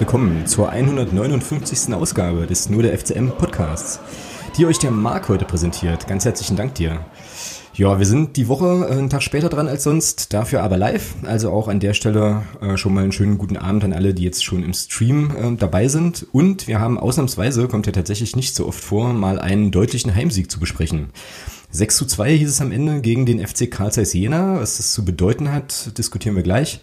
willkommen zur 159. Ausgabe des Nur der FCM Podcasts, die euch der Marc heute präsentiert. Ganz herzlichen Dank dir. Ja, wir sind die Woche äh, einen Tag später dran als sonst, dafür aber live. Also auch an der Stelle äh, schon mal einen schönen guten Abend an alle, die jetzt schon im Stream äh, dabei sind. Und wir haben ausnahmsweise, kommt ja tatsächlich nicht so oft vor, mal einen deutlichen Heimsieg zu besprechen. 6 zu 2 hieß es am Ende gegen den FC Karl Zeiss Jena. Was das zu bedeuten hat, diskutieren wir gleich.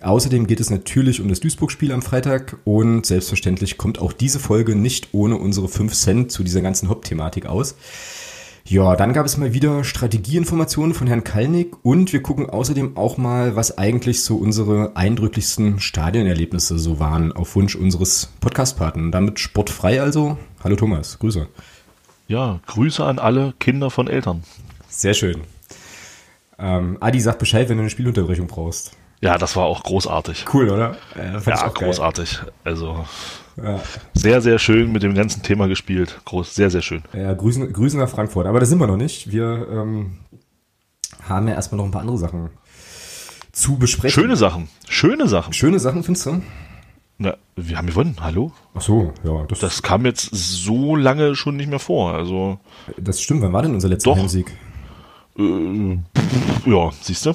Außerdem geht es natürlich um das Duisburg-Spiel am Freitag und selbstverständlich kommt auch diese Folge nicht ohne unsere 5 Cent zu dieser ganzen Hauptthematik aus. Ja, dann gab es mal wieder Strategieinformationen von Herrn Kalnick und wir gucken außerdem auch mal, was eigentlich so unsere eindrücklichsten Stadionerlebnisse so waren, auf Wunsch unseres Podcastpartners. Damit sportfrei also. Hallo Thomas, Grüße. Ja, Grüße an alle Kinder von Eltern. Sehr schön. Ähm, Adi sagt Bescheid, wenn du eine Spielunterbrechung brauchst. Ja, das war auch großartig. Cool, oder? Ja, ja großartig. Geil. Also ja. Sehr, sehr schön mit dem ganzen Thema gespielt. Groß, sehr, sehr schön. Ja, Grüßen, Grüßen nach Frankfurt. Aber da sind wir noch nicht. Wir ähm, haben ja erstmal noch ein paar andere Sachen zu besprechen. Schöne Sachen. Schöne Sachen. Schöne Sachen, findest du? Na, wir haben gewonnen. Hallo? Ach so, ja. Das, das kam jetzt so lange schon nicht mehr vor. Also. Das stimmt. Wann war denn unser letzter Heimsieg? Äh, ja, siehst du?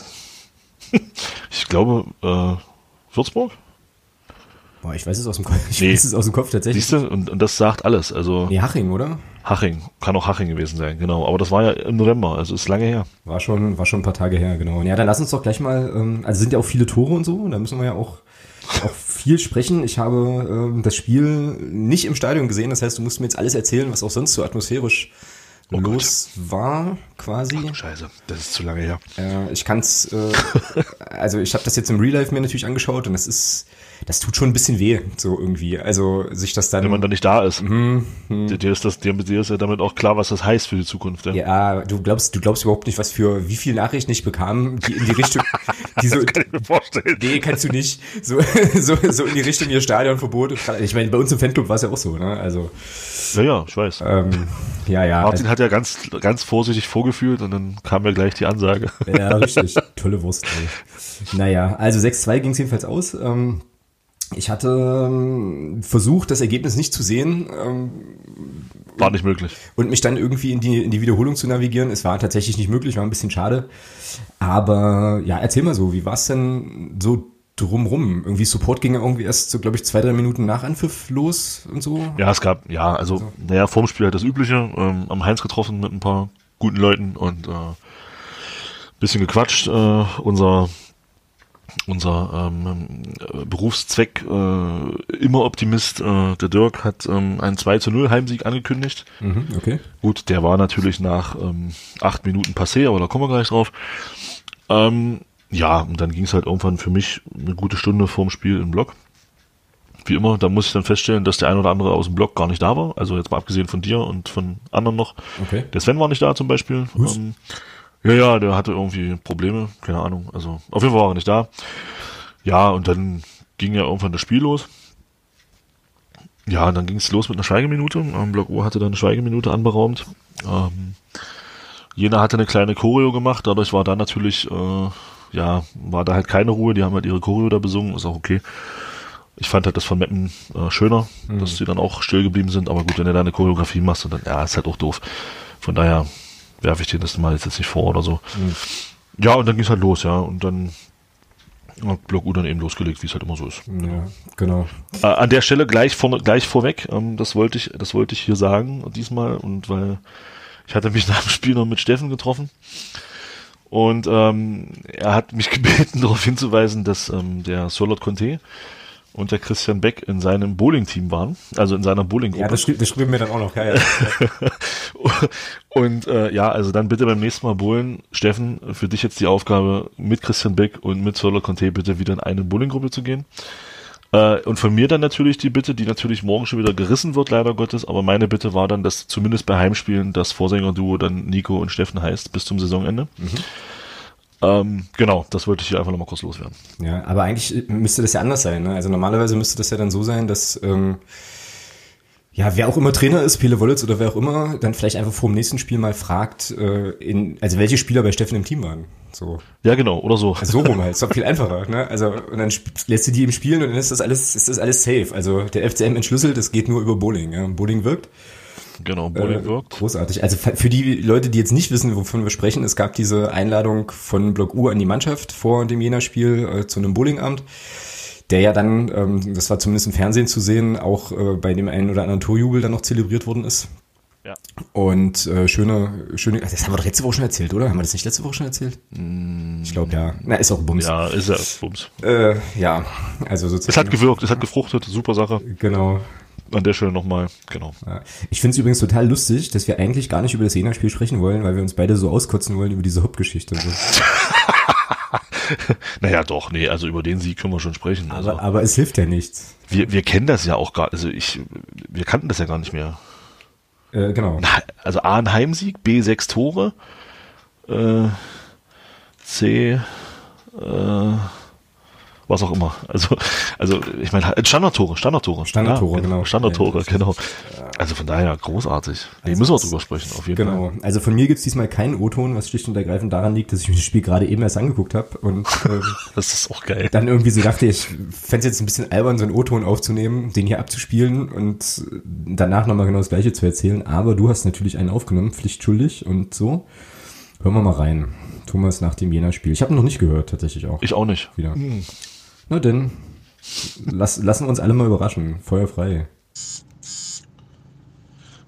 ich glaube, äh, Würzburg? Boah, ich weiß es aus dem Kopf, ich nee. weiß es aus dem Kopf tatsächlich. Siehst du, und, und das sagt alles. Also nee, Haching, oder? Haching, kann auch Haching gewesen sein, genau. Aber das war ja im November, also ist lange her. War schon, war schon ein paar Tage her, genau. Und ja, dann lass uns doch gleich mal, ähm, also sind ja auch viele Tore und so, da müssen wir ja auch, auch viel sprechen. Ich habe ähm, das Spiel nicht im Stadion gesehen, das heißt, du musst mir jetzt alles erzählen, was auch sonst so atmosphärisch oh los Gott. war, quasi. Ach, Scheiße, das ist zu lange her. Äh, ich kann's, äh, also ich habe das jetzt im Real Life mir natürlich angeschaut und das ist das tut schon ein bisschen weh, so irgendwie. Also sich das dann. Wenn man dann nicht da ist. Mm, mm. Dir, ist das, dir, dir ist ja damit auch klar, was das heißt für die Zukunft. Ja. ja, du glaubst, du glaubst überhaupt nicht, was für wie viele Nachrichten ich bekam, die in die Richtung. Die so, das kann ich mir vorstellen. Nee, kannst du nicht. So, so, so in die Richtung ihr Stadionverbot. Ich meine, bei uns im Fanclub war es ja auch so, ne? Also. Ja, ja, ich weiß. Ähm, ja, ja. Martin also, hat ja ganz, ganz vorsichtig vorgefühlt und dann kam ja gleich die Ansage. Ja, richtig. Tolle Wurst. Ey. Naja, also 6-2 ging es jedenfalls aus. Ähm, ich hatte ähm, versucht, das Ergebnis nicht zu sehen. Ähm, war nicht möglich. Und mich dann irgendwie in die, in die Wiederholung zu navigieren. Es war tatsächlich nicht möglich, war ein bisschen schade. Aber ja, erzähl mal so, wie war es denn so drumrum? Irgendwie Support ging ja irgendwie erst so, glaube ich, zwei, drei Minuten nach Anpfiff los und so. Ja, es gab, ja, also, also. naja, vorm Spiel halt das Übliche, ähm, am Heinz getroffen mit ein paar guten Leuten und äh, bisschen gequatscht. Äh, unser unser ähm, Berufszweck äh, immer Optimist, äh, der Dirk hat ähm, einen 2 zu 0 Heimsieg angekündigt. Mhm, okay. Gut, der war natürlich nach ähm, acht Minuten passé, aber da kommen wir gleich drauf. Ähm, ja, und dann ging es halt irgendwann für mich eine gute Stunde vorm Spiel im Block. Wie immer, da muss ich dann feststellen, dass der ein oder andere aus dem Block gar nicht da war. Also jetzt mal abgesehen von dir und von anderen noch. Okay. Der Sven war nicht da zum Beispiel. Ähm, ja, ja, der hatte irgendwie Probleme, keine Ahnung. Also auf jeden Fall war er nicht da. Ja, und dann ging ja irgendwann das Spiel los. Ja, dann ging es los mit einer Schweigeminute. Ähm, Block O hatte dann eine Schweigeminute anberaumt. Ähm, Jena hatte eine kleine Choreo gemacht, dadurch war da natürlich, äh, ja, war da halt keine Ruhe. Die haben halt ihre Choreo da besungen, ist auch okay. Ich fand halt das von Meppen äh, schöner, mhm. dass sie dann auch still geblieben sind. Aber gut, wenn du da eine Choreografie machst, dann, ja, ist halt auch doof. Von daher werfe ich dir das mal jetzt nicht vor oder so. Mhm. Ja, und dann ging es halt los, ja. Und dann hat Block U dann eben losgelegt, wie es halt immer so ist. Ja, genau. Äh, an der Stelle gleich, vor, gleich vorweg, ähm, das wollte ich, das wollte ich hier sagen diesmal und weil ich hatte mich nach dem Spiel noch mit Steffen getroffen und ähm, er hat mich gebeten, darauf hinzuweisen, dass ähm, der Solot Conte und der Christian Beck in seinem Bowling-Team waren, also in seiner Bowling-Gruppe. Ja, das, das schrieben wir dann auch noch, ja, ja. und äh, ja, also dann bitte beim nächsten Mal bowlen. Steffen, für dich jetzt die Aufgabe, mit Christian Beck und mit Solo Conte bitte wieder in eine Bowling-Gruppe zu gehen. Äh, und von mir dann natürlich die Bitte, die natürlich morgen schon wieder gerissen wird, leider Gottes, aber meine Bitte war dann, dass zumindest bei Heimspielen das Vorsänger-Duo dann Nico und Steffen heißt, bis zum Saisonende. Mhm. Ähm, genau, das wollte ich hier einfach nochmal kurz loswerden. Ja, aber eigentlich müsste das ja anders sein. Ne? Also normalerweise müsste das ja dann so sein, dass ähm, ja, wer auch immer Trainer ist, Pele Wollitz oder wer auch immer, dann vielleicht einfach vor dem nächsten Spiel mal fragt, äh, in, also welche Spieler bei Steffen im Team waren. So. Ja, genau, oder so. Also so rum halt, ist doch viel einfacher, ne? Also, und dann lässt du die im Spielen und dann ist das alles, ist das alles safe. Also der FCM entschlüsselt, das geht nur über Bowling, ja. Bowling wirkt. Genau, Bowling Äh, wirkt. Großartig. Also für die Leute, die jetzt nicht wissen, wovon wir sprechen, es gab diese Einladung von Block U an die Mannschaft vor dem Jena-Spiel äh, zu einem Bowlingabend, der ja dann, ähm, das war zumindest im Fernsehen zu sehen, auch äh, bei dem einen oder anderen Torjubel dann noch zelebriert worden ist. Ja. Und äh, schöne, schöne, das haben wir doch letzte Woche schon erzählt, oder? Haben wir das nicht letzte Woche schon erzählt? Ich glaube ja. Na, ist auch Bums. Ja, ist ja, bums. Äh, ja, also sozusagen. Es hat gewirkt, es hat gefruchtet, super Sache. Genau. An der Stelle nochmal, genau. Ja. Ich finde es übrigens total lustig, dass wir eigentlich gar nicht über das Jena-Spiel sprechen wollen, weil wir uns beide so auskotzen wollen über diese Hauptgeschichte. So. Naja, doch, nee, also über den Sieg können wir schon sprechen. Also, Aber, aber es hilft ja nichts. wir, wir kennen das ja auch gar, also ich, wir kannten das ja gar nicht mehr. Äh, genau. Na, Also A, ein Heimsieg, B, sechs Tore, äh, C, äh, was auch immer. Also, also ich meine, Standardtore, Standardtore. Standardtore, ja, genau. Standardtore, Ja, genau. Also von daher großartig. Nee, müssen wir drüber sprechen, auf jeden Fall. Genau. Also von mir gibt's diesmal keinen O-Ton, was schlicht und ergreifend daran liegt, dass ich mir das Spiel gerade eben erst angeguckt habe und ähm, Das ist auch geil. dann irgendwie so dachte, ich fände jetzt ein bisschen albern, so einen O-Ton aufzunehmen, den hier abzuspielen und danach nochmal genau das gleiche zu erzählen. Aber du hast natürlich einen aufgenommen, pflichtschuldig und so. Hören wir mal rein. Thomas nach dem Jena-Spiel. Ich habe ihn noch nicht gehört, tatsächlich auch. Ich auch nicht. wieder. Na denn, lass, lassen uns alle mal überraschen. Feuer frei.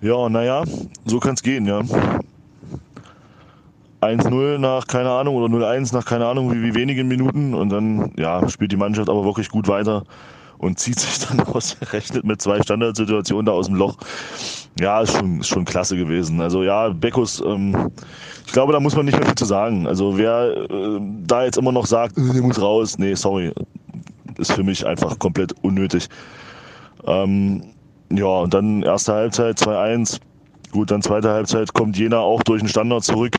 Ja, naja, so kann's gehen, ja. 1-0 nach keine Ahnung oder 0-1 nach keine Ahnung wie, wie wenigen Minuten und dann ja, spielt die Mannschaft aber wirklich gut weiter und zieht sich dann ausgerechnet mit zwei Standardsituationen da aus dem Loch. Ja, ist schon, ist schon klasse gewesen. Also ja, Beckus, ähm, ich glaube, da muss man nicht mehr viel zu sagen. Also wer äh, da jetzt immer noch sagt, äh, der muss raus, nee, sorry, ist für mich einfach komplett unnötig. Ähm, ja, und dann erste Halbzeit 2-1. Gut, dann zweite Halbzeit kommt Jena auch durch den Standard zurück.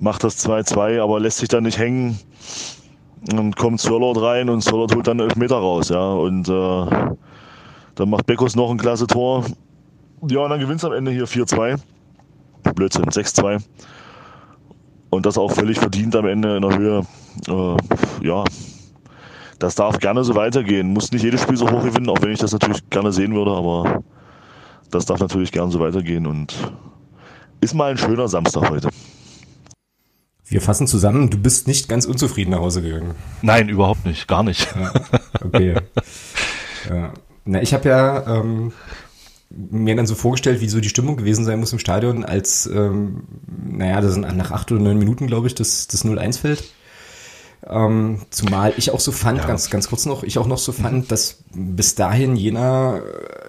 Macht das 2-2, aber lässt sich dann nicht hängen. Dann kommt Swirlord rein und Swirlord holt dann elf Meter raus, ja. Und äh, dann macht Beckus noch ein klasse Tor. Ja, und dann gewinnt am Ende hier 4-2. Blödsinn, 6-2. Und das auch völlig verdient am Ende in der Höhe. Äh, ja, das darf gerne so weitergehen. Muss nicht jedes Spiel so hoch gewinnen, auch wenn ich das natürlich gerne sehen würde, aber das darf natürlich gerne so weitergehen und ist mal ein schöner Samstag heute. Wir fassen zusammen, du bist nicht ganz unzufrieden nach Hause gegangen. Nein, überhaupt nicht, gar nicht. Ja, okay. ja. Na, ich habe ja ähm, mir dann so vorgestellt, wie so die Stimmung gewesen sein muss im Stadion, als, ähm, naja, das sind nach acht oder neun Minuten, glaube ich, das, das 0-1 fällt. Ähm, zumal ich auch so fand, Ja. ganz, ganz kurz noch, ich auch noch so fand, dass bis dahin Jena,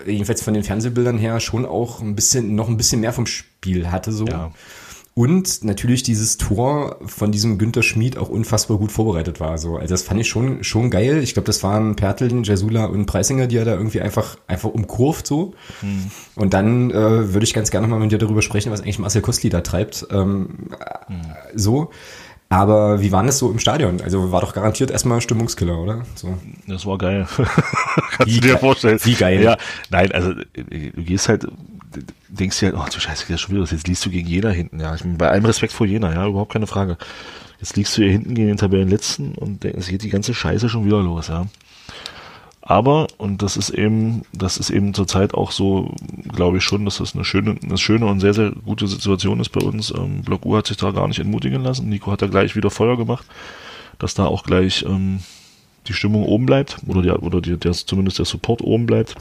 äh, jedenfalls von den Fernsehbildern her, schon auch ein bisschen, noch ein bisschen mehr vom Spiel hatte, so. Ja. Und natürlich dieses Tor von diesem Günter Schmid auch unfassbar gut vorbereitet war. So. Also das fand ich schon, schon geil. Ich glaube, das waren Pertel, Jasula und Preisinger, die er da irgendwie einfach, einfach umkurvt so. Und dann äh, würde ich ganz gerne mal mit dir darüber sprechen, was eigentlich Marcel Kostli da treibt. Ähm, äh, So. Aber wie war das so im Stadion? Also war doch garantiert erstmal Stimmungskiller, oder? So. Das war geil. Kannst Wie du dir vorstellen. wie geil. Ja, nein, also äh, du gehst halt, denkst dir halt, oh du Scheiße, das schon wieder. Jetzt liegst du gegen Jena hinten. Ja, ich bin bei allem Respekt vor Jena, ja, überhaupt keine Frage. Jetzt liegst du hier hinten gegen den Tabellenletzten und es geht die ganze Scheiße schon wieder los, ja. Aber, und das ist eben, das ist eben zurzeit auch so, glaube ich schon, dass das eine schöne, eine schöne und sehr, sehr gute Situation ist bei uns. Ähm, Block U hat sich da gar nicht entmutigen lassen. Nico hat da gleich wieder Feuer gemacht, dass da auch gleich ähm, die Stimmung oben bleibt oder, die, oder die, der, zumindest der Support oben bleibt.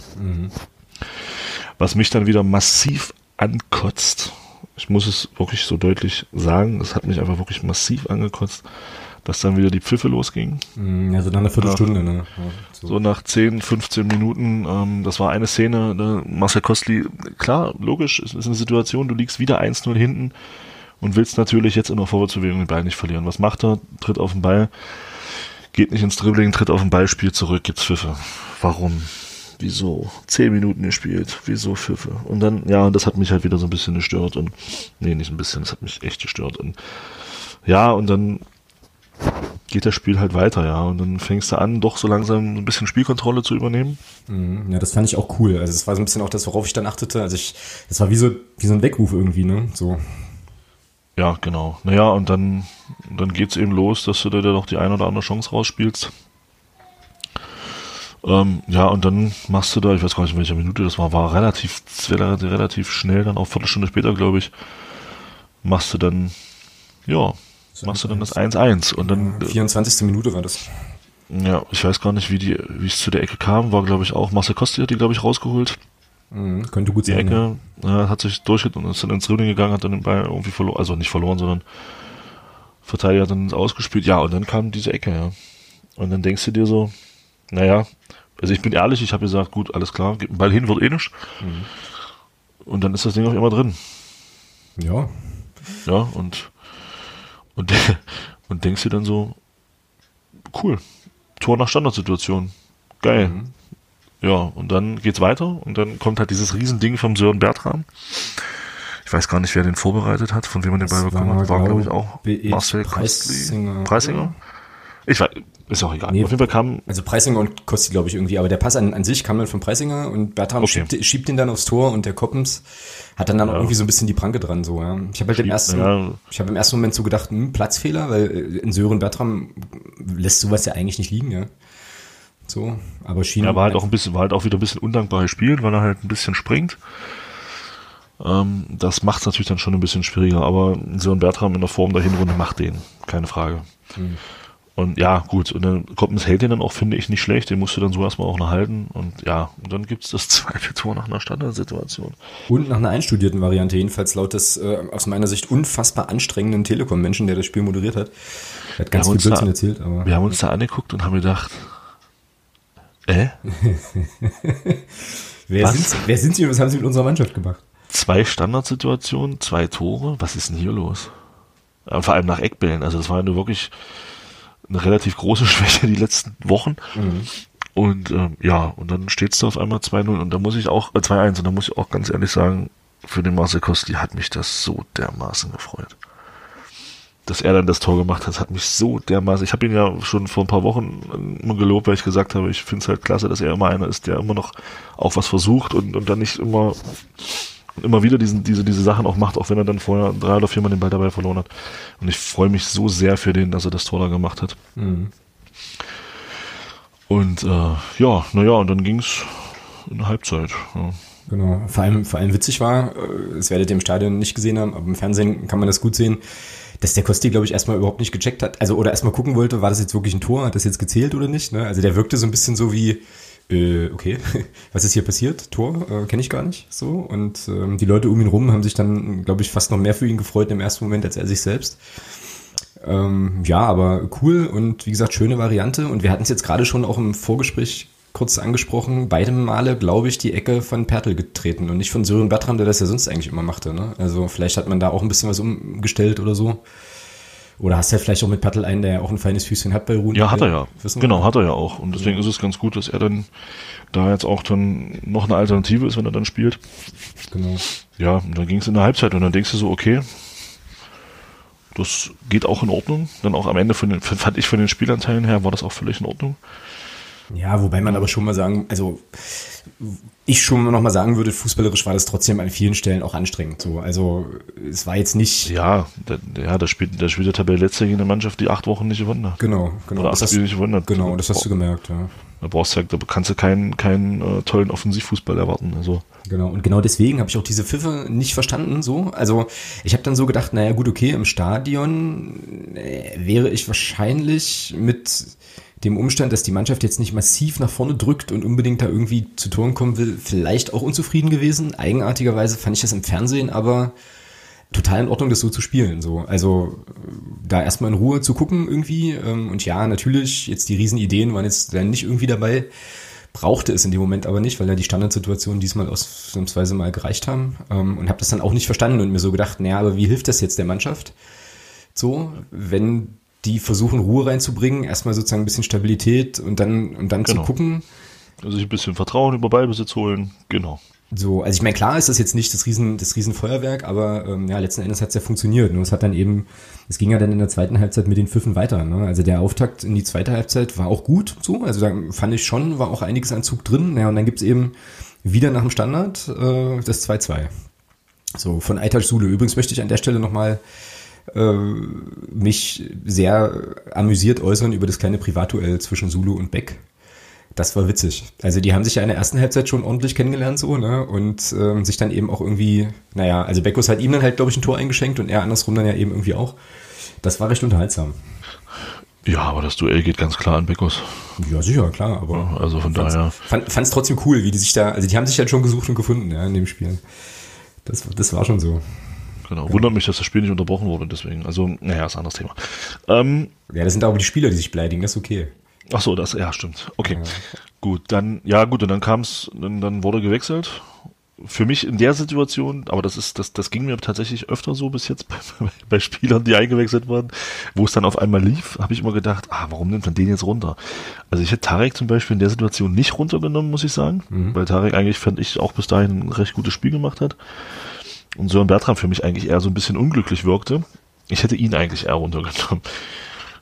Was mich dann wieder massiv ankotzt, ich muss es wirklich so deutlich sagen, es hat mich einfach wirklich massiv angekotzt, dass dann wieder die Pfiffe losgingen. Mm, Also nach einer Viertelstunde, ne? Ja, so. So nach 10, 15 Minuten, ähm, das war eine Szene, ne, Marcel Kostli, klar, logisch, es ist eine Situation, du liegst wieder 1-0 hinten und willst natürlich jetzt in der Vorwärtsbewegung den Ball nicht verlieren. Was macht er? Tritt auf den Ball, geht nicht ins Dribbling, tritt auf den Ball, spielt zurück, gibt's Pfiffe. Warum? Wieso? Zehn Minuten gespielt, wieso Pfiffe? Und dann, ja, das hat mich halt wieder so ein bisschen gestört und, nee, nicht ein bisschen, das hat mich echt gestört und, ja, und dann geht das Spiel halt weiter, ja. Und dann fängst du an, doch so langsam ein bisschen Spielkontrolle zu übernehmen. Mhm. Ja, das fand ich auch cool. Also es war so ein bisschen auch das, worauf ich dann achtete. Also ich, das war wie so, wie so ein Weckruf irgendwie, ne? So. Ja, genau. Naja, und dann, dann geht's eben los, dass du da noch die eine oder andere Chance rausspielst. Ähm, ja, und dann machst du da, ich weiß gar nicht, in welcher Minute das war, war relativ, relativ schnell, dann auch Viertelstunde später, glaube ich, machst du dann, ja, machst du dann das 1-1 und dann. 24. Minute war das. Ja, ich weiß gar nicht, wie die, wie es zu der Ecke kam, war glaube ich auch, Marcel Kosti hat die glaube ich rausgeholt. Mhm, könnte gut die sein. Die Ecke, ja. hat sich durchgeht und ist dann ins Dribbling gegangen, hat dann den Ball irgendwie verloren, also nicht verloren, sondern Verteidiger hat dann ausgespielt. Ja, und dann kam diese Ecke, ja. Und dann denkst du dir so, naja, also ich bin ehrlich, ich habe gesagt, gut, alles klar, gib Ball hin, wird eh nicht. Mhm. Und dann ist das Ding auch immer drin. Ja. Ja, und, und, und denkst dir dann so, cool, Tor nach Standardsituation. Geil. Mhm. Ja, und dann geht's weiter und dann kommt halt dieses Riesending vom Sören Bertram. Ich weiß gar nicht, wer den vorbereitet hat, von wem man den Ball bekommen hat. War, glaube ich, auch Marcel Preisinger. Preisinger? Ich weiß, ist auch egal. Nee, Auf jeden Fall kam. Also Preisinger und Kosti, glaube ich, irgendwie. Aber der Pass an, an sich kam dann von Preisinger und Bertram okay. schiebt, schiebt ihn dann aufs Tor und der Koppens hat dann dann ja. irgendwie so ein bisschen die Pranke dran, so, ja. Ich habe halt im ersten, ja. ich habe im ersten Moment so gedacht, hm, Platzfehler, weil äh, in Sören Bertram lässt sowas ja eigentlich nicht liegen, ja. So, aber schien. Ja, war halt auch ein bisschen, war halt auch wieder ein bisschen undankbares Spiel, weil er halt ein bisschen springt. Ähm, das macht es natürlich dann schon ein bisschen schwieriger, aber Sören Bertram in der Form der Hinrunde macht den, keine Frage. Mhm. Und ja, gut, und dann Koppens hält den dann auch, finde ich, nicht schlecht. Den musst du dann so erstmal auch noch halten. Und ja, und dann gibt's das zweite Tor nach einer Standardsituation. Und nach einer einstudierten Variante, jedenfalls laut des äh, aus meiner Sicht unfassbar anstrengenden Telekom-Menschen, der das Spiel moderiert hat. Er hat ganz viel Blödsinn erzählt, aber. Wir haben uns da angeguckt und haben gedacht, äh? wer, sind, wer sind sie und was haben sie mit unserer Mannschaft gemacht? Zwei Standardsituationen, zwei Tore, was ist denn hier los? Und vor allem nach Eckbällen, also das war ja nur wirklich eine relativ große Schwäche die letzten Wochen. Mhm. Und ähm, ja, und dann steht es da auf einmal 2-0 und da muss ich auch, äh, 2-1 und da muss ich auch ganz ehrlich sagen, für den Marcel Kostli hat mich das so dermaßen gefreut. Dass er dann das Tor gemacht hat, hat mich so dermaßen. Ich habe ihn ja schon vor ein paar Wochen immer gelobt, weil ich gesagt habe, ich finde es halt klasse, dass er immer einer ist, der immer noch auch was versucht und, und dann nicht immer immer wieder diesen, diese, diese Sachen auch macht, auch wenn er dann vorher drei oder viermal den Ball dabei verloren hat. Und ich freue mich so sehr für den, dass er das Tor da gemacht hat. Mhm. Und äh, ja, naja, und dann ging es in der Halbzeit. Ja. Genau, vor allem, vor allem witzig war, äh, das werdet ihr im Stadion nicht gesehen haben, aber im Fernsehen kann man das gut sehen, dass der Kosti, glaube ich, erstmal überhaupt nicht gecheckt hat, also oder erstmal gucken wollte, war das jetzt wirklich ein Tor, hat das jetzt gezählt oder nicht? Ne? Also der wirkte so ein bisschen so wie, äh, okay, was ist hier passiert? Tor, äh, kenne ich gar nicht. So. Und ähm, die Leute um ihn rum haben sich dann, glaube ich, fast noch mehr für ihn gefreut im ersten Moment als er sich selbst. Ähm, ja, aber cool und wie gesagt, schöne Variante. Und wir hatten es jetzt gerade schon auch im Vorgespräch kurz angesprochen, beide Male, glaube ich, die Ecke von Pertl getreten und nicht von Sören Bertram, der das ja sonst eigentlich immer machte. Ne? Also vielleicht hat man da auch ein bisschen was umgestellt oder so. Oder hast du ja vielleicht auch mit Pattel einen, der ja auch ein feines Füßchen hat bei Rune? Ja, hat er ja. Genau, hat er ja auch. Und deswegen ja. ist es ganz gut, dass er dann da jetzt auch dann noch eine Alternative ist, wenn er dann spielt. Genau. Ja, und dann ging es in der Halbzeit und dann denkst du so, okay, das geht auch in Ordnung. Dann auch am Ende von den, fand ich von den Spielanteilen her, war das auch völlig in Ordnung. Ja, wobei man aber schon mal sagen, also ich schon noch mal sagen würde, fußballerisch war das trotzdem an vielen Stellen auch anstrengend. So, also es war jetzt nicht. Ja, da, ja, da spielt, da spielt der Tabellenletzte gegen eine Mannschaft, die acht Wochen nicht gewonnen hat. Genau, genau. Oder acht das Spiele nicht gewonnen hat. Genau, das hast du gemerkt, ja. Da brauchst du da kannst du keinen, keinen äh, tollen Offensivfußball erwarten. Also. Genau, und genau deswegen habe ich auch diese Pfiffe nicht verstanden. So, also ich habe dann so gedacht, naja gut, okay, im Stadion äh, wäre ich wahrscheinlich mit dem Umstand, dass die Mannschaft jetzt nicht massiv nach vorne drückt und unbedingt da irgendwie zu Toren kommen will, vielleicht auch unzufrieden gewesen. Eigenartigerweise fand ich das im Fernsehen aber total in Ordnung, das so zu spielen. So. Also da erstmal in Ruhe zu gucken irgendwie. Ähm, und ja, natürlich, jetzt die Riesenideen waren jetzt dann nicht irgendwie dabei. Brauchte es in dem Moment aber nicht, weil ja die Standardsituationen diesmal ausnahmsweise mal gereicht haben. Ähm, und habe das dann auch nicht verstanden und mir so gedacht, naja, aber wie hilft das jetzt der Mannschaft? So, wenn die versuchen Ruhe reinzubringen, erstmal sozusagen ein bisschen Stabilität und dann und dann genau. zu gucken. Also sich ein bisschen Vertrauen über Ballbesitz holen, genau. So, also ich meine, klar ist das jetzt nicht das Riesen, das Riesenfeuerwerk, aber ähm, ja, letzten Endes hat es ja funktioniert. Und es hat dann eben, es ging ja dann in der zweiten Halbzeit mit den Pfiffen weiter. Ne? Also der Auftakt in die zweite Halbzeit war auch gut so. Also da fand ich schon, war auch einiges an Zug drin. Ja, und dann gibt's eben wieder nach dem Standard äh, das 2-2. So, von Aytash Sule. Übrigens möchte ich an der Stelle nochmal äh, mich sehr amüsiert äußern über das kleine Privatduell zwischen Sulu und Beck. Das war witzig. Also die haben sich ja in der ersten Halbzeit schon ordentlich kennengelernt so, ne? Und ähm, sich dann eben auch irgendwie, naja, also Beckus hat ihm dann halt, glaube ich, ein Tor eingeschenkt und er andersrum dann ja eben irgendwie auch. Das war recht unterhaltsam. Ja, aber das Duell geht ganz klar an Beckus. Ja, sicher, klar, aber. Also von daher. Fand es trotzdem cool, wie die sich da, also die haben sich halt schon gesucht und gefunden, ja, in dem Spiel. Das, das war schon so. Genau. Wundert mich, dass das Spiel nicht unterbrochen wurde, deswegen. Also, naja, ist ein anderes Thema. Ähm, ja, das sind aber die Spieler, die sich beleidigen, das ist okay. Ach so, das, ja, stimmt. Okay. Ja. Gut, dann, ja, gut, und dann kam es, dann, dann wurde gewechselt. Für mich in der Situation, aber das ist, das, das ging mir tatsächlich öfter so bis jetzt bei, bei Spielern, die eingewechselt wurden, wo es dann auf einmal lief, habe ich immer gedacht, ah, warum nimmt man den jetzt runter? Also ich hätte Tarek zum Beispiel in der Situation nicht runtergenommen, muss ich sagen, mhm. weil Tarek eigentlich, fand ich, auch bis dahin ein recht gutes Spiel gemacht hat. Und Sören Bertram für mich eigentlich eher so ein bisschen unglücklich wirkte. Ich hätte ihn eigentlich eher runtergenommen.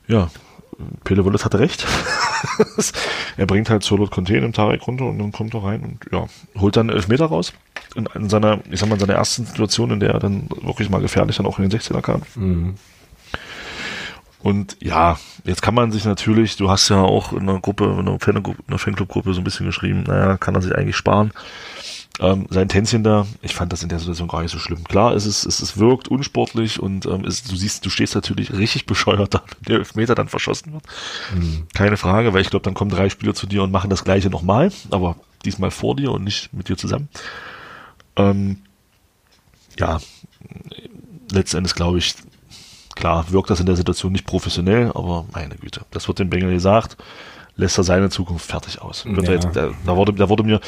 Ja, Pele Willis hatte recht. er bringt halt Solot Conte im Tarek runter und dann kommt er rein und ja, holt dann elf Meter raus. In, in, seiner, ich sag mal, in seiner ersten Situation, in der er dann wirklich mal gefährlich dann auch in den 16er kam. Mhm. Und ja, jetzt kann man sich natürlich, du hast ja auch in einer Gruppe, in einer, Fan einer Fanclub-Gruppe so ein bisschen geschrieben, naja, kann er sich eigentlich sparen. Ähm, sein Tänzchen da, ich fand das in der Situation gar nicht so schlimm. Klar, es ist, es, es wirkt unsportlich und ähm, es, du siehst, du stehst natürlich richtig bescheuert da, wenn der Elfmeter dann verschossen wird. Mhm. Keine Frage, weil ich glaube, dann kommen drei Spieler zu dir und machen das gleiche nochmal, aber diesmal vor dir und nicht mit dir zusammen. Ähm, ja, letzten Endes glaube ich, klar, wirkt das in der Situation nicht professionell, aber meine Güte, das wird dem Bengel gesagt lässt er seine Zukunft fertig aus. Ja. Jetzt, da, da, wurde, da wurde mir,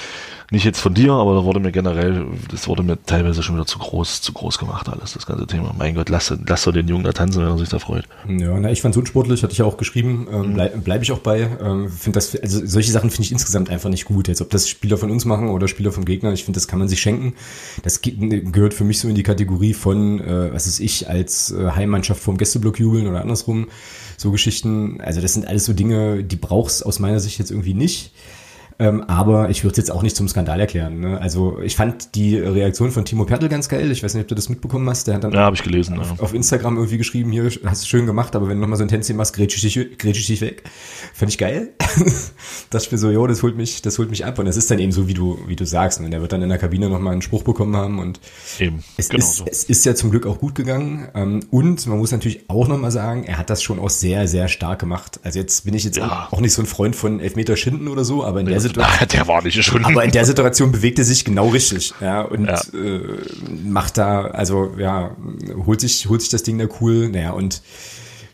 nicht jetzt von dir, aber da wurde mir generell, das wurde mir teilweise schon wieder zu groß, zu groß gemacht alles, das ganze Thema. Mein Gott, lass, lass doch den Jungen da tanzen, wenn er sich da freut. Ja, na, ich fand's unsportlich, hatte ich ja auch geschrieben, ähm, bleib, bleib ich auch bei. Ähm, find das, also solche Sachen finde ich insgesamt einfach nicht gut. Jetzt ob das Spieler von uns machen oder Spieler vom Gegner, ich finde, das kann man sich schenken. Das gehört für mich so in die Kategorie von, äh, was ist ich, als äh, Heimmannschaft vom Gästeblock jubeln oder andersrum so Geschichten, also das sind alles so Dinge, die brauchst aus meiner Sicht jetzt irgendwie nicht. Ähm, aber ich würde es jetzt auch nicht zum Skandal erklären. Ne? Also ich fand die Reaktion von Timo Pertl ganz geil. Ich weiß nicht, ob du das mitbekommen hast. Der hat dann ja, ich gelesen. Auf, ja. auf, Instagram irgendwie geschrieben, hier hast du schön gemacht, aber wenn du nochmal so ein Tänzchen machst, grätsch ich dich, grätsch ich dich weg. Fand ich geil. das mir so, jo, das holt mich, das holt mich ab. Und das ist dann eben so, wie du, wie du sagst. Und ne? der wird dann in der Kabine nochmal einen Spruch bekommen haben. Und eben, es, genau ist, so. es ist ja zum Glück auch gut gegangen. Ähm, und man muss natürlich auch nochmal sagen, er hat das schon auch sehr, sehr stark gemacht. Also jetzt bin ich jetzt ja. auch nicht so ein Freund von Elfmeter Schinden oder so, aber in der Situation. Der war nicht schon. Aber in der Situation bewegt er sich genau richtig, ja, und ja. Äh, macht da, also ja, holt sich, holt sich das Ding da cool, naja, und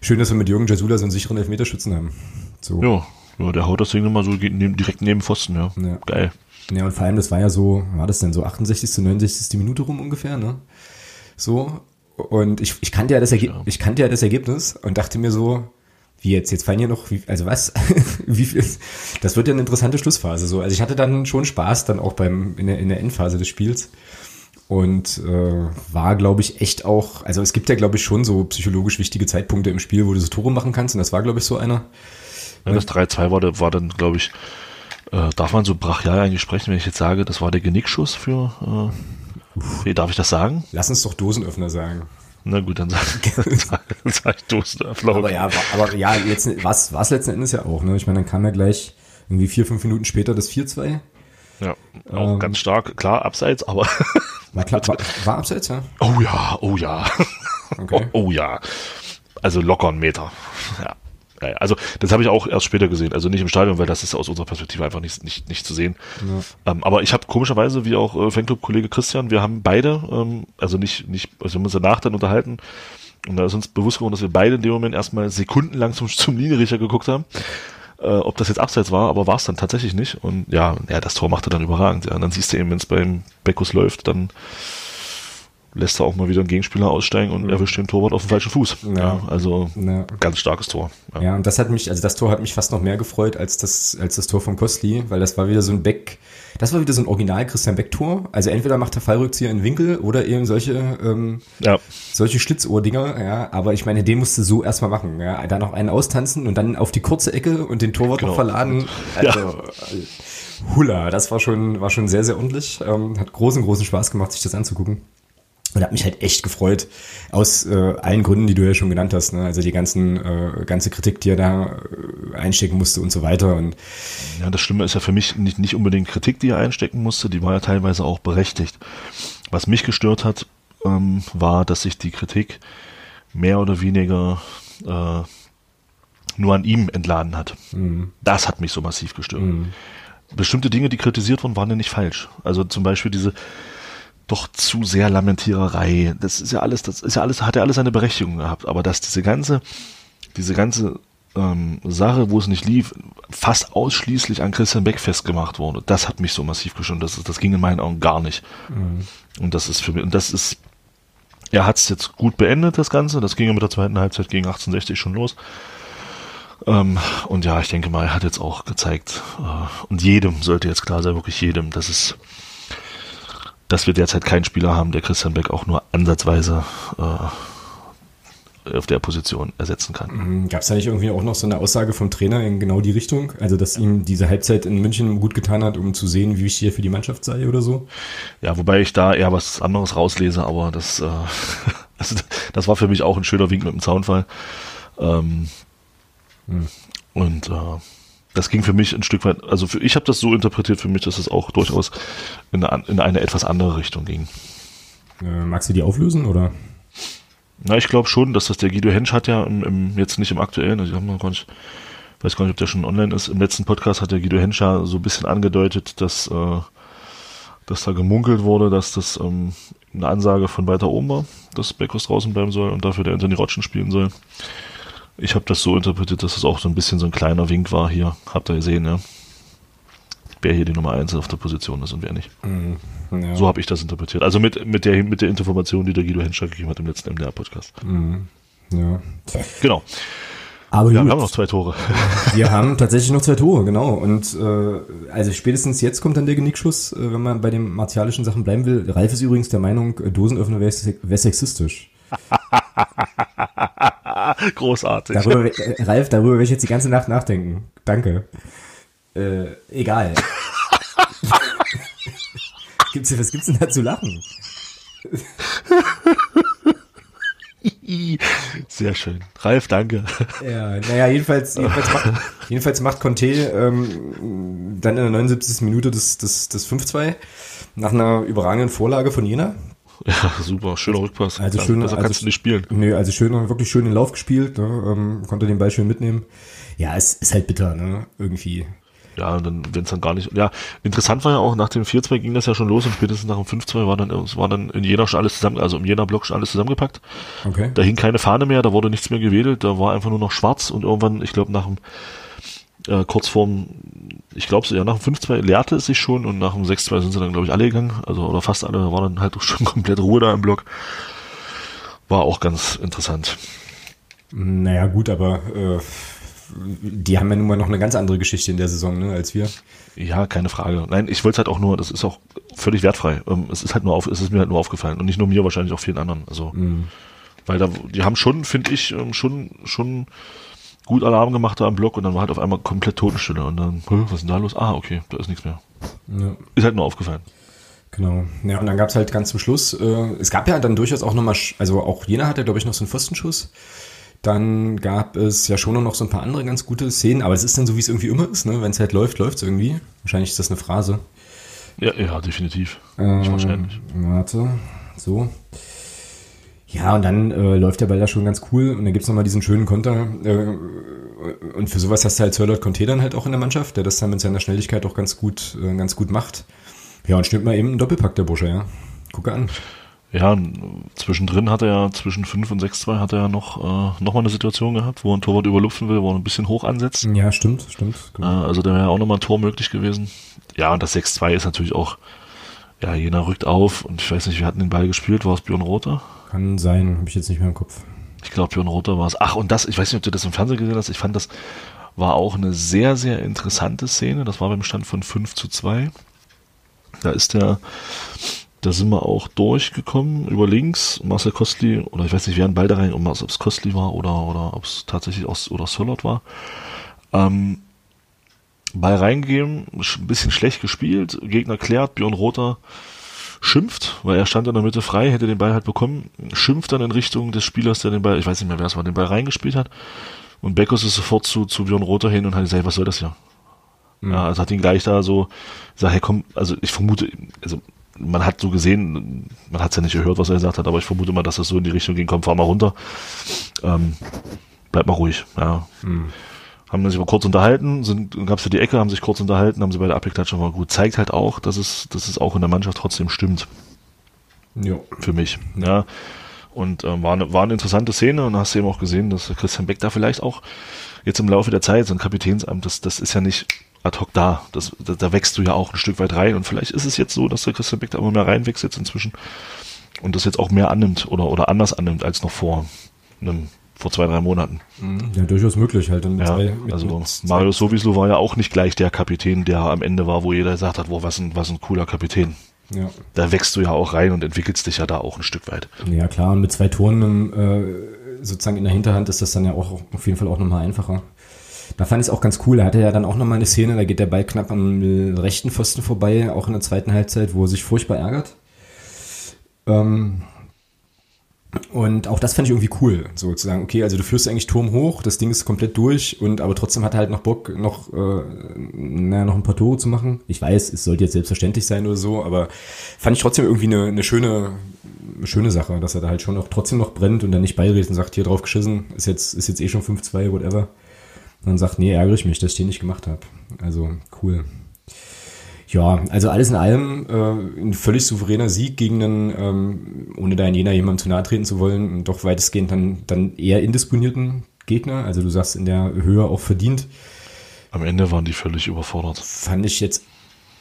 schön, dass wir mit Jürgen Jasula so einen sicheren Elfmeterschützen haben. So. Ja, ja, der haut das Ding immer so direkt neben Pfosten, ja. ja. Geil. Ja, und vor allem, das war ja so, war das denn so 68. 69. Minute rum ungefähr, ne? So. Und ich, ich kannte ja das Ergebnis, ich kannte ja das Ergebnis und dachte mir so, wie jetzt? Jetzt fallen ja noch, wie, also was? wie viel? Das wird ja eine interessante Schlussphase so. Also ich hatte dann schon Spaß dann auch beim in der, in der Endphase des Spiels und äh, war, glaube ich, echt auch. Also es gibt ja, glaube ich, schon so psychologisch wichtige Zeitpunkte im Spiel, wo du so Tore machen kannst. Und das war, glaube ich, so einer. Ja, das 3-2 war, war dann, glaube ich, äh, darf man so brachial eigentlich sprechen, wenn ich jetzt sage, das war der Genickschuss für. Äh, wie darf ich das sagen? Lass uns doch Dosenöffner sagen. Na gut, dann sag, dann sag ich Dosenöffner. Aber ja, aber ja, letzten, was was letzten Endes ja auch. Ne? Ich meine, dann kam ja gleich irgendwie vier, fünf Minuten später das 4-2. Ja, auch ähm, ganz stark, klar, abseits, aber. War, klar, war, war abseits, ja? Oh ja, oh ja. Okay. Oh, oh ja. Also locker ein Meter. Ja. Ja, also das habe ich auch erst später gesehen, also nicht im Stadion, weil das ist aus unserer Perspektive einfach nicht, nicht, nicht zu sehen. Ja. Ähm, aber ich habe komischerweise, wie auch äh, Fanclub-Kollege Christian, wir haben beide, ähm, also nicht, nicht, also wir haben uns danach dann unterhalten und da ist uns bewusst geworden, dass wir beide in dem Moment erstmal sekundenlang zum, zum Linienrichter geguckt haben, äh, ob das jetzt abseits war, aber war es dann tatsächlich nicht. Und ja, ja, das Tor machte dann überragend. Ja. Und dann siehst du eben, wenn es beim Beckus läuft, dann lässt er auch mal wieder einen Gegenspieler aussteigen und mhm. erwischt den Torwart auf dem falschen Fuß. Ja. ja also ja. ganz starkes Tor. Ja. ja. und das hat mich, also das Tor hat mich fast noch mehr gefreut als das, als das Tor von Kostli, weil das war wieder so ein Beck, das war wieder so ein Original Christian Beck-Tor. Also entweder macht der Fallrückzieher in Winkel oder eben solche, ähm, ja. solche Schlitzohrdinger, ja. Aber ich meine, den musst du so erstmal machen, ja. Da noch einen austanzen und dann auf die kurze Ecke und den Torwart genau. noch verladen. Also, ja. Hula, das war schon, war schon sehr, sehr ordentlich. Ähm, hat großen, großen Spaß gemacht, sich das anzugucken. Und hat mich halt echt gefreut, aus äh, allen Gründen, die du ja schon genannt hast. Ne? Also die ganzen, äh, ganze Kritik, die er da äh, einstecken musste und so weiter. Und ja, das Schlimme ist ja für mich nicht, nicht unbedingt Kritik, die er einstecken musste, die war ja teilweise auch berechtigt. Was mich gestört hat, ähm, war, dass sich die Kritik mehr oder weniger äh, nur an ihm entladen hat. Mhm. Das hat mich so massiv gestört. Mhm. Bestimmte Dinge, die kritisiert wurden, waren ja nicht falsch. Also zum Beispiel diese doch zu sehr Lamentiererei. Das ist ja alles, das ist ja alles, hat ja alles seine Berechtigung gehabt. Aber dass diese ganze, diese ganze ähm, Sache, wo es nicht lief, fast ausschließlich an Christian Beck festgemacht wurde, das hat mich so massiv geschont. Das, das ging in meinen Augen gar nicht. Mhm. Und das ist für mich, und das ist, er hat es jetzt gut beendet, das Ganze. Das ging ja mit der zweiten Halbzeit gegen 1860 schon los. Ähm, und ja, ich denke mal, er hat jetzt auch gezeigt, äh, und jedem sollte jetzt klar sein, wirklich jedem, dass es dass wir derzeit keinen Spieler haben, der Christian Beck auch nur ansatzweise äh, auf der Position ersetzen kann. Mhm. Gab es da nicht irgendwie auch noch so eine Aussage vom Trainer in genau die Richtung? Also, dass ihm diese Halbzeit in München gut getan hat, um zu sehen, wie wichtig er für die Mannschaft sei oder so? Ja, wobei ich da eher was anderes rauslese, aber das, äh, also, das war für mich auch ein schöner Wink mit dem Zaunfall. Ähm, hm. Und äh, das ging für mich ein Stück weit, also für, ich habe das so interpretiert für mich, dass es auch durchaus in eine, in eine etwas andere Richtung ging. Äh, magst du die auflösen oder? Na, ich glaube schon, dass das der Guido Hensch hat ja im, im, jetzt nicht im aktuellen, also ich habe noch gar nicht, weiß gar nicht, ob der schon online ist. Im letzten Podcast hat der Guido Hensch ja so ein bisschen angedeutet, dass, äh, dass da gemunkelt wurde, dass das ähm, eine Ansage von weiter oben war, dass Beckus draußen bleiben soll und dafür der Anthony Rotschen spielen soll. Ich habe das so interpretiert, dass es auch so ein bisschen so ein kleiner Wink war hier. Habt ihr gesehen, ja? Wer hier die Nummer 1 auf der Position ist und wer nicht. Mhm, ja. So habe ich das interpretiert. Also mit, mit, der, mit der Information, die der Guido Henscher gegeben hat im letzten MDR-Podcast. Mhm, ja. Genau. Aber ja, wir haben noch zwei Tore. Wir haben tatsächlich noch zwei Tore, genau. Und äh, also spätestens jetzt kommt dann der Genickschuss, äh, wenn man bei den martialischen Sachen bleiben will. Ralf ist übrigens der Meinung, Dosenöffner wäre sexistisch. Großartig. Darüber, äh, Ralf, darüber werde ich jetzt die ganze Nacht nachdenken. Danke. Äh, egal. gibt's, was gibt's denn da zu lachen? Sehr schön. Ralf, danke. Ja, naja, jedenfalls, jedenfalls macht, jedenfalls macht Conte ähm, dann in der 79. Minute das, das, das 5-2 nach einer überragenden Vorlage von Jena. Ja, super, schöner Rückpass. Also schön, besser also, kannst du nicht spielen. Nö, also schön, wirklich schön den Lauf gespielt, ne, ähm, konnte den Ball schön mitnehmen. Ja, es ist halt bitter, ne, irgendwie. Ja, und dann, wenn es dann gar nicht, ja, interessant war ja auch, nach dem 4-2 ging das ja schon los und spätestens nach dem 5-2 war dann, es war dann in Jena schon alles zusammen, also im Jena-Block schon alles zusammengepackt. Okay. Da hing keine Fahne mehr, da wurde nichts mehr gewedelt, da war einfach nur noch schwarz und irgendwann, ich glaube, nach dem, äh, kurz vorm, ich glaube, ja, nach dem 5-2 leerte es sich schon und nach dem 6-2 sind sie dann, glaube ich, alle gegangen. Also, oder fast alle, da war dann halt schon komplett Ruhe da im Block. War auch ganz interessant. Naja, gut, aber äh, die haben ja nun mal noch eine ganz andere Geschichte in der Saison, ne, als wir. Ja, keine Frage. Nein, ich wollte es halt auch nur, das ist auch völlig wertfrei. Ähm, es ist halt nur auf, es ist mir halt nur aufgefallen. Und nicht nur mir, wahrscheinlich auch vielen anderen. Also, mhm. weil da, die haben schon, finde ich, ähm, schon, schon gut Alarm gemacht da am Block und dann war halt auf einmal komplett Totenstille und dann, was ist denn da los? Ah, okay, da ist nichts mehr. Ja. Ist halt nur aufgefallen. Genau. Ja, und dann gab es halt ganz zum Schluss, äh, es gab ja dann durchaus auch nochmal, also auch Jena hatte, glaube ich, noch so einen Pfostenschuss. Dann gab es ja schon noch so ein paar andere ganz gute Szenen, aber es ist dann so, wie es irgendwie immer ist, ne? Wenn es halt läuft, läuft es irgendwie. Wahrscheinlich ist das eine Phrase. Ja, ja, definitiv. Ähm, wahrscheinlich. Warte, so. Ja, und dann äh, läuft der Ball da schon ganz cool und dann gibt's noch mal diesen schönen Konter. Äh, und für sowas hast du halt Sirlot Conte dann halt auch in der Mannschaft, der das dann mit seiner Schnelligkeit auch ganz gut, äh, ganz gut macht. Ja, und stimmt mal eben einen Doppelpack der Bursche, ja. Gucke an. Ja, zwischendrin hat er ja, zwischen 5 und 6-2 hat er ja noch, äh, noch mal eine Situation gehabt, wo ein Torwart überlupfen will, wo er ein bisschen hoch ansetzt. Ja, stimmt, stimmt. Genau. Äh, also da wäre auch noch mal ein Tor möglich gewesen. Ja, und das 6-2 ist natürlich auch, ja, Jena rückt auf und ich weiß nicht, wir hatten den Ball gespielt, war es Björn Rother? Kann sein, habe ich jetzt nicht mehr im Kopf. Ich glaube, Björn Rother war es. Ach, und das, ich weiß nicht, ob du das im Fernsehen gesehen hast, ich fand das war auch eine sehr, sehr interessante Szene. Das war beim Stand von 5 zu 2. Da ist der, da sind wir auch durchgekommen über links. Marcel Kostli, oder ich weiß nicht, wer ein Ball da rein, ob es Kostli war oder, oder ob es tatsächlich aus, oder Sörlot war. Ähm, Ball reingegeben, ein bisschen schlecht gespielt, Gegner klärt, Björn Rother schimpft, weil er stand in der Mitte frei, hätte den Ball halt bekommen, schimpft dann in Richtung des Spielers, der den Ball, ich weiß nicht mehr, wer es war, den Ball reingespielt hat. Und Beckos ist sofort zu, zu Björn Rother hin und hat gesagt, was soll das hier? Mhm. Ja, also hat ihn gleich da so gesagt, hey komm, also ich vermute, also man hat so gesehen, man hat es ja nicht gehört, was er gesagt hat, aber ich vermute mal, dass das so in die Richtung ging, komm, fahr mal runter. Ähm, bleib mal ruhig, ja. Mhm. Haben sich mal kurz unterhalten, sind, gab's ja die Ecke, haben sich kurz unterhalten, haben sie bei der Abgeklatsche mal gut. Zeigt halt auch, dass es, dass es auch in der Mannschaft trotzdem stimmt. Ja. Für mich, ja. Und ähm, war, eine, war eine interessante Szene und hast eben auch gesehen, dass Christian Beck da vielleicht auch jetzt im Laufe der Zeit, so ein Kapitänsamt, das, das ist ja nicht ad hoc da. Das, da, da wächst du ja auch ein Stück weit rein. Und vielleicht ist es jetzt so, dass der Christian Beck da immer mehr reinwächst jetzt inzwischen und das jetzt auch mehr annimmt oder, oder anders annimmt als noch vor einem vor zwei, drei Monaten. Mhm. Ja, durchaus möglich halt. Ja, zwei, mit, also mit Mario Sowislo war ja auch nicht gleich der Kapitän, der am Ende war, wo jeder gesagt hat, wow, was ein, was ein cooler Kapitän. Ja. Da wächst du ja auch rein und entwickelst dich ja da auch ein Stück weit. Ja, klar, und mit zwei Toren äh, sozusagen in der Hinterhand ist das dann ja auch auf jeden Fall auch nochmal einfacher. Da fand ich es auch ganz cool. Er hatte ja dann auch nochmal eine Szene, da geht der Ball knapp am rechten Pfosten vorbei, auch in der zweiten Halbzeit, wo er sich furchtbar ärgert. Ähm, und auch das fand ich irgendwie cool, sozusagen. Okay, also du führst eigentlich Turm hoch, das Ding ist komplett durch und aber trotzdem hat er halt noch Bock, noch, äh, naja, noch ein paar Tore zu machen. Ich weiß, es sollte jetzt selbstverständlich sein oder so, aber fand ich trotzdem irgendwie eine, eine schöne, eine schöne Sache, dass er da halt schon auch trotzdem noch brennt und dann nicht beiredet und sagt, hier drauf geschissen, ist jetzt, ist jetzt eh schon 5-2, whatever. Und dann sagt, nee, ärgere ich mich, dass ich den nicht gemacht habe. Also cool. Ja, also alles in allem äh, ein völlig souveräner Sieg gegen einen, ähm, ohne da in Jena jemandem zu nahe treten zu wollen, doch weitestgehend dann, dann eher indisponierten Gegner. Also du sagst in der Höhe auch verdient. Am Ende waren die völlig überfordert. Fand ich jetzt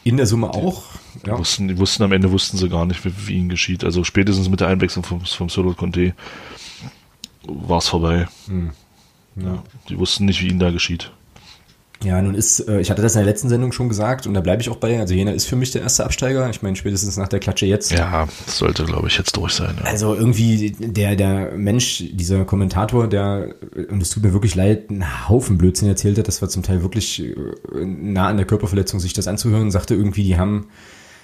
in der Summe auch. Die, ja. wussten, die wussten am Ende wussten sie gar nicht, wie, wie ihnen geschieht. Also spätestens mit der Einwechslung vom, vom Solo Conte war es vorbei. Hm. Ja. Die wussten nicht, wie ihnen da geschieht. Ja, nun ist, äh, ich hatte das in der letzten Sendung schon gesagt und da bleibe ich auch bei. Also Jena ist für mich der erste Absteiger. Ich meine, spätestens nach der Klatsche jetzt. Ja, sollte, glaube ich, jetzt durch sein. Ja. Also irgendwie der, der Mensch, dieser Kommentator, der, und es tut mir wirklich leid, einen Haufen Blödsinn erzählt hat, das war zum Teil wirklich äh, nah an der Körperverletzung, sich das anzuhören, sagte irgendwie, die haben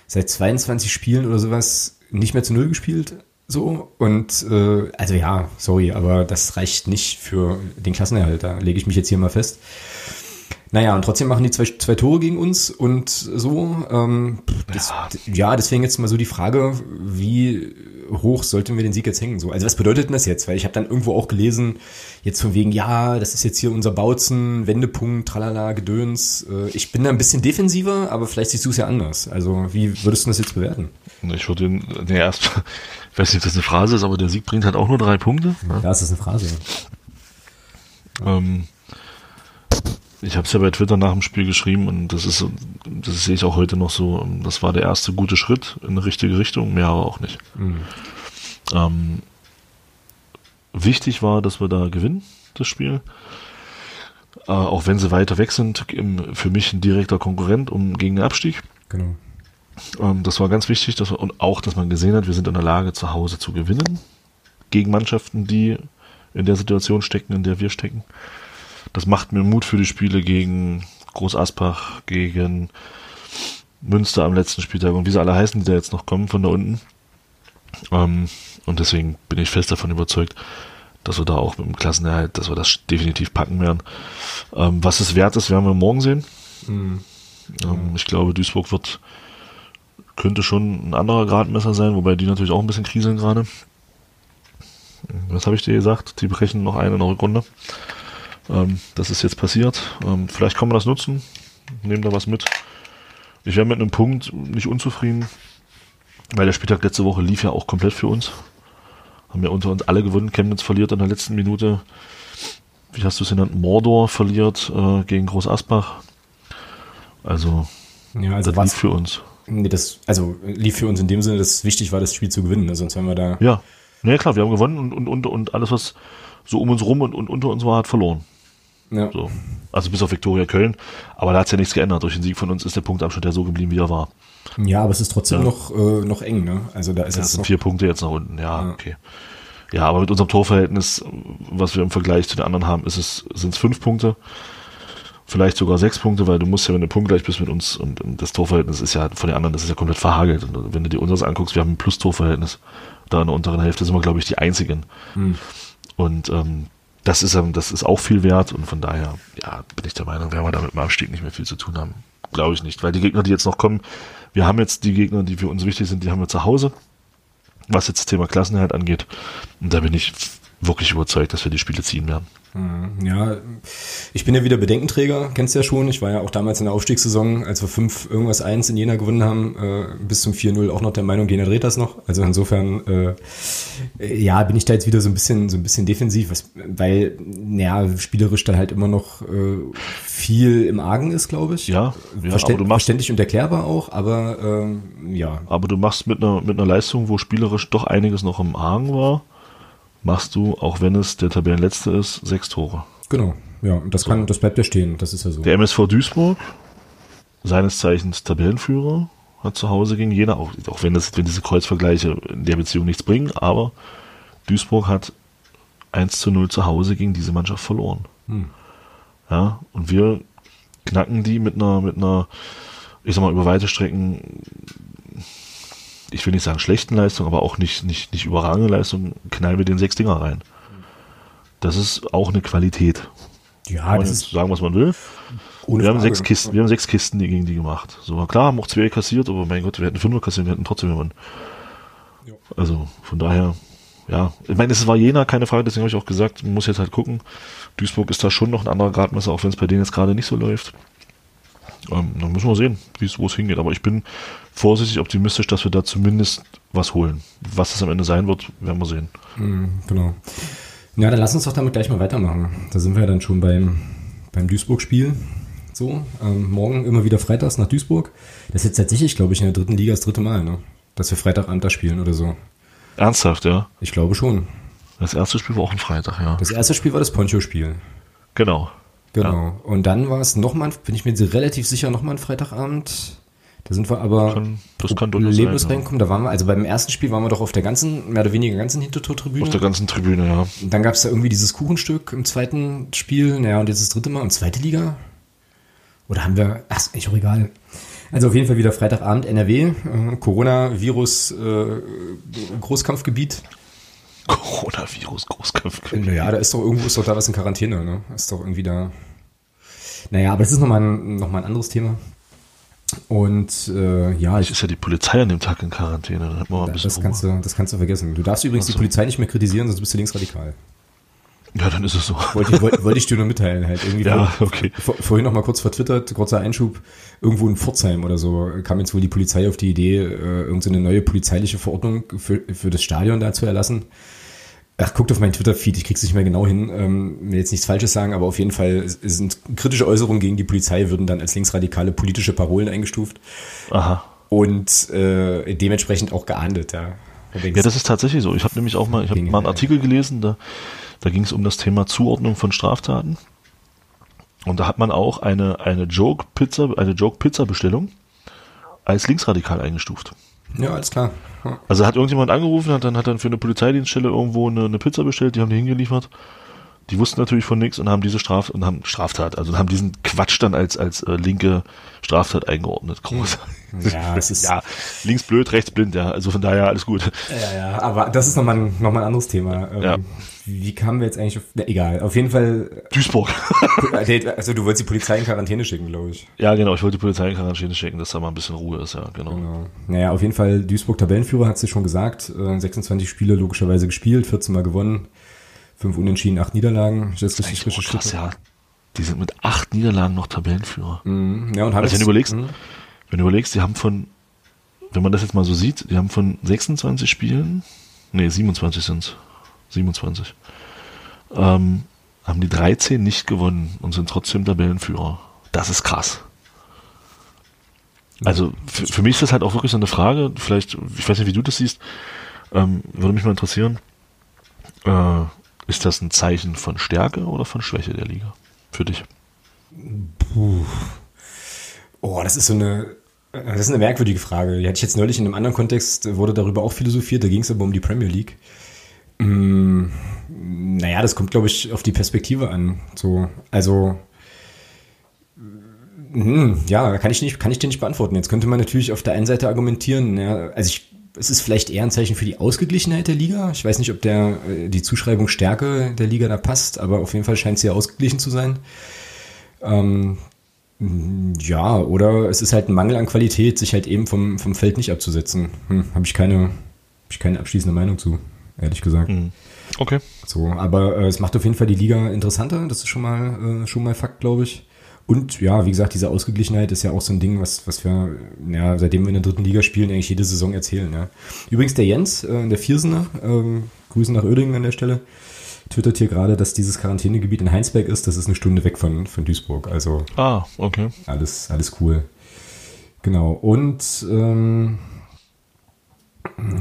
seit 22 Spielen oder sowas nicht mehr zu Null gespielt. So, und äh, also ja, sorry, aber das reicht nicht für den Klassenerhalt. Da lege ich mich jetzt hier mal fest. Naja, und trotzdem machen die zwei, zwei Tore gegen uns und so. Ähm, das, ja. ja, deswegen jetzt mal so die Frage, wie hoch sollten wir den Sieg jetzt hängen? So, also was bedeutet denn das jetzt? Weil ich habe dann irgendwo auch gelesen, jetzt von wegen, ja, das ist jetzt hier unser Bautzen, Wendepunkt, tralala, Gedöns. Äh, ich bin da ein bisschen defensiver, aber vielleicht siehst du es ja anders. Also wie würdest du das jetzt bewerten? Ich würde den, nee, erst, ich weiß nicht, ob das eine Phrase ist, aber der Sieg bringt halt auch nur drei Punkte. Ne? Ja, das ist eine Phrase. Ähm, ich habe es ja bei Twitter nach dem Spiel geschrieben und das ist, das sehe ich auch heute noch so. Das war der erste gute Schritt in eine richtige Richtung, mehr aber auch nicht. Mhm. Ähm, wichtig war, dass wir da gewinnen, das Spiel. Äh, auch wenn sie weiter weg sind, im, für mich ein direkter Konkurrent um gegen den Abstieg. Genau. Ähm, das war ganz wichtig, dass wir, und auch, dass man gesehen hat, wir sind in der Lage, zu Hause zu gewinnen. Gegen Mannschaften, die in der Situation stecken, in der wir stecken das macht mir Mut für die Spiele gegen Groß Aspach, gegen Münster am letzten Spieltag und wie sie alle heißen, die da jetzt noch kommen von da unten. Ähm, und deswegen bin ich fest davon überzeugt, dass wir da auch mit dem Klassenerhalt, dass wir das definitiv packen werden. Ähm, was es wert ist, werden wir morgen sehen. Mhm. Ähm, ich glaube, Duisburg wird könnte schon ein anderer Gradmesser sein, wobei die natürlich auch ein bisschen kriseln gerade. Was habe ich dir gesagt? Die brechen noch eine in der Rückrunde. Ähm, das ist jetzt passiert. Ähm, vielleicht kann man das nutzen. Nehmen da was mit. Ich wäre mit einem Punkt nicht unzufrieden, weil der Spieltag letzte Woche lief ja auch komplett für uns. Haben ja unter uns alle gewonnen. Chemnitz verliert in der letzten Minute. Wie hast du es genannt? Mordor verliert äh, gegen Groß Asbach. Also, ja, also das lief für uns. Nee, das, also lief für uns in dem Sinne, dass es wichtig war, das Spiel zu gewinnen, ne? sonst wären wir da. Ja, nee, klar, wir haben gewonnen und, und, und, und alles, was so um uns rum und, und unter uns war, hat verloren. Ja. So. Also bis auf Viktoria Köln, aber da hat es ja nichts geändert. Durch den Sieg von uns ist der Punktabstand ja so geblieben, wie er war. Ja, aber es ist trotzdem ja. noch, äh, noch eng, ne? Also da ist ja, es. sind vier Punkte jetzt nach unten, ja, ja, okay. Ja, aber mit unserem Torverhältnis, was wir im Vergleich zu den anderen haben, ist es, sind es fünf Punkte. Vielleicht sogar sechs Punkte, weil du musst ja, wenn du punktgleich bist mit uns und, und das Torverhältnis ist ja von den anderen, das ist ja komplett verhagelt. Und wenn du dir unseres anguckst, wir haben ein Plus-Torverhältnis. Da in der unteren Hälfte sind wir, glaube ich, die einzigen. Hm. Und ähm, das ist, das ist auch viel wert und von daher, ja, bin ich der Meinung, werden wir da mit dem Abstieg nicht mehr viel zu tun haben. Glaube ich nicht, weil die Gegner, die jetzt noch kommen, wir haben jetzt die Gegner, die für uns wichtig sind, die haben wir zu Hause, was jetzt das Thema Klassenheit angeht. Und da bin ich wirklich überzeugt, dass wir die Spiele ziehen werden. Mhm. Ja, ich bin ja wieder Bedenkenträger, kennst du ja schon. Ich war ja auch damals in der Aufstiegssaison, als wir 5 irgendwas 1 in Jena gewonnen haben, äh, bis zum 4-0 auch noch der Meinung, Jena dreht das noch. Also insofern, äh, ja, bin ich da jetzt wieder so ein bisschen, so ein bisschen defensiv, was, weil, ja, spielerisch dann halt immer noch äh, viel im Argen ist, glaube ich. Ja, ja Verständ, machst, verständlich und erklärbar auch, aber ähm, ja. Aber du machst mit einer, mit einer Leistung, wo spielerisch doch einiges noch im Argen war, machst du, auch wenn es der Tabellenletzte ist, sechs Tore. Genau, ja, und das, kann, das bleibt ja stehen, das ist ja so. Der MSV Duisburg, seines Zeichens Tabellenführer, hat zu Hause gegen Jena, auch, auch wenn, das, wenn diese Kreuzvergleiche in der Beziehung nichts bringen, aber Duisburg hat 1 zu 0 zu Hause gegen diese Mannschaft verloren. Hm. Ja, und wir knacken die mit einer, mit einer, ich sag mal, über weite Strecken ich will nicht sagen schlechten Leistung, aber auch nicht, nicht, nicht überragende Leistung, knallen wir den sechs Dinger rein. Das ist auch eine Qualität. Ja, das ist sagen, was man will. wir haben sechs Kisten, wir haben sechs Kisten gegen die gemacht. So, klar, haben auch zwei kassiert, aber mein Gott, wir hätten fünf kassiert, wir hätten trotzdem gewonnen. Ja. Also, von daher, ja. Ich meine, es war Jena, keine Frage, deswegen habe ich auch gesagt, man muss jetzt halt gucken. Duisburg ist da schon noch ein anderer Gradmesser, auch wenn es bei denen jetzt gerade nicht so läuft. Ähm, dann müssen wir sehen, wo es hingeht. Aber ich bin vorsichtig optimistisch, dass wir da zumindest was holen. Was es am Ende sein wird, werden wir sehen. Mhm, genau. Ja, dann lass uns doch damit gleich mal weitermachen. Da sind wir ja dann schon beim, beim Duisburg-Spiel. So, ähm, morgen immer wieder freitags nach Duisburg. Das ist jetzt tatsächlich, glaube ich, in der dritten Liga das dritte Mal, ne? Dass wir Freitagabend da spielen oder so. Ernsthaft, ja? Ich glaube schon. Das erste Spiel war auch ein Freitag, ja. Das erste Spiel war das Poncho-Spiel. Genau. Genau. Ja. Und dann war es nochmal, bin ich mir relativ sicher, nochmal ein Freitagabend. Da sind wir aber kann, das kann problemlos sein, reinkommen. Da waren wir, also beim ersten Spiel waren wir doch auf der ganzen, mehr oder weniger ganzen Hintertortribüne. Auf der ganzen Tribüne, ja. Und dann gab es da irgendwie dieses Kuchenstück im zweiten Spiel. Naja, und jetzt das dritte Mal und zweite Liga. Oder haben wir, ach, ist eigentlich auch egal. Also auf jeden Fall wieder Freitagabend NRW, äh, Coronavirus äh, Großkampfgebiet. Coronavirus Großkampfgebiet. Naja, da ist doch irgendwo ist doch da was in Quarantäne, ne? Ist doch irgendwie da. Naja, aber das ist nochmal ein, noch ein anderes Thema. Und äh, ja, ich ist ja die Polizei an dem Tag in Quarantäne. Dann hat man mal ein bisschen das, kannst du, das kannst du vergessen. Du darfst übrigens also. die Polizei nicht mehr kritisieren, sonst bist du linksradikal. Ja, dann ist es so. Wollte, wollte, wollte ich dir nur mitteilen halt. Irgendwie ja, vor, okay. Vor, vorhin noch mal kurz vertwittert, kurzer Einschub, irgendwo in Pforzheim oder so kam jetzt wohl die Polizei auf die Idee, äh, irgendeine neue polizeiliche Verordnung für, für das Stadion da zu erlassen. Ach, guckt auf meinen Twitter-Feed, ich krieg's nicht mehr genau hin, ähm, will jetzt nichts Falsches sagen, aber auf jeden Fall sind kritische Äußerungen gegen die Polizei würden dann als linksradikale politische Parolen eingestuft. Aha. Und äh, dementsprechend auch geahndet, ja. Ja, das ist tatsächlich so. Ich habe nämlich auch mal, ich habe mal einen Artikel gelesen, da, da ging es um das Thema Zuordnung von Straftaten. Und da hat man auch eine, eine Joke-Pizza, eine Joke-Pizza-Bestellung als linksradikal eingestuft. Ja, alles klar. Also hat irgendjemand angerufen, hat dann hat dann für eine Polizeidienststelle irgendwo eine, eine Pizza bestellt, die haben die hingeliefert. Die wussten natürlich von nichts und haben diese Straf und haben Straftat, also haben diesen Quatsch dann als als äh, linke Straftat eingeordnet. Groß. Ja, das ist ja links blöd, rechts blind, ja. Also von daher alles gut. Ja, ja, aber das ist nochmal noch mal ein anderes Thema. Ähm, ja. Wie kamen wir jetzt eigentlich auf. Na, egal, auf jeden Fall. Duisburg. also du wolltest die Polizei in Quarantäne schicken, glaube ich. Ja, genau, ich wollte die Polizei in Quarantäne schicken, dass da mal ein bisschen Ruhe ist, ja, genau. genau. Naja, auf jeden Fall, Duisburg Tabellenführer hat sich schon gesagt. 26 äh, Spiele logischerweise gespielt, 14 Mal gewonnen, 5 Unentschieden, 8 Niederlagen. Das ist richtig, richtig krass, ja. Die sind mit 8 Niederlagen noch Tabellenführer. Mhm. Ja, und haben also, wenn du überlegst, mhm. wenn du überlegst, die haben von, wenn man das jetzt mal so sieht, die haben von 26 Spielen, nee, 27 sind 27 ähm, haben die 13 nicht gewonnen und sind trotzdem Tabellenführer. Das ist krass. Also für, für, mich ist das halt auch wirklich so eine Frage, vielleicht, ich weiß nicht, wie du das siehst, ähm, würde mich mal interessieren, äh, ist das ein Zeichen von Stärke oder von Schwäche der Liga für dich? Puh. Oh, das ist so eine, das ist eine merkwürdige Frage. Die hatte ich jetzt neulich in einem anderen Kontext, wurde darüber auch philosophiert, da ging es aber um die Premier League. Mm, naja, das kommt, glaube ich, auf die Perspektive an. So, also, hm, ja, kann ich nicht, kann ich dir nicht beantworten. Jetzt könnte man natürlich auf der einen Seite argumentieren, ja, also ich, es ist vielleicht eher ein Zeichen für die Ausgeglichenheit der Liga. Ich weiß nicht, ob der, äh, die Zuschreibung Stärke der Liga da passt, aber auf jeden Fall scheint sie ja ausgeglichen zu sein. Ähm, ja, oder es ist halt ein Mangel an Qualität, sich halt eben vom, vom Feld nicht abzusetzen. Hm, Habe ich keine, ich keine abschließende Meinung zu, ehrlich gesagt. Mhm. Okay. So, aber äh, es macht auf jeden Fall die Liga interessanter. Das ist schon mal, äh, schon mal Fakt, glaube ich. Und ja, wie gesagt, diese Ausgeglichenheit ist ja auch so ein Ding, was, was wir, ja, seitdem wir in der dritten Liga spielen, eigentlich jede Saison erzählen. Ja. Übrigens der Jens, äh, der Viersener, ähm, Grüße nach Oerdingen an der Stelle, twittert hier gerade, dass dieses Quarantänegebiet in Heinsberg ist. Das ist eine Stunde weg von, von Duisburg. Also ah, okay. Alles, alles cool. Genau. Und ähm,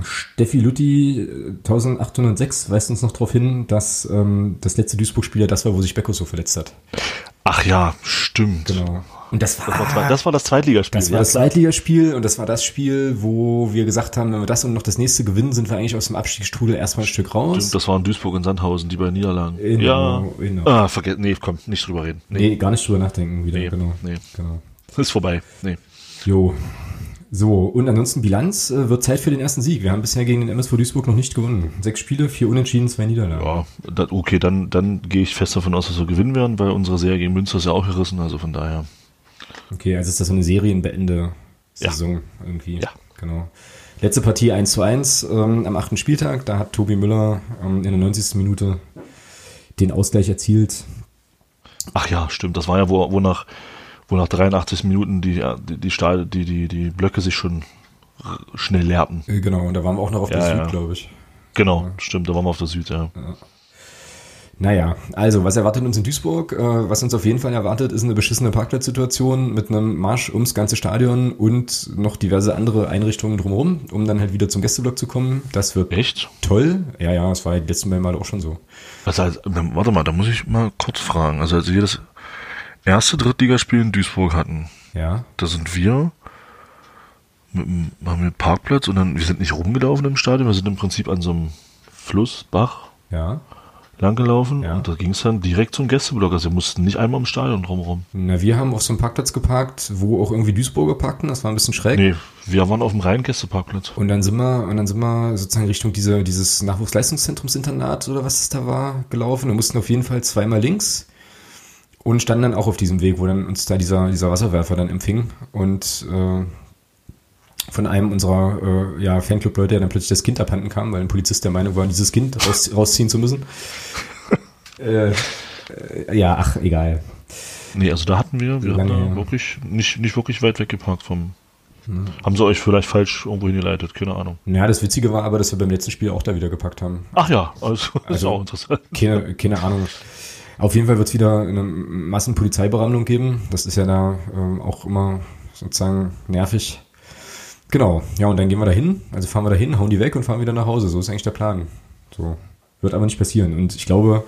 Steffi Lutti 1806 weist uns noch darauf hin, dass ähm, das letzte Duisburg-Spiel ja das war, wo sich Becko so verletzt hat. Ach ja, stimmt. Genau. Und das war, das war, das, war das Zweitligaspiel. Das war das Zweitligaspiel und das war das Spiel, wo wir gesagt haben, wenn wir das und noch das nächste gewinnen, sind wir eigentlich aus dem Abstiegsstrudel erstmal ein Stück raus. Stimmt, das waren Duisburg und Sandhausen, die bei Niederlagen. Genau, ja. Genau. Ah, vergessen. Nee, komm, nicht drüber reden. Nee, nee gar nicht drüber nachdenken wieder. Nee, genau. Nee. genau. Ist vorbei. Nee. Jo. So, und ansonsten Bilanz äh, wird Zeit für den ersten Sieg. Wir haben bisher gegen den MSV Duisburg noch nicht gewonnen. Sechs Spiele, vier Unentschieden, zwei Niederlagen. Ja, das, okay, dann, dann gehe ich fest davon aus, dass wir gewinnen werden, weil unsere Serie gegen Münster ist ja auch gerissen, also von daher. Okay, also ist das so eine Serienbeende Saison ja. irgendwie. Ja. Genau. Letzte Partie 1 zu 1 ähm, am achten Spieltag. Da hat Tobi Müller ähm, in der 90. Minute den Ausgleich erzielt. Ach ja, stimmt. Das war ja, wo, wo nach wo nach 83 Minuten die, die, die, Stahl, die, die, die Blöcke sich schon schnell leerten. Äh, genau, und da waren wir auch noch auf ja, der Süd, ja. glaube ich. Genau, ja. stimmt, da waren wir auf der Süd, ja. ja. Naja, also was erwartet uns in Duisburg? Äh, was uns auf jeden Fall erwartet, ist eine beschissene Parkplatzsituation mit einem Marsch ums ganze Stadion und noch diverse andere Einrichtungen drumherum, um dann halt wieder zum Gästeblock zu kommen. Das wird Echt? toll. Ja, ja, das war die letzten beiden Mal auch schon so. Was heißt, warte mal, da muss ich mal kurz fragen. Also als wir das erste Drittligaspiel in Duisburg hatten, Ja. da sind wir mit, dem- haben wir Parkplatz und dann, wir sind nicht rumgelaufen im Stadion, wir sind im Prinzip an so einem Fluss, Bach Ja. langgelaufen Ja. und da ging es dann direkt zum Gästeblock. Also wir mussten nicht einmal im Stadion drumherum. Na, wir haben auf so einem Parkplatz geparkt, wo auch irgendwie Duisburger parkten. Das war ein bisschen schräg. Nee, wir waren auf dem reinen Gästeparkplatz. Und dann sind wir, und dann sind wir sozusagen Richtung diese, dieses Nachwuchsleistungszentrumsinternat oder was es da war, gelaufen und mussten auf jeden Fall zweimal links und standen dann auch auf diesem Weg, wo dann uns da dieser, dieser Wasserwerfer dann empfing und äh, von einem unserer äh, ja, Fanclub-Leute, der dann plötzlich das Kind abhanden kam, weil ein Polizist der Meinung war, dieses Kind raus, rausziehen zu müssen. äh, äh, ja, ach, egal. Nee, also da hatten wir, wir haben Lange da wirklich nicht, nicht wirklich weit weggeparkt vom. Haben sie euch vielleicht falsch irgendwo hingeleitet, keine Ahnung. Ja, das Witzige war aber, dass wir beim letzten Spiel auch da wieder gepackt haben. Ach ja, also, ist Also- auch interessant. Keine, keine Ahnung. Auf jeden Fall wird es wieder eine Massenpolizeiberamlung geben. Das ist ja da ähm, auch immer sozusagen nervig. Genau, ja, und dann gehen wir da hin, also fahren wir da hin, hauen die weg und fahren wieder nach Hause. So ist eigentlich der Plan. So. Wird aber nicht passieren. Und ich glaube,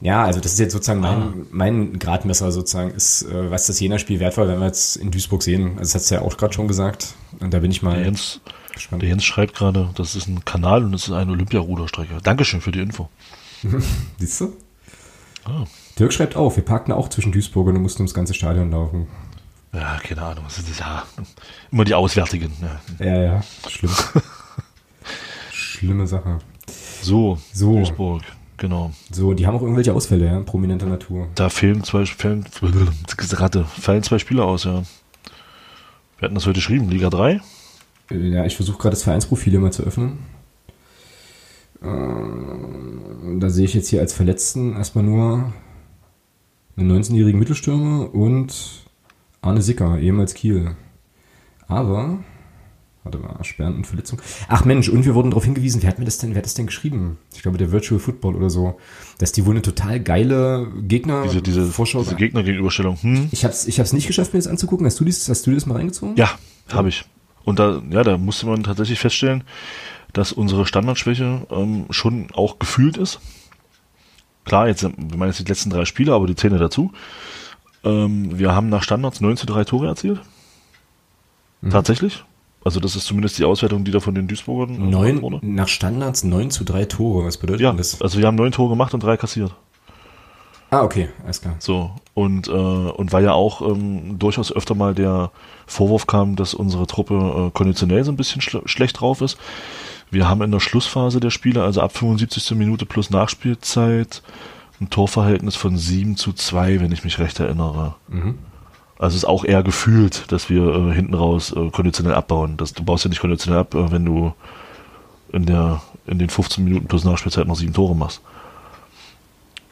ja, also das ist jetzt sozusagen mein, mein Gradmesser sozusagen, ist, äh, was das Jena-Spiel wert war, wenn wir jetzt in Duisburg sehen. Also das hast du ja auch gerade schon gesagt. Und da bin ich Der mal Jens, gespannt. der Jens schreibt gerade, das ist ein Kanal und es ist eine Olympiaruderstrecke. Dankeschön für die Info. Siehst du? Ah. Dirk schreibt auf, wir parkten auch zwischen Duisburg und mussten ums ganze Stadion laufen. Ja, keine Ahnung. Das ist ja immer die Auswärtigen. Ja. Ja, ja, schlimm. Schlimme Sache. So, So. Duisburg, genau. So, die haben auch irgendwelche Ausfälle, ja, prominenter Natur. Da fehlen zwei, fehlen, Ratte, fallen zwei Spieler aus, ja. Wir hatten das heute geschrieben, Liga 3. Äh, Ja, ich versuche gerade das Vereinsprofil mal zu öffnen. Äh, Da sehe ich jetzt hier als Verletzten erstmal nur einen 19-jährigen Mittelstürmer und Arne Sicker, ehemals Kiel. Aber, warte mal, Sperren und Verletzung. Ach Mensch, und wir wurden darauf hingewiesen, wer hat mir das denn, wer hat das denn geschrieben? Ich glaube, der Virtual Football oder so, dass die wohl eine total geile Gegner Diese, diese, Vorschau. diese Gegnergegenüberstellung. Hm? ich hab's, ich hab's nicht geschafft, mir das anzugucken. Hast du das, hast du das mal reingezogen? Ja, habe ich. Und da, ja, da musste man tatsächlich feststellen, dass unsere Standardschwäche ähm, schon auch gefühlt ist. Klar, jetzt, wir meinen jetzt die letzten drei Spiele, aber die Zähne dazu. Ähm, wir haben nach Standards 9 zu 3 Tore erzielt. Mhm. Tatsächlich. Also das ist zumindest die Auswertung, die da von den Duisburgern äh, Neun, wurde. nach Standards 9 zu 3 Tore. Was bedeutet Ja, das? also wir haben neun Tore gemacht und drei kassiert. Ah, okay, alles klar. So, und, äh, und weil ja auch ähm, durchaus öfter mal der Vorwurf kam, dass unsere Truppe äh, konditionell so ein bisschen schl schlecht drauf ist. Wir haben in der Schlussphase der Spiele, also ab 75. Minute plus Nachspielzeit, ein Torverhältnis von 7 zu 2, wenn ich mich recht erinnere. Mhm. Also es ist auch eher gefühlt, dass wir äh, hinten raus äh, konditionell abbauen. Das, du baust ja nicht konditionell ab, äh, wenn du in, der, in den 15 Minuten plus Nachspielzeit noch sieben Tore machst.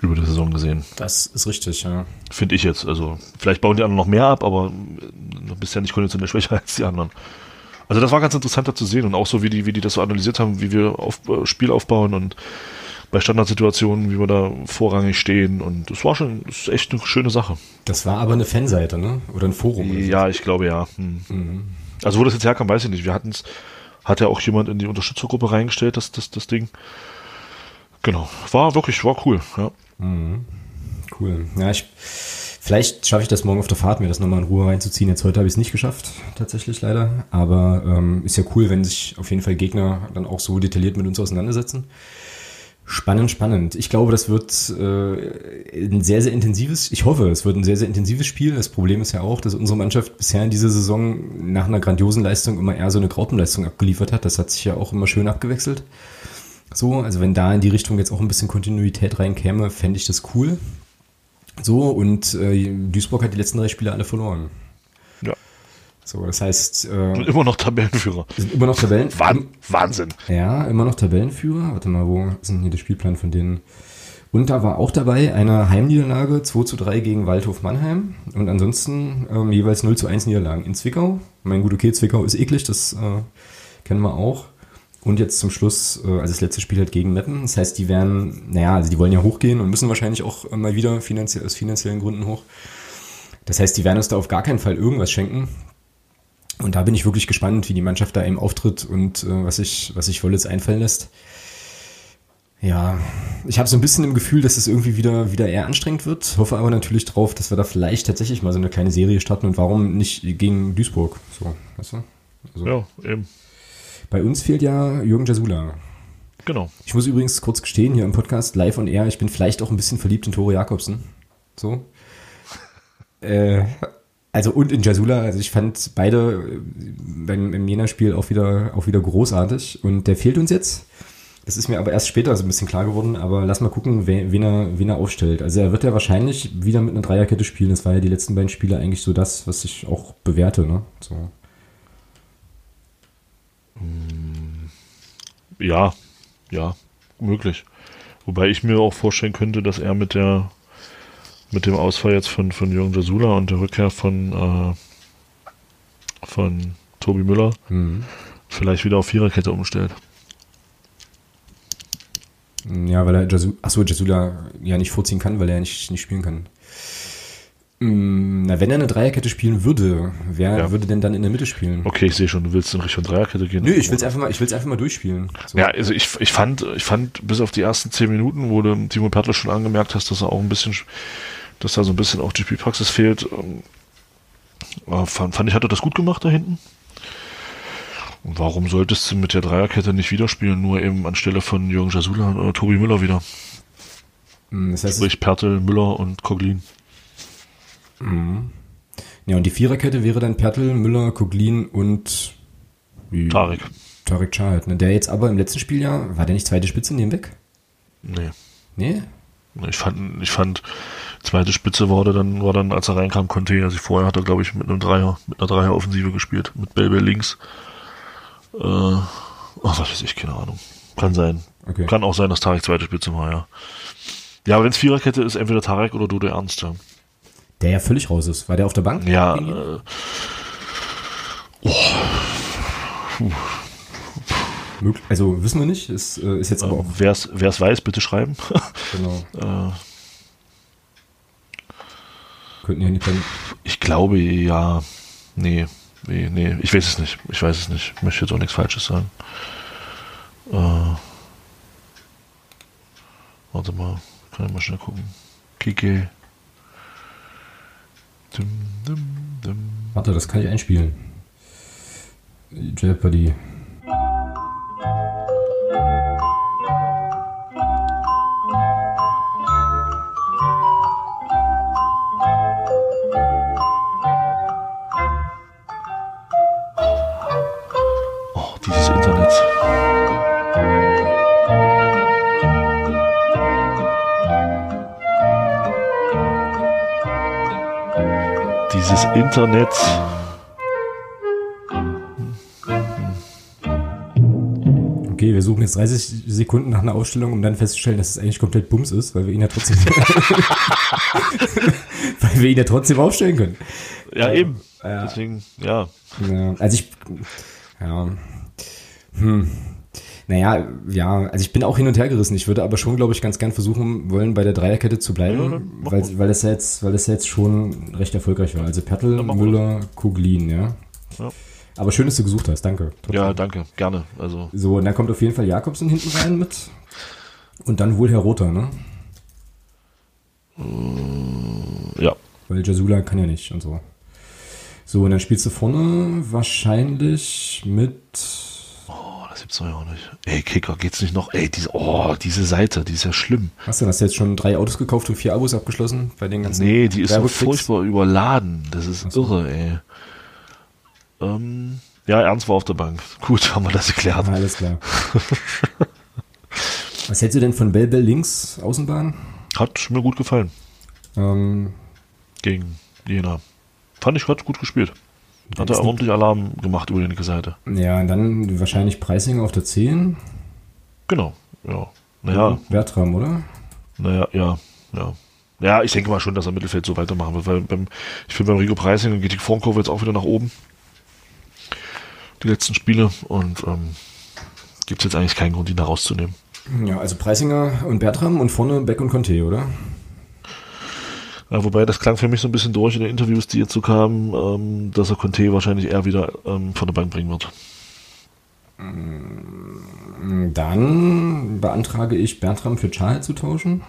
Über die Saison gesehen. Das ist richtig, ja. Finde ich jetzt. Also, vielleicht bauen die anderen noch mehr ab, aber äh, du bist ja nicht konditionell schwächer als die anderen. Also, das war ganz interessant da zu sehen und auch so, wie die, wie die das so analysiert haben, wie wir auf, äh, Spiel aufbauen und bei Standardsituationen, wie wir da vorrangig stehen. Und das war schon, das ist echt eine schöne Sache. Das war aber eine Fanseite, ne? Oder ein Forum. oder so. Ja, ich glaube ja. Hm. Also, wo das jetzt herkam, weiß ich nicht. Wir hatten es, hat ja auch jemand in die Unterstützergruppe reingestellt, das, das, das Ding. Genau. War wirklich, war cool, ja. Cool. Ja, ich, vielleicht schaffe ich das morgen auf der Fahrt, mir das nochmal in Ruhe reinzuziehen. Jetzt heute habe ich es nicht geschafft, tatsächlich leider. Aber ähm, ist ja cool, wenn sich auf jeden Fall Gegner dann auch so detailliert mit uns auseinandersetzen. Spannend, spannend. Ich glaube, das wird äh, ein sehr, sehr intensives, ich hoffe, es wird ein sehr, sehr intensives Spiel. Das Problem ist ja auch, dass unsere Mannschaft bisher in dieser Saison nach einer grandiosen Leistung immer eher so eine Graupenleistung abgeliefert hat. Das hat sich ja auch immer schön abgewechselt. So, also wenn da in die Richtung jetzt auch ein bisschen Kontinuität reinkäme, fände ich das cool. So, und äh, Duisburg hat die letzten drei Spiele alle verloren. Ja. So, das heißt, äh, immer noch Tabellenführer. sind immer noch Tabellen. Wahn, Wahnsinn. Ja, immer noch Tabellenführer. Warte mal, wo ist denn hier der Spielplan von denen? Und da war auch dabei eine Heimniederlage 2 zu 3 gegen Waldhof Mannheim und ansonsten ähm, jeweils 0 zu 1 Niederlagen in Zwickau. Mein gut, okay, Zwickau ist eklig, das äh, kennen wir auch. Und jetzt zum Schluss, äh, also das letzte Spiel halt gegen Meppen. Das heißt, die werden, naja, also die wollen ja hochgehen und müssen wahrscheinlich auch äh, mal wieder finanzie aus finanziellen Gründen hoch. Das heißt, die werden uns da auf gar keinen Fall irgendwas schenken. Und da bin ich wirklich gespannt, wie die Mannschaft da eben auftritt und äh, was sich was sich Wollitz einfallen lässt. Ja, ich habe so ein bisschen im Gefühl, dass es irgendwie wieder, wieder eher anstrengend wird. Hoffe aber natürlich drauf, dass wir da vielleicht tatsächlich mal so eine kleine Serie starten und warum nicht gegen Duisburg. So, weißt du? Also, Ja, eben. Bei uns fehlt ja Jürgen Jasula. Genau. Ich muss übrigens kurz gestehen, hier im Podcast live on air, ich bin vielleicht auch ein bisschen verliebt in Tore Jakobsen. So. Äh, also und in Jasula, also ich fand beide äh, beim im Jena-Spiel auch wieder, auch wieder großartig und der fehlt uns jetzt. Das ist mir aber erst später so ein bisschen klar geworden, aber lass mal gucken, wen, wen, er, wen er aufstellt. Also er wird ja wahrscheinlich wieder mit einer Dreierkette spielen. Das war ja die letzten beiden Spiele eigentlich so das, was ich auch bewerte. Ne? So. Ja, ja, möglich. Wobei ich mir auch vorstellen könnte, dass er mit der mit dem Ausfall jetzt von, von Jürgen Jasula und der Rückkehr von, äh, von Tobi Müller Mhm. vielleicht wieder auf Viererkette umstellt. Ja, weil er Jasu achso, Jasula ja nicht vorziehen kann, weil er nicht, nicht spielen kann. Mm, Na, wenn er eine Dreierkette spielen würde, wer Ja. würde denn dann in der Mitte spielen? Okay, ich sehe schon, du willst in Richtung Dreierkette gehen. Nö, ich will's einfach mal, ich will's einfach mal durchspielen. So. Ja, also ich, ich fand, ich fand bis auf die ersten zehn Minuten, wo du Timo Pertl schon angemerkt hast, dass er auch ein bisschen, dass da so ein bisschen auch die Spielpraxis fehlt, ähm, äh, fand, fand ich, hat er das gut gemacht da hinten. Und warum solltest du mit der Dreierkette nicht wieder spielen, nur eben anstelle von Jürgen Jasula oder Tobi Müller wieder? Mm, Das heißt, Sprich Pertl, Müller und Koglin. Ja, und die Viererkette wäre dann Pertl, Müller, Koglin und Tarek. Tarek Chahat, ne? Der jetzt aber im letzten Spieljahr, war der nicht zweite Spitze neben weg? Nee. Nee? Ich fand, ich fand, zweite Spitze war der dann, war dann, als er reinkam, Conte. Also vorher hat er, glaube ich, mit einem Dreier, mit einer Dreier-Offensive gespielt. Mit Belbe links. Äh, oh, was weiß ich, keine Ahnung. Kann sein. Okay. Kann auch sein, dass Tarek zweite Spitze war, ja. Ja, aber wenn es Viererkette ist, entweder Tarek oder Dude Ernst, ja. Der ja völlig raus ist. War der auf der Bank? Ja, äh, oh, Also wissen wir nicht, ist, äh, ist jetzt aber auch. Wer es weiß, bitte schreiben. Genau. Könnten ja nicht dann. ich glaube ja. Nee, nee, nee. Ich weiß es nicht. Ich weiß es nicht. Ich möchte jetzt auch nichts Falsches sagen. Äh, warte mal. Kann ich mal schnell gucken. Kike. Warte, das kann ich einspielen. Jeopardy. Internet. Okay, wir suchen jetzt 30 Sekunden nach einer Ausstellung, um dann festzustellen, dass es eigentlich komplett Bums ist, weil wir ihn ja trotzdem, weil wir ihn ja trotzdem aufstellen können. Ja, eben. Ja. Deswegen, ja. Ja, also ich, ja, hm. Naja, ja, also ich bin auch hin und her gerissen. Ich würde aber schon, glaube ich, ganz gern versuchen wollen, bei der Dreierkette zu Ja, bleiben, dann mach weil, weil das ja jetzt, weil das ja jetzt schon recht erfolgreich war. Also Pertl, Müller, Kuglin, ja. Ja. Aber schön, dass du gesucht hast, danke. Ja, danke. Gerne. Also, So, und dann kommt auf jeden Fall Jakobsen hinten rein mit. Und dann wohl Herr Rother, ne? ja. Weil Jasula kann ja nicht und so. So, und dann spielst du vorne wahrscheinlich mit. Gibt's doch ja auch nicht. Ey, Kicker, geht's nicht noch? Ey, diese, oh, diese Seite, die ist ja schlimm. Was denn? Hast du jetzt schon drei Autos gekauft und vier Abos abgeschlossen bei den ganzen? Nee, die ist so furchtbar überladen. Das ist so. irre, ey. Ähm, ja, Ernst war auf der Bank. Gut, haben wir das erklärt. Ah, alles klar. Was hältst du denn von Bell Bell links, Außenbahn? Hat mir gut gefallen. Ähm, Gegen Jena. Fand ich, hat gut gespielt. Hat er ordentlich Alarm gemacht über die linke Seite. ja, und dann wahrscheinlich Preisinger auf der 10. Genau, ja. Naja, Bertram, oder? naja, ja, ja. Ja, ich denke mal schon, dass er Mittelfeld so weitermachen wird, weil beim, ich finde beim Rico Preising geht die Formkurve jetzt auch wieder nach oben. Die letzten Spiele und ähm, gibt es jetzt eigentlich keinen Grund, ihn da rauszunehmen. Ja, also Preisinger und Bertram und vorne Beck und Conte, oder? Ja, wobei das klang für mich so ein bisschen durch in den Interviews, die jetzt so kamen, ähm, dass er Conte wahrscheinlich eher wieder ähm, von der Bank bringen wird. Dann beantrage ich Bertram für Charles zu tauschen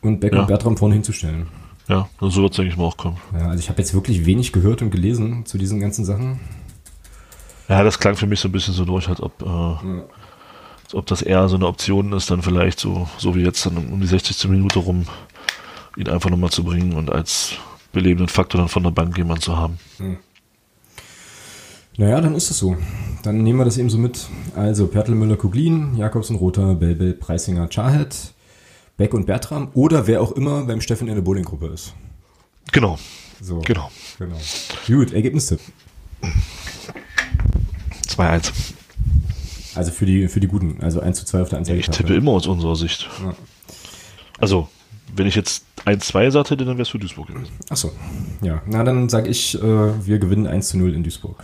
und Beck Ja. und Bertram vorne hinzustellen. Ja, so wird es, denke ich mal, auch kommen. Ja, also ich habe jetzt wirklich wenig gehört und gelesen zu diesen ganzen Sachen. Ja, das klang für mich so ein bisschen so durch, als ob, äh, als ob das eher so eine Option ist, dann vielleicht so, so wie jetzt dann um die 60. Minute rum, ihn einfach nochmal zu bringen und als belebenden Faktor dann von der Bank jemand zu haben. Naja, dann ist es so. Dann nehmen wir das eben so mit. Also Pertl, Müller, Kuglin, Jakobsen, Rother, Belbel, Preisinger, Charhet, Beck und Bertram oder wer auch immer beim Steffen in der Bowlinggruppe ist. Genau, So. genau. genau. Gut, Ergebnistipp. 2-1. Also für die, für die Guten. Also 1 zu 2 auf der Anzeige. Ich tippe immer aus unserer Sicht. Ja. Also, wenn ich jetzt 1-2 gesagt hätte, dann wäre es für Duisburg gewesen. Achso. Ja, na dann sage ich, äh, wir gewinnen 1 zu 0 in Duisburg.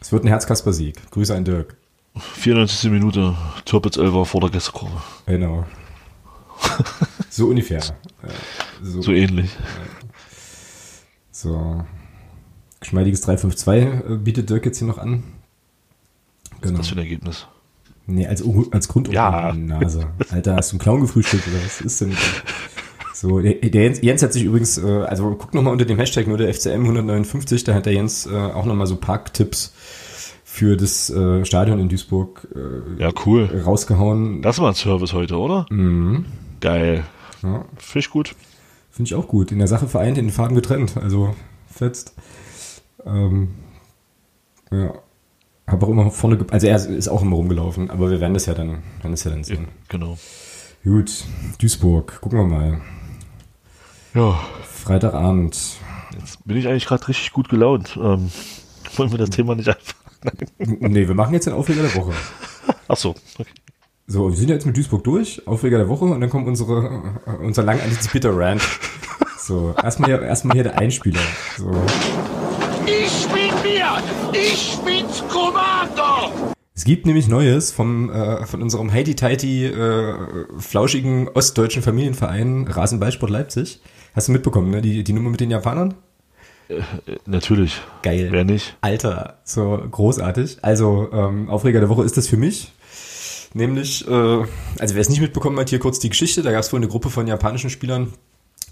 Es wird ein Herzkasper-Sieg. Grüße an Dirk. 94. Minute, Türpitz 11 vor der Gästekurve. Genau. So ungefähr. Äh, so, So ähnlich. so. Geschmeidiges 3-5-2 äh, bietet Dirk jetzt hier noch an. Genau. Was für ein Ergebnis. Nee, als, als Grund Ja. Nase. Alter, hast du einen Clown gefrühstückt oder was ist denn? So, der, der Jens, Jens hat sich übrigens, äh, also guck nochmal unter dem Hashtag nur der FCM 159, da hat der Jens äh, auch nochmal so Parktipps für das äh, Stadion in Duisburg äh, Ja, cool. rausgehauen. Das war ein Service heute, oder? Mhm. Geil. Ja, Finde ich gut. Finde ich auch gut. In der Sache vereint, in den Farben getrennt. Also fetzt. Ähm, ja. Hab auch immer vorne, ge- also er ist auch immer rumgelaufen, aber wir werden das ja dann, werden das ja dann sehen. Genau. Gut, Duisburg, gucken wir mal. Ja, Freitagabend. jetzt bin ich eigentlich gerade richtig gut gelaunt. Ähm, wollen wir das Thema nicht einfach. Nee, wir machen jetzt den Aufreger der Woche. Ach so. Okay. So, wir sind jetzt mit Duisburg durch, Aufreger der Woche und dann kommt unsere, unser lang antizipierter Rant. So, erstmal hier, erstmal hier der Einspieler. So, Ich hier! Ich bin's, Commander! Es gibt nämlich Neues vom, äh, von unserem heidi-teiti äh, flauschigen ostdeutschen Familienverein Rasenballsport Leipzig. Hast du mitbekommen, ne? Die, die Nummer mit den Japanern? Äh, natürlich. Geil. Wer nicht? Alter, so großartig. Also, ähm, Aufreger der Woche ist das für mich. Nämlich, äh, also wer es nicht mitbekommen hat, hier kurz die Geschichte. Da gab es wohl eine Gruppe von japanischen Spielern,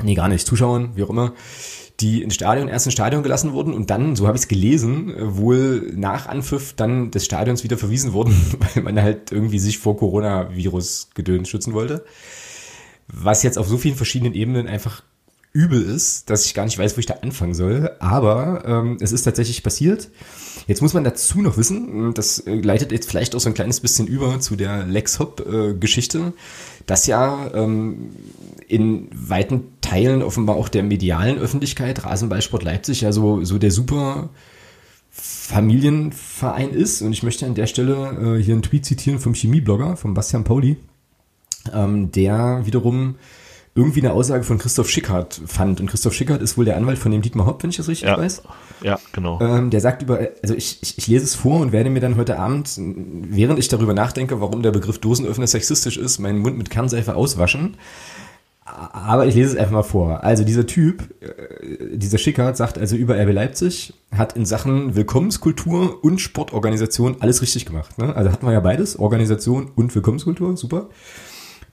nee, gar nicht, Zuschauern, wie auch immer, die ins Stadion, erst ins Stadion gelassen wurden und dann, so habe ich es gelesen, wohl nach Anpfiff dann des Stadions wieder verwiesen wurden, weil man halt irgendwie sich vor Coronavirus-Gedöns schützen wollte. Was jetzt auf so vielen verschiedenen Ebenen einfach übel ist, dass ich gar nicht weiß, wo ich da anfangen soll. Aber ähm, es ist tatsächlich passiert. Jetzt muss man dazu noch wissen, das äh, leitet jetzt vielleicht auch so ein kleines bisschen über zu der Lex Hop-Geschichte, äh, dass ja ähm, in weiten Teilen offenbar auch der medialen Öffentlichkeit Rasenballsport Leipzig ja so, so der super Familienverein ist. Und ich möchte an der Stelle äh, hier einen Tweet zitieren vom Chemieblogger, von Bastian Pauli, ähm, der wiederum irgendwie eine Aussage von Christoph Schickhardt fand. Und Christoph Schickhardt ist wohl der Anwalt von dem Dietmar Hopp, wenn ich das richtig Ja. weiß. Ja, genau. Ähm, der sagt über, also ich, ich, ich lese es vor und werde mir dann heute Abend, während ich darüber nachdenke, warum der Begriff Dosenöffner sexistisch ist, meinen Mund mit Kernseife auswaschen. Aber ich lese es einfach mal vor. Also dieser Typ, äh, dieser Schickert sagt also über RB Leipzig, hat in Sachen Willkommenskultur und Sportorganisation alles richtig gemacht. Ne? Also hatten wir ja beides, Organisation und Willkommenskultur, super.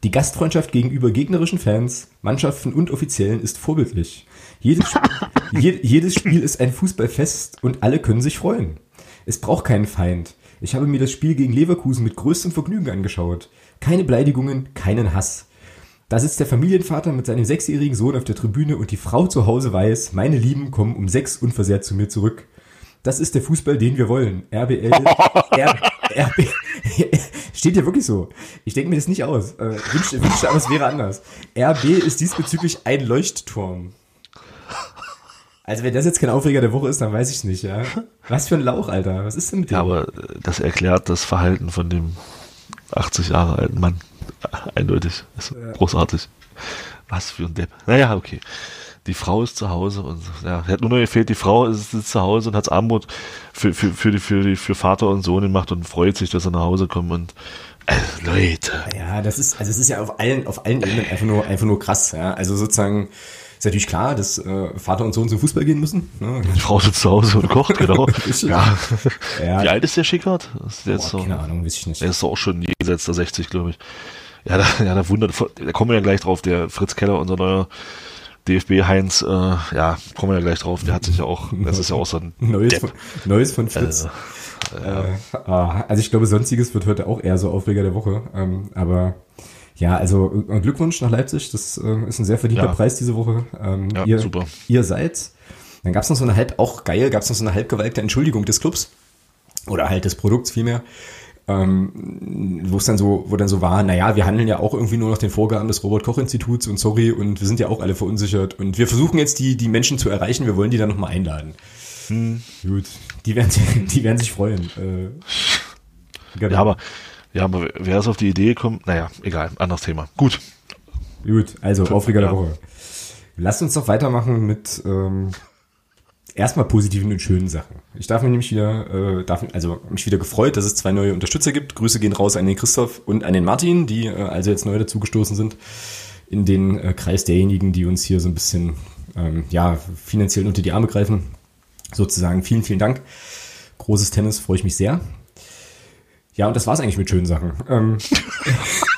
Die Gastfreundschaft gegenüber gegnerischen Fans, Mannschaften und Offiziellen ist vorbildlich. Jedes, Spiel- je, jedes Spiel ist ein Fußballfest und alle können sich freuen. Es braucht keinen Feind. Ich habe mir das Spiel gegen Leverkusen mit größtem Vergnügen angeschaut. Keine Beleidigungen, keinen Hass. Da sitzt der Familienvater mit seinem sechsjährigen Sohn auf der Tribüne und die Frau zu Hause weiß, meine Lieben kommen um sechs unversehrt zu mir zurück. Das ist der Fußball, den wir wollen. RBL, R, RB, steht hier wirklich so. Ich denke mir das nicht aus. Äh, wünschte, wünschte, aber es wäre anders. RB ist diesbezüglich ein Leuchtturm. Also wenn das jetzt kein Aufreger der Woche ist, dann weiß ich nicht, ja. Was für ein Lauch, Alter. Was ist denn mit dem? Ja, aber das erklärt das Verhalten von dem 80 Jahre alten Mann. Eindeutig. Das ist großartig. Was für ein Depp. Naja, okay. Die Frau ist zu Hause und ja, hat nur noch gefehlt, die Frau ist, ist zu Hause und hat Armut für, für, für, die, für, die, für Vater und Sohn gemacht und freut sich, dass er nach Hause kommt und äh, Leute. Ja, das ist, also es ist ja auf allen, auf allen Ebenen einfach nur, einfach nur krass, ja. Also sozusagen, ist natürlich klar, dass äh, Vater und Sohn zum Fußball gehen müssen. Ne? Die Frau sitzt zu Hause und kocht, genau. Ja. Ja. Wie alt ist der Schickert? Ist der Boah, jetzt so, keine Ahnung, weiß ich nicht. der ist auch schon jenseits der 60, glaube ich. Ja, da, ja, da wundert, da kommen wir ja gleich drauf, der Fritz Keller, unser neuer DFB-Heinz, äh, ja, kommen wir ja gleich drauf, der hat sich ja auch, das ist ja auch so ein Neues, Depp. von, Neues von Fritz. Äh, ah, also ich glaube, sonstiges wird heute auch eher so Aufreger der Woche. Ähm, aber ja, also äh, Glückwunsch nach Leipzig. Das äh, ist ein sehr verdienter Ja. Preis diese Woche. Ähm, Ja, ihr, super. Ihr seid. Dann gab es noch so eine halb, auch geil, gab es noch so eine halbgewalkte Entschuldigung des Clubs. Oder halt des Produkts vielmehr. Ähm, wo es dann so, wo dann so war, naja, wir handeln ja auch irgendwie nur nach den Vorgaben des Robert-Koch-Instituts und sorry, und wir sind ja auch alle verunsichert und wir versuchen jetzt die, die Menschen zu erreichen, wir wollen die dann nochmal einladen. Gut, die werden, die werden sich freuen. Äh, genau. Ja, aber, ja, aber wer ist auf die Idee gekommen? Naja, egal, anderes Thema. Gut. Gut, also Aufreger der Ja. Woche. Lasst uns doch weitermachen mit ähm, erstmal positiven und schönen Sachen. Ich darf mich nämlich wieder, äh, darf, also mich wieder gefreut, dass es zwei neue Unterstützer gibt. Grüße gehen raus an den Christoph und an den Martin, die äh, also jetzt neu dazugestoßen sind in den äh, Kreis derjenigen, die uns hier so ein bisschen ähm, ja finanziell unter die Arme greifen. Sozusagen vielen, vielen Dank. Großes Tennis, freue ich mich sehr. Ja, und das war's eigentlich mit schönen Sachen. Ähm,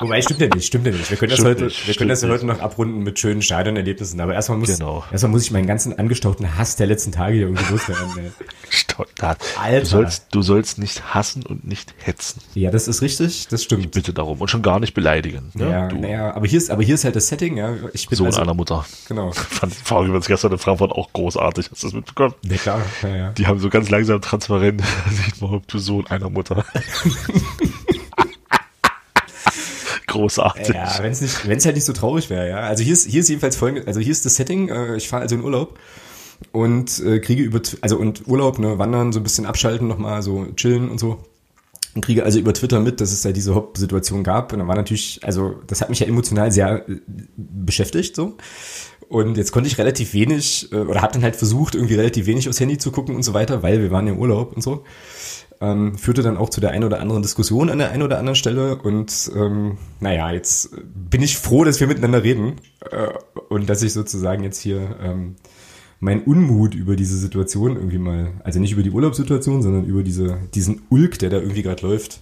Wobei, stimmt ja nicht, stimmt ja nicht. Wir können das Stimmt heute, nicht, wir können das ja heute noch abrunden mit schönen Stadionerlebnissen. Aber erstmal muss, Genau. erstmal muss ich meinen ganzen angestauten Hass der letzten Tage hier irgendwie loswerden. ey. Stottert. Alter. Du sollst, du sollst nicht hassen und nicht hetzen. Ja, das ist richtig, das stimmt. Bitte darum. Und schon gar nicht beleidigen. Ne? Ja, naja, aber hier ist, aber hier ist halt das Setting, ja. Ich bin Sohn also, einer Mutter. Genau. Fand fand ich übrigens gestern in Frankfurt auch großartig. Hast du das mitbekommen? Ja, klar, ja, ja. Die haben so ganz langsam transparent, sieht man, du Sohn einer Mutter. großartig. Ja, wenn es nicht, wenn halt nicht so traurig wäre, ja. Also hier ist, hier ist jedenfalls folgendes, also hier ist das Setting, äh, ich fahre also in Urlaub und äh, kriege über, also und Urlaub, ne, wandern, so ein bisschen abschalten nochmal, so chillen und so. und kriege also über Twitter mit, dass es da diese Hauptsituation gab. Und dann war natürlich, also das hat mich ja emotional sehr äh, beschäftigt so. Und jetzt konnte ich relativ wenig, äh, oder habe dann halt versucht, irgendwie relativ wenig aufs Handy zu gucken und so weiter, weil wir waren im Urlaub und so. Ähm, führte dann auch zu der einen oder anderen Diskussion an der einen oder anderen Stelle. Und ähm, naja, jetzt bin ich froh, dass wir miteinander reden äh, und dass ich sozusagen jetzt hier ähm, mein Unmut über diese Situation irgendwie mal, also nicht über die Urlaubssituation, sondern über diese, diesen Ulk, der da irgendwie gerade läuft,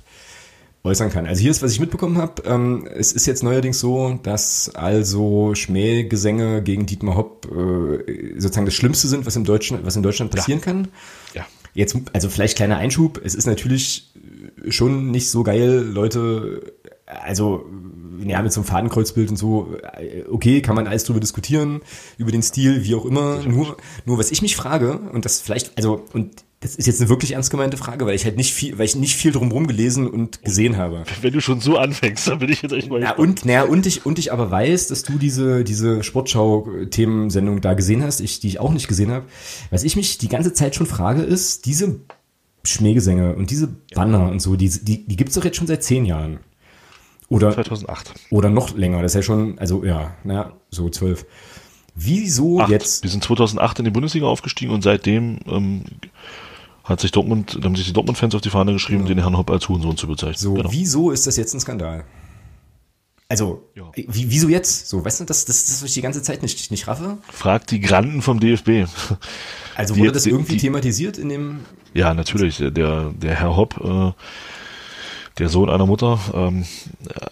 äußern kann. Also hier ist, was ich mitbekommen habe. Ähm, es ist jetzt neuerdings so, dass also Schmähgesänge gegen Dietmar Hopp äh, sozusagen das Schlimmste sind, was, im Deutschen, was in Deutschland passieren ja. kann. Ja. Jetzt, also vielleicht kleiner Einschub. Es ist natürlich schon nicht so geil, Leute, also ja, mit so einem Fadenkreuzbild und so, okay, kann man alles drüber diskutieren, über den Stil, wie auch immer. Nur, nur was ich mich frage, und das vielleicht, also, und das ist jetzt eine wirklich ernst gemeinte Frage, weil ich halt nicht viel, weil ich nicht viel drumherum gelesen und gesehen habe. Wenn du schon so anfängst, dann bin ich jetzt echt mal. Ja, und, naja, und ich, und ich aber weiß, dass du diese, diese Sportschau-Themensendung da gesehen hast, ich, die ich auch nicht gesehen habe. Was ich mich die ganze Zeit schon frage, ist, diese Schmähgesänge und diese Banner und so, die, die, die gibt's doch jetzt schon seit zehn Jahren. Oder, 2008. Oder noch länger, das ist ja schon, also ja, naja, so zwölf. Wieso Acht. jetzt? Wir sind 2008 in die Bundesliga aufgestiegen und seitdem ähm, hat sich Dortmund, haben sich die Dortmund-Fans auf die Fahne geschrieben, den Herrn Hopp als Hurensohn zu bezeichnen. So, Genau. wieso ist das jetzt ein Skandal? Also, Ja. wie, wieso jetzt? So, weißt du, das, das, das was ich die ganze Zeit nicht, nicht raffe. Fragt die Granden vom DFB. Also wurde das irgendwie die- thematisiert in dem, Ja, natürlich. Der, der Herr Hopp, äh, der Sohn einer Mutter, ähm,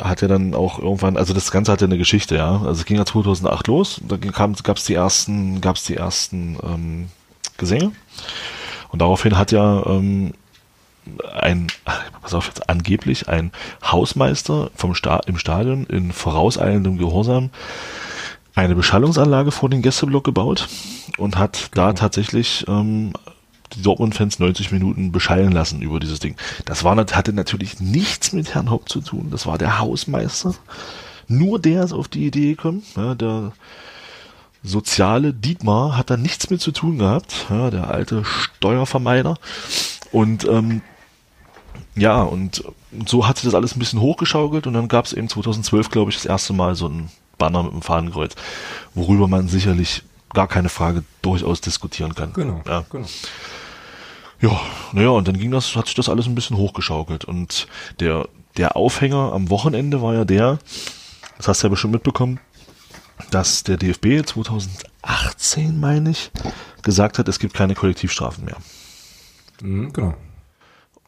hat ja dann auch irgendwann, also das Ganze hat ja eine Geschichte, ja. Also es ging ja 2008 los, da gab es die ersten, gab's die ersten ähm, Gesänge. Und daraufhin hat ja ähm, ein, pass auf jetzt, angeblich ein Hausmeister vom Sta im Stadion in vorauseilendem Gehorsam eine Beschallungsanlage vor den Gästeblock gebaut und hat da tatsächlich ähm, die Dortmund-Fans 90 Minuten beschallen lassen über dieses Ding. Das war, hatte natürlich nichts mit Herrn Hopp zu tun. Das war der Hausmeister. Nur der ist auf die Idee gekommen. Ja, der soziale Dietmar hat da nichts mit zu tun gehabt. Ja, der alte Steuervermeider. Und ähm, ja, und so hat sich das alles ein bisschen hochgeschaukelt und dann gab es eben 2012, glaube ich, das erste Mal so ein Banner mit einem Fahnenkreuz, worüber man sicherlich gar keine Frage durchaus diskutieren kann. genau, Ja, genau. ja, naja, und dann ging das, hat sich das alles ein bisschen hochgeschaukelt. Und der, der Aufhänger am Wochenende war ja der, das hast du ja bestimmt mitbekommen, dass der DFB 2018, meine ich, gesagt hat, es gibt keine Kollektivstrafen mehr. Mhm, genau.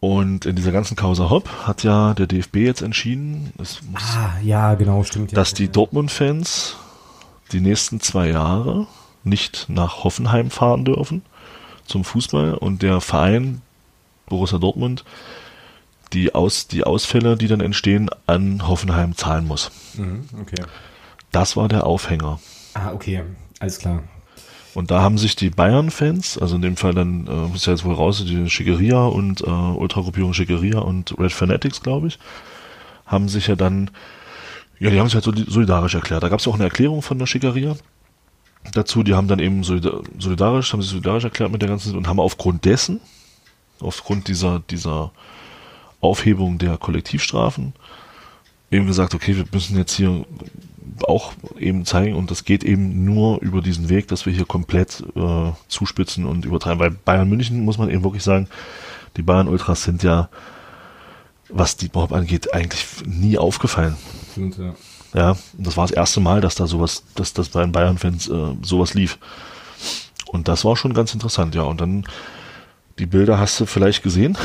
Und in dieser ganzen Causa Hopp hat ja der DFB jetzt entschieden, Ah, ja, genau, stimmt. Ja. dass die Dortmund-Fans die nächsten zwei Jahre nicht nach Hoffenheim fahren dürfen zum Fußball und der Verein Borussia Dortmund die, Aus, die Ausfälle, die dann entstehen, an Hoffenheim zahlen muss. Mhm, okay. Das war der Aufhänger. Ah, okay, alles klar. Und da haben sich die Bayern-Fans, also in dem Fall dann, äh, ist ja jetzt wohl raus, die Schickeria und äh, Ultragruppierung Schickeria und Red Fanatics, glaube ich, haben sich ja dann, ja, die haben sich halt soli- solidarisch erklärt. Da gab es auch eine Erklärung von der Schickeria dazu, die haben dann eben solida- solidarisch, haben sich solidarisch erklärt mit der ganzen und haben aufgrund dessen, aufgrund dieser, dieser Aufhebung der Kollektivstrafen, eben gesagt, okay, wir müssen jetzt hier auch eben zeigen und das geht eben nur über diesen Weg, dass wir hier komplett äh, zuspitzen und übertreiben. Weil Bayern München muss man eben wirklich sagen, die Bayern Ultras sind ja, was die Bob angeht, eigentlich nie aufgefallen. Stimmt, ja. Ja, und das war das erste Mal, dass da sowas, dass das bei den Bayern-Fans äh, sowas lief. Und das war schon ganz interessant, ja. Und dann die Bilder hast du vielleicht gesehen,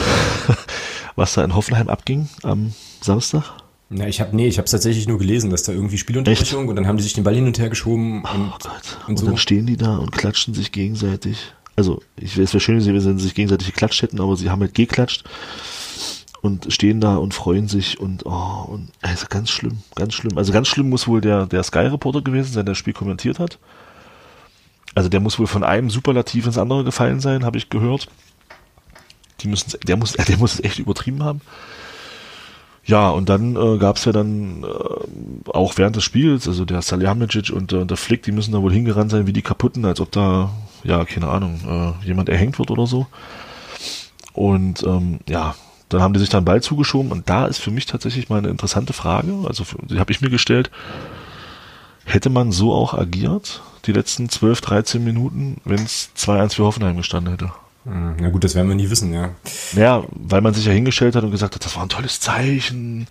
was da in Hoffenheim abging am Samstag. Na, ich habe nee, ich habe es tatsächlich nur gelesen, dass da irgendwie Spielunterbrechung und dann haben die sich den Ball hin und her geschoben und, Oh Gott. und Und, so. dann stehen die da und klatschen sich gegenseitig. Also, ich es wäre schön gewesen, wenn sie sich gegenseitig geklatscht hätten, aber sie haben halt geklatscht und stehen da und freuen sich und oh, und also ganz schlimm, ganz schlimm. Also ganz schlimm muss wohl der, der Sky-Reporter gewesen sein, der das Spiel kommentiert hat. Also der muss wohl von einem Superlativ ins andere gefallen sein, habe ich gehört. Die müssen der muss, der muss es echt übertrieben haben. Ja, und dann äh, gab es ja dann äh, auch während des Spiels, also der Salihamidzic und äh, der Flick, die müssen da wohl hingerannt sein wie die Kaputten, als ob da, ja, keine Ahnung, äh, jemand erhängt wird oder so. Und ähm, ja, dann haben die sich dann Ball zugeschoben und da ist für mich tatsächlich mal eine interessante Frage, also die habe ich mir gestellt. Hätte man so auch agiert, die letzten 12, 13 Minuten, wenn es 2-1 für Hoffenheim gestanden hätte? Na gut, das werden wir nie wissen, ja. Naja, weil man sich ja hingestellt hat und gesagt hat, das war ein tolles Zeichen.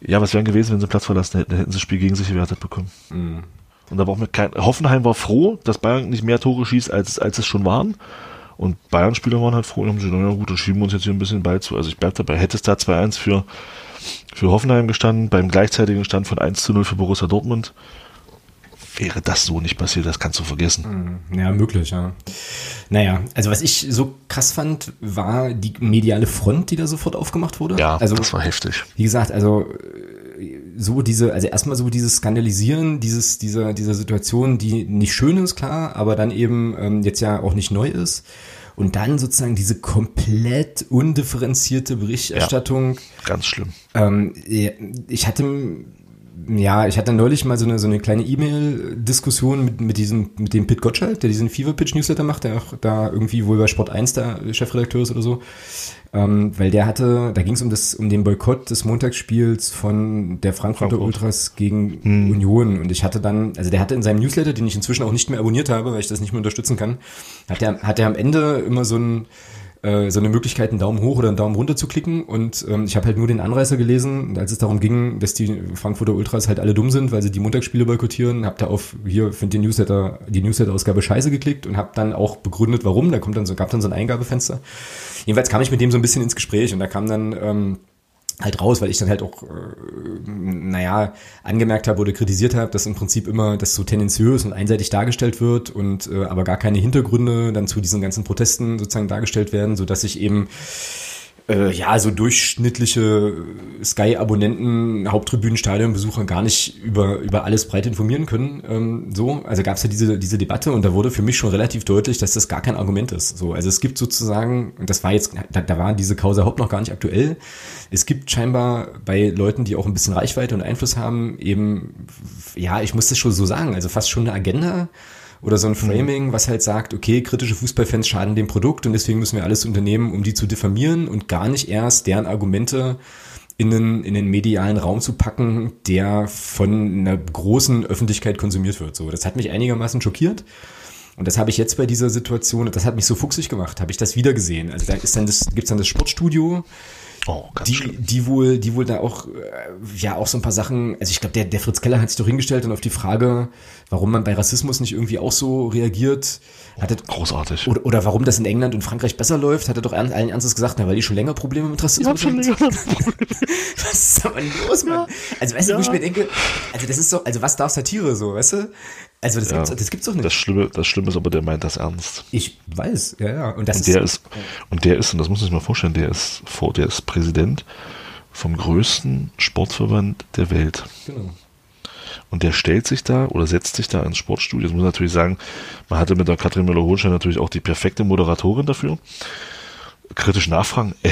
Ja, was wäre gewesen, wenn sie Platz verlassen hätten, hätten sie das Spiel gegen sich gewertet bekommen. Hm. Und da braucht man kein, Hoffenheim war froh, dass Bayern nicht mehr Tore schießt, als, als es schon waren. Und Bayern-Spieler waren halt froh und haben gesagt, naja gut, dann schieben wir uns jetzt hier ein bisschen Ball zu. Also ich bleib dabei, hätte es da 2-1 für, für Hoffenheim gestanden, beim gleichzeitigen Stand von 1 zu 0 für Borussia Dortmund, wäre das so nicht passiert, das kannst du vergessen. Ja, möglich, ja. Naja, also was ich so krass fand, war die mediale Front, die da sofort aufgemacht wurde. Ja, also, das war heftig. Wie gesagt, also äh, so diese, also erstmal so dieses Skandalisieren dieses, dieser, dieser Situation, die nicht schön ist, klar, aber dann eben ähm, jetzt ja auch nicht neu ist. Und dann sozusagen diese komplett undifferenzierte Berichterstattung. Ganz schlimm. Ähm, ich hatte ja, ich hatte neulich mal so eine, so eine kleine E-Mail-Diskussion mit, mit diesem, mit dem Pit Gottschalk, der diesen Fever Pitch Newsletter macht, der auch da irgendwie wohl bei Sport 1 da Chefredakteur ist oder so. Ähm, weil der hatte, da ging es um das, um den Boykott des Montagsspiels von der Frankfurter Frankfurt. Ultras gegen Union. Und ich hatte dann, also der hatte in seinem Newsletter, den ich inzwischen auch nicht mehr abonniert habe, weil ich das nicht mehr unterstützen kann, hat er, hat er am Ende immer so ein, äh, so eine Möglichkeit, einen Daumen hoch oder einen Daumen runter zu klicken. Und ähm, ich habe halt nur den Anreißer gelesen, als es darum ging, dass die Frankfurter Ultras halt alle dumm sind, weil sie die Montagsspiele boykottieren. Hab da auf hier finde den Newsletter, die Newsletter-Ausgabe Scheiße geklickt und habe dann auch begründet, warum. Da kommt dann so, gab dann so ein Eingabefenster. Jedenfalls kam ich mit dem so ein bisschen ins Gespräch und da kam dann ähm, halt raus, weil ich dann halt auch, äh, naja, angemerkt habe oder kritisiert habe, dass im Prinzip immer das so tendenziös und einseitig dargestellt wird und äh, aber gar keine Hintergründe dann zu diesen ganzen Protesten sozusagen dargestellt werden, so dass ich eben äh, ja, so durchschnittliche Sky-Abonnenten, Haupttribünen-Stadionbesucher gar nicht über, über alles breit informieren können. Ähm, so, also gab es ja diese, diese Debatte und da wurde für mich schon relativ deutlich, dass das gar kein Argument ist. So, also es gibt sozusagen, das war jetzt, da, da war diese Causa Haupt noch gar nicht aktuell. Es gibt scheinbar bei Leuten, die auch ein bisschen Reichweite und Einfluss haben, eben, ja, ich muss das schon so sagen, also fast schon eine Agenda oder so ein Framing, was halt sagt, okay, kritische Fußballfans schaden dem Produkt und deswegen müssen wir alles unternehmen, um die zu diffamieren und gar nicht erst deren Argumente in den, in den medialen Raum zu packen, der von einer großen Öffentlichkeit konsumiert wird. So, das hat mich einigermaßen schockiert. Und das habe ich jetzt bei dieser Situation, das hat mich so fuchsig gemacht, habe ich das wieder gesehen. Also da ist dann das, gibt's dann das Sportstudio, Oh, ganz die, schlimm. die wohl, die wohl da auch, äh, ja, auch so ein paar Sachen, also ich glaube, der, der Fritz Keller hat sich doch hingestellt und auf die Frage, warum man bei Rassismus nicht irgendwie auch so reagiert, hat er, Großartig. oder, oder warum das in England und Frankreich besser läuft, hat er doch allen allen Ernstes gesagt, na, weil die schon länger Probleme mit Rassismus haben. Was ist aber los, Mann? Also, weißt du, wo ich mir denke, also das ist so, also was darf Satire so, weißt du? Also das, Ja. gibt's, das gibt's doch nicht. Das Schlimme, das Schlimme ist aber, der meint das ernst. ich weiß, ja, ja. Und das Und der ist, und der ist, und das muss man sich mal vorstellen, der ist vor, der ist Präsident vom größten Sportverband der Welt. genau. Und der stellt sich da oder setzt sich da ins Sportstudio. Das muss man natürlich sagen, man hatte mit der Katrin Müller-Holstein natürlich auch die perfekte Moderatorin dafür. Kritisch nachfragen, äh,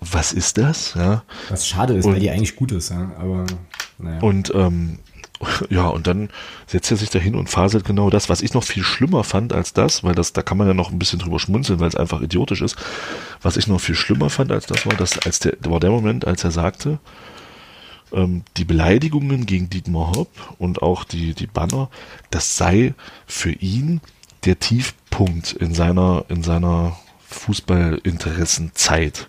was ist das? Ja. Was schade ist, Und- weil die eigentlich gut ist, ja. Aber naja. Und ähm, ja, und dann setzt er sich da hin und faselt genau das, was ich noch viel schlimmer fand als das, weil das, da kann man ja noch ein bisschen drüber schmunzeln, weil es einfach idiotisch ist. Was ich noch viel schlimmer fand als das war, dass als der, war der Moment, als er sagte, ähm, die Beleidigungen gegen Dietmar Hopp und auch die, die Banner, das sei für ihn der Tiefpunkt in seiner, in seiner Fußballinteressenzeit.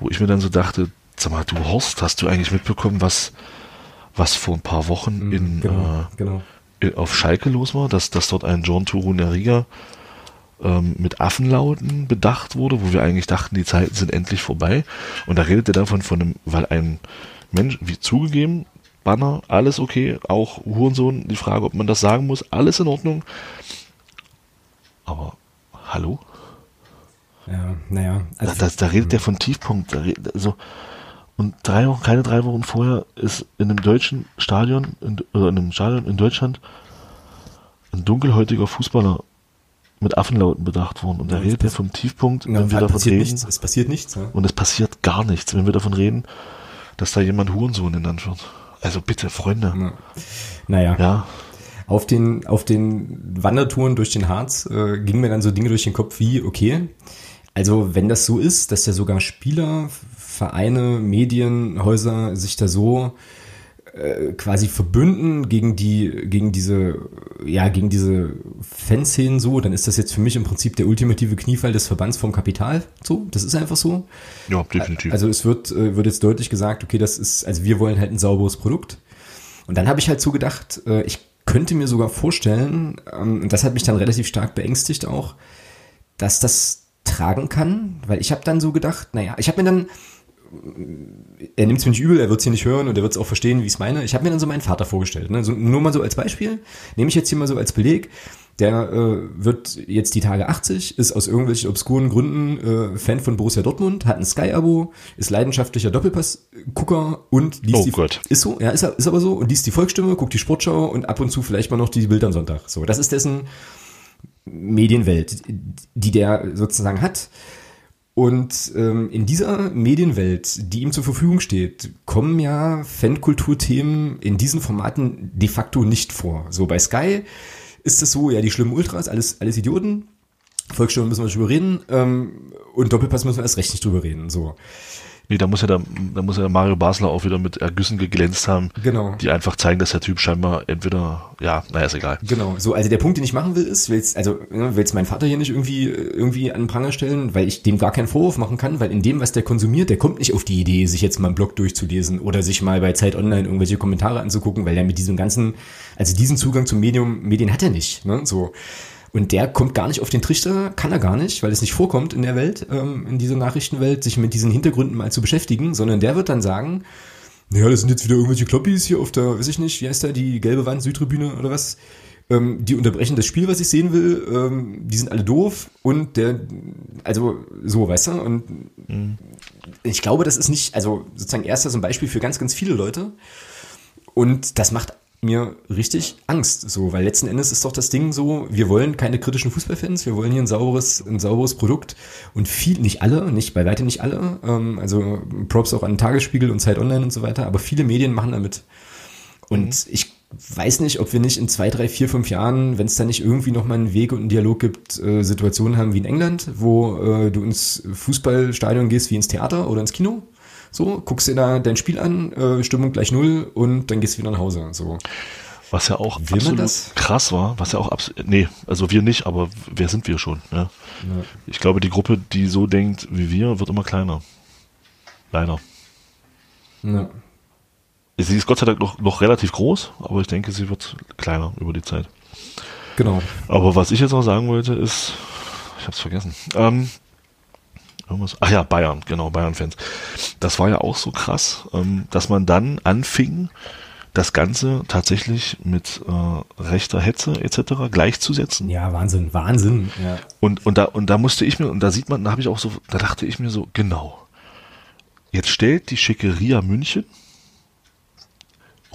Wo ich mir dann so dachte, sag mal, du Horst, hast du eigentlich mitbekommen, was, was vor ein paar Wochen in, genau, genau. äh, auf Schalke los war, dass, dass dort ein John Turuneriga ähm, mit Affenlauten bedacht wurde, wo wir eigentlich dachten, die Zeiten sind endlich vorbei. Und da redet er davon von einem, weil ein Mensch, wie zugegeben, Banner, alles okay, auch Hurensohn, die Frage, ob man das sagen muss, alles in Ordnung. Aber hallo? Ja, naja. Da, Also, da, da redet der von Tiefpunkt. Da redet, also, und drei Wochen, keine drei Wochen vorher ist in einem deutschen Stadion, in, oder in einem Stadion in Deutschland ein dunkelhäutiger Fußballer mit Affenlauten bedacht worden. Und da redet der vom Tiefpunkt, na, wenn wir davon passiert reden. nichts. Es passiert nichts. Ja. Und es passiert gar nichts, wenn wir davon reden, dass da jemand Hurensohn genannt wird. Also bitte, Freunde. Ja. Naja. Ja, Auf den, auf den Wandertouren durch den Harz äh, gingen mir dann so Dinge durch den Kopf wie, okay, Also wenn das so ist, dass ja sogar Spieler, Vereine, Medienhäuser sich da so äh, quasi verbünden gegen die, gegen diese, ja, gegen diese Fanszenen so, dann ist das jetzt für mich im Prinzip der ultimative Kniefall des Verbands vom Kapital. So, das ist einfach so. Ja, definitiv. Also es wird, äh, wird jetzt deutlich gesagt, okay, das ist, also wir wollen halt ein sauberes Produkt. Und dann habe ich halt so gedacht, äh, ich könnte mir sogar vorstellen, ähm, und das hat mich dann relativ stark beängstigt auch, dass das tragen kann, weil ich habe dann so gedacht, naja, ich habe mir dann, er nimmt es mir nicht übel, er wird es hier nicht hören und er wird es auch verstehen, wie ich es meine. Ich habe mir dann so meinen Vater vorgestellt. Ne? So, nur mal so als Beispiel, nehme ich jetzt hier mal so als Beleg. Der äh, wird jetzt die Tage 80, ist aus irgendwelchen obskuren Gründen äh, Fan von Borussia Dortmund, hat ein Sky-Abo, ist leidenschaftlicher Doppelpass-Gucker und liest Oh die Gott. ist so, ja, ist, ist aber so und liest die Volksstimme, guckt die Sportschau und ab und zu vielleicht mal noch die Bild am Sonntag. So, das ist dessen Medienwelt, die der sozusagen hat. Und ähm, in dieser Medienwelt, die ihm zur Verfügung steht, kommen ja Fankulturthemen in diesen Formaten de facto nicht vor. So bei Sky ist es so, ja, die schlimmen Ultras, alles, alles Idioten. Volksstimme müssen wir nicht drüber reden. Ähm, und Doppelpass müssen wir erst recht nicht drüber reden. So. Nee, da muss ja der, da muss ja der Mario Basler auch wieder mit Ergüssen geglänzt haben, Genau. die einfach zeigen, dass der Typ scheinbar entweder, ja, naja, ist egal. Genau, so, also der Punkt, den ich machen will, ist, will's, also, ne, will's meinen Vater hier nicht irgendwie, irgendwie an den Pranger stellen, weil ich dem gar keinen Vorwurf machen kann, weil in dem, was der konsumiert, der kommt nicht auf die Idee, sich jetzt mal einen Blog durchzulesen oder sich mal bei Zeit Online irgendwelche Kommentare anzugucken, weil er mit diesem ganzen, also diesen Zugang zum Medium, Medien hat er nicht, ne, so. Und der kommt gar nicht auf den Trichter, kann er gar nicht, weil es nicht vorkommt in der Welt, ähm, in dieser Nachrichtenwelt, sich mit diesen Hintergründen mal zu beschäftigen, sondern der wird dann sagen, naja, das sind jetzt wieder irgendwelche Kloppis hier auf der, weiß ich nicht, wie heißt da, die gelbe Wand, Südtribüne oder was? Ähm, die unterbrechen das Spiel, was ich sehen will. Ähm, die sind alle doof und der, also so, weißt du? Und ich glaube, das ist nicht, also sozusagen erst so ein Beispiel für ganz, ganz viele Leute. Und das macht mir richtig Angst, so, weil letzten Endes ist doch das Ding so, wir wollen keine kritischen Fußballfans, wir wollen hier ein sauberes, ein sauberes Produkt und viel, nicht alle, nicht bei weitem nicht alle, ähm, also Props auch an Tagesspiegel und Zeit Online und so weiter, aber viele Medien machen damit. Und ich weiß nicht, ob wir nicht in zwei, drei, vier, fünf Jahren, wenn es da nicht irgendwie noch mal einen Weg und einen Dialog gibt, äh, Situationen haben wie in England, wo äh, du ins Fußballstadion gehst wie ins Theater oder ins Kino. So, guckst dir da dein Spiel an, äh, Stimmung gleich null und dann gehst du wieder nach Hause. So. Was ja auch Will absolut krass war, was ja auch absolut, nee, also wir nicht, aber wer sind wir schon? Ja? Ich glaube, die Gruppe, die so denkt wie wir, wird immer kleiner. Leider. Ja. Sie ist Gott sei Dank noch, noch relativ groß, aber ich denke, sie wird kleiner über die Zeit. Genau. Aber was ich jetzt noch sagen wollte, ist, ich hab's vergessen. Ähm, irgendwas, ach ja, Bayern, genau, Bayern-Fans. Das war ja auch so krass, ähm, dass man dann anfing, das Ganze tatsächlich mit äh, rechter Hetze etc. gleichzusetzen. Ja, Wahnsinn, Wahnsinn. Ja. Und, und, da, und da musste ich mir, und da sieht man, da habe ich auch so, da dachte ich mir so, genau. Jetzt stellt die Schickeria München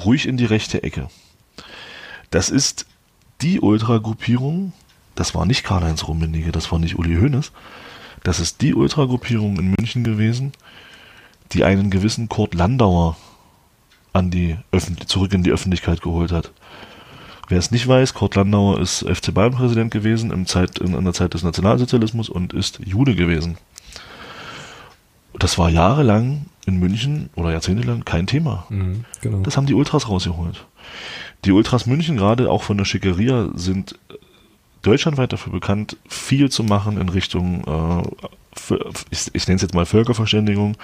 ruhig in die rechte Ecke. Das ist die Ultragruppierung, das war nicht Karl-Heinz Rummenigge, das war nicht Uli Hoeneß, das ist die Ultragruppierung in München gewesen, die einen gewissen Kurt Landauer an die Öffentlich zurück in die Öffentlichkeit geholt hat. Wer es nicht weiß, Kurt Landauer ist FC Bayern-Präsident gewesen im Zeit, in, in der Zeit des Nationalsozialismus und ist Jude gewesen. Das war jahrelang in München oder jahrzehntelang kein Thema. Mhm, genau. Das haben die Ultras rausgeholt. Die Ultras München, gerade auch von der Schickeria, sind deutschlandweit dafür bekannt, viel zu machen in Richtung, äh, ich, ich nenne es jetzt mal Völkerverständigung.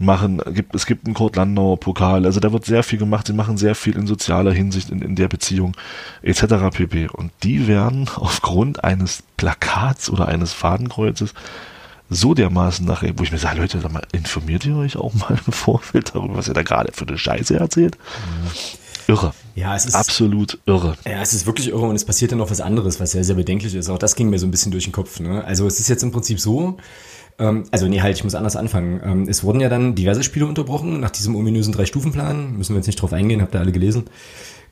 Machen, gibt, es gibt einen Kurt Landauer Pokal, also da wird sehr viel gemacht, sie machen sehr viel in sozialer Hinsicht in, in der Beziehung etc. pp. Und die werden aufgrund eines Plakats oder eines Fadenkreuzes so dermaßen nachher, wo ich mir sage, Leute, sag mal, informiert ihr euch auch mal im Vorfeld darüber, was ihr da gerade für eine Scheiße erzählt? Irre. Ja, es ist Absolut irre. Ja, es ist wirklich irre und es passiert dann noch was anderes, was sehr, sehr bedenklich ist. Auch das ging mir so ein bisschen durch den Kopf. Ne? Also es ist jetzt im Prinzip so, ähm, also nee, halt, ich muss anders anfangen. Ähm, es wurden ja dann diverse Spiele unterbrochen nach diesem ominösen Drei-Stufen-Plan. Müssen wir jetzt nicht drauf eingehen, habt ihr alle gelesen,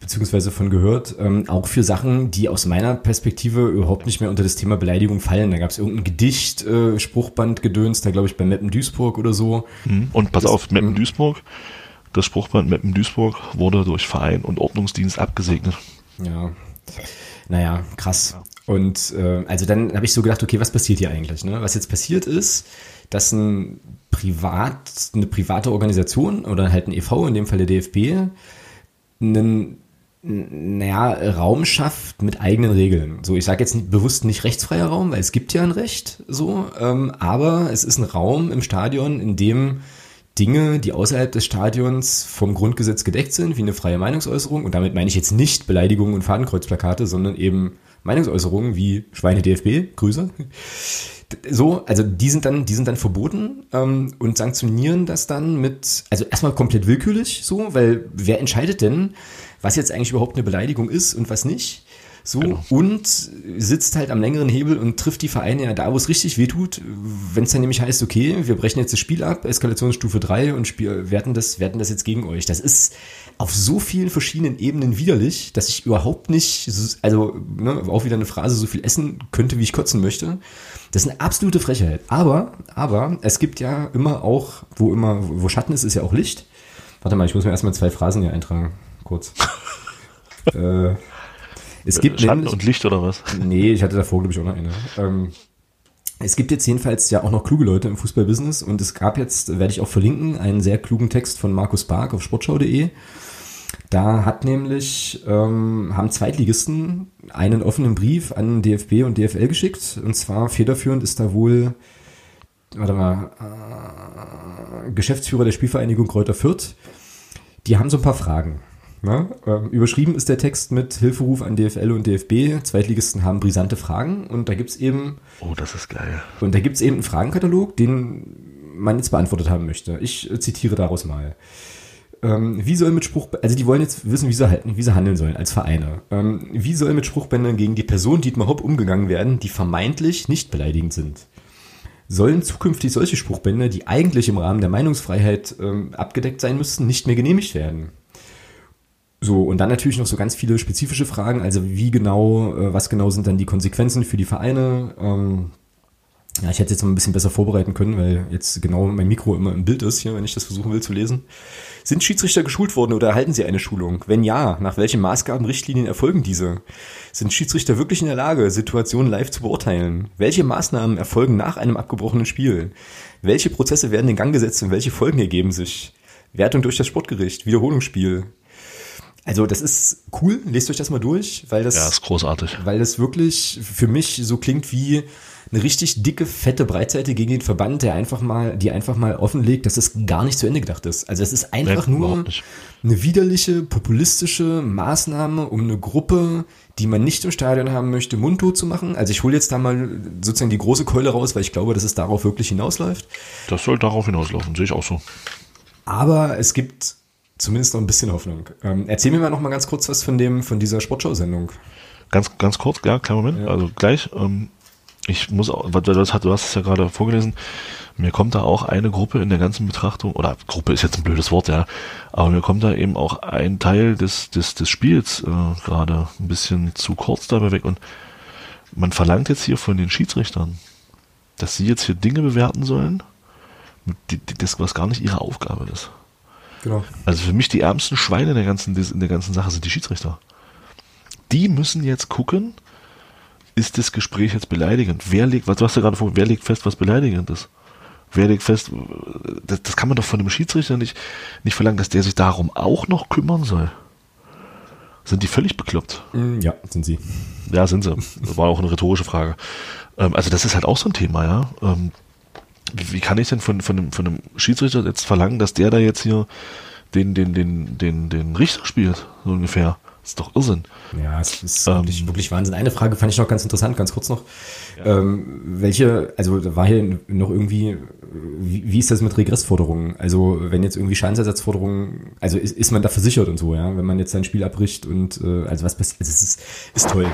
beziehungsweise von gehört. Ähm, auch für Sachen, die aus meiner Perspektive überhaupt nicht mehr unter das Thema Beleidigung fallen. Da gab es irgendein Gedicht, äh, Spruchband gedöns, da glaube ich bei Meppen Duisburg oder so. Und pass auf, Meppen Duisburg, das Spruchband Meppen Duisburg wurde durch Verein und Ordnungsdienst abgesegnet. Ja. Naja, krass. Und äh, also dann habe ich so gedacht, okay, was passiert hier eigentlich? Ne? Was jetzt passiert ist, dass ein Privat, eine private Organisation oder halt ein EV, in dem Fall der DFB, einen naja, Raum schafft mit eigenen Regeln. So, ich sage jetzt nicht, bewusst nicht rechtsfreier Raum, weil es gibt ja ein Recht, so, ähm, aber es ist ein Raum im Stadion, in dem Dinge, die außerhalb des Stadions vom Grundgesetz gedeckt sind, wie eine freie Meinungsäußerung, und damit meine ich jetzt nicht Beleidigungen und Fadenkreuzplakate, sondern eben Meinungsäußerungen wie Schweine DFB, Grüße. So, also die sind dann, die sind dann verboten ähm, und sanktionieren das dann mit, also erstmal komplett willkürlich, so, weil wer entscheidet denn, was jetzt eigentlich überhaupt eine Beleidigung ist und was nicht? So, genau. und sitzt halt am längeren Hebel und trifft die Vereine ja da, wo es richtig wehtut. Wenn es dann nämlich heißt, okay, wir brechen jetzt das Spiel ab, Eskalationsstufe 3 und Spiel, werten, das, werten das jetzt gegen euch. Das ist auf so vielen verschiedenen Ebenen widerlich, dass ich überhaupt nicht, also ne, auch wieder eine Phrase, so viel essen könnte, wie ich kotzen möchte. Das ist eine absolute Frechheit. Aber, aber es gibt ja immer auch, wo immer, wo Schatten ist, ist ja auch Licht. Warte mal, ich muss mir erstmal zwei Phrasen hier eintragen. Kurz. äh, es gibt Schatten nämlich, und Licht oder was? Nee, ich hatte davor, glaube ich, auch noch eine. Ähm, es gibt jetzt jedenfalls ja auch noch kluge Leute im Fußballbusiness und es gab jetzt, werde ich auch verlinken, einen sehr klugen Text von Markus Bark auf sportschau.de. Da hat nämlich, ähm, haben Zweitligisten einen offenen Brief an DFB und DFL geschickt. Und zwar federführend ist da wohl, warte mal, äh, Geschäftsführer der Spielvereinigung Kräuter Fürth. Die haben so ein paar Fragen. Ne? Ähm, überschrieben ist der Text mit Hilferuf an DFL und DFB. Zweitligisten haben brisante Fragen und da gibt's eben. Oh, das ist geil. Und da gibt's eben einen Fragenkatalog, den man jetzt beantwortet haben möchte. Ich äh, zitiere daraus mal. Ähm, wie soll mit Spruch, also die wollen jetzt wissen, wie sie, halten, wie sie handeln sollen als Vereine. Ähm, wie soll mit Spruchbändern gegen die Person Dietmar Hopp umgegangen werden, die vermeintlich nicht beleidigend sind? Sollen zukünftig solche Spruchbänder, die eigentlich im Rahmen der Meinungsfreiheit ähm, abgedeckt sein müssten, nicht mehr genehmigt werden? So, und dann natürlich noch so ganz viele spezifische Fragen, also wie genau, äh, was genau sind dann die Konsequenzen für die Vereine? Ähm, ja, ich hätte jetzt mal ein bisschen besser vorbereiten können, weil jetzt genau mein Mikro immer im Bild ist hier, wenn ich das versuchen will zu lesen. Sind Schiedsrichter geschult worden oder erhalten sie eine Schulung? Wenn ja, nach welchen Maßgaben, Richtlinien erfolgen diese? Sind Schiedsrichter wirklich in der Lage, Situationen live zu beurteilen? Welche Maßnahmen erfolgen nach einem abgebrochenen Spiel? Welche Prozesse werden in Gang gesetzt und welche Folgen ergeben sich? Wertung durch das Sportgericht, Wiederholungsspiel, also das ist cool, lest euch das mal durch, weil das ja, ist großartig. Weil das wirklich für mich so klingt wie eine richtig dicke, fette Breitseite gegen den Verband, der einfach mal, die einfach mal offenlegt, dass es gar nicht zu Ende gedacht ist. Also es ist einfach nee, nur eine widerliche, populistische Maßnahme, um eine Gruppe, die man nicht im Stadion haben möchte, mundtot zu machen. Also ich hole jetzt da mal sozusagen die große Keule raus, weil ich glaube, dass es darauf wirklich hinausläuft. Das soll darauf hinauslaufen, sehe ich auch so. Aber es gibt zumindest noch ein bisschen Hoffnung. Ähm, erzähl mir mal noch mal ganz kurz was von dem, von dieser Sportschau-Sendung. Ganz, ganz kurz, ja, kleinen Moment. Ja. Also gleich. Ähm, ich muss auch, du hast, du hast es ja gerade vorgelesen. Mir kommt da auch eine Gruppe in der ganzen Betrachtung, oder Gruppe ist jetzt ein blödes Wort, ja, aber mir kommt da eben auch ein Teil des, des, des Spiels äh, gerade ein bisschen zu kurz dabei weg. Und man verlangt jetzt hier von den Schiedsrichtern, dass sie jetzt hier Dinge bewerten sollen, die, die, das, was gar nicht ihre Aufgabe ist. Genau. Also für mich die ärmsten Schweine in der ganzen, in der ganzen Sache sind die Schiedsrichter. Die müssen jetzt gucken, ist das Gespräch jetzt beleidigend? Wer legt, was hast du gerade vor, wer legt fest, was beleidigend ist? Wer legt fest, das, das kann man doch von einem Schiedsrichter nicht, nicht verlangen, dass der sich darum auch noch kümmern soll. Sind die völlig bekloppt? Mm, ja, sind sie. Ja, sind sie. Das war auch eine rhetorische Frage. Ähm, also das ist halt auch so ein Thema, ja. Wie, wie kann ich denn von, von, einem, von einem Schiedsrichter jetzt verlangen, dass der da jetzt hier den, den, den, den, den Richter spielt, so ungefähr? Das ist doch Irrsinn. Ja, es ist ähm, wirklich, wirklich, Wahnsinn. Eine Frage fand ich noch ganz interessant, ganz kurz noch. Ja. Ähm, welche, also da war hier noch irgendwie, wie, wie, ist das mit Regressforderungen? Also wenn jetzt irgendwie Schadensersatzforderungen, also ist, ist man da versichert und so, ja, wenn man jetzt sein Spiel abbricht und äh, also was passiert, also es ist, ist toll.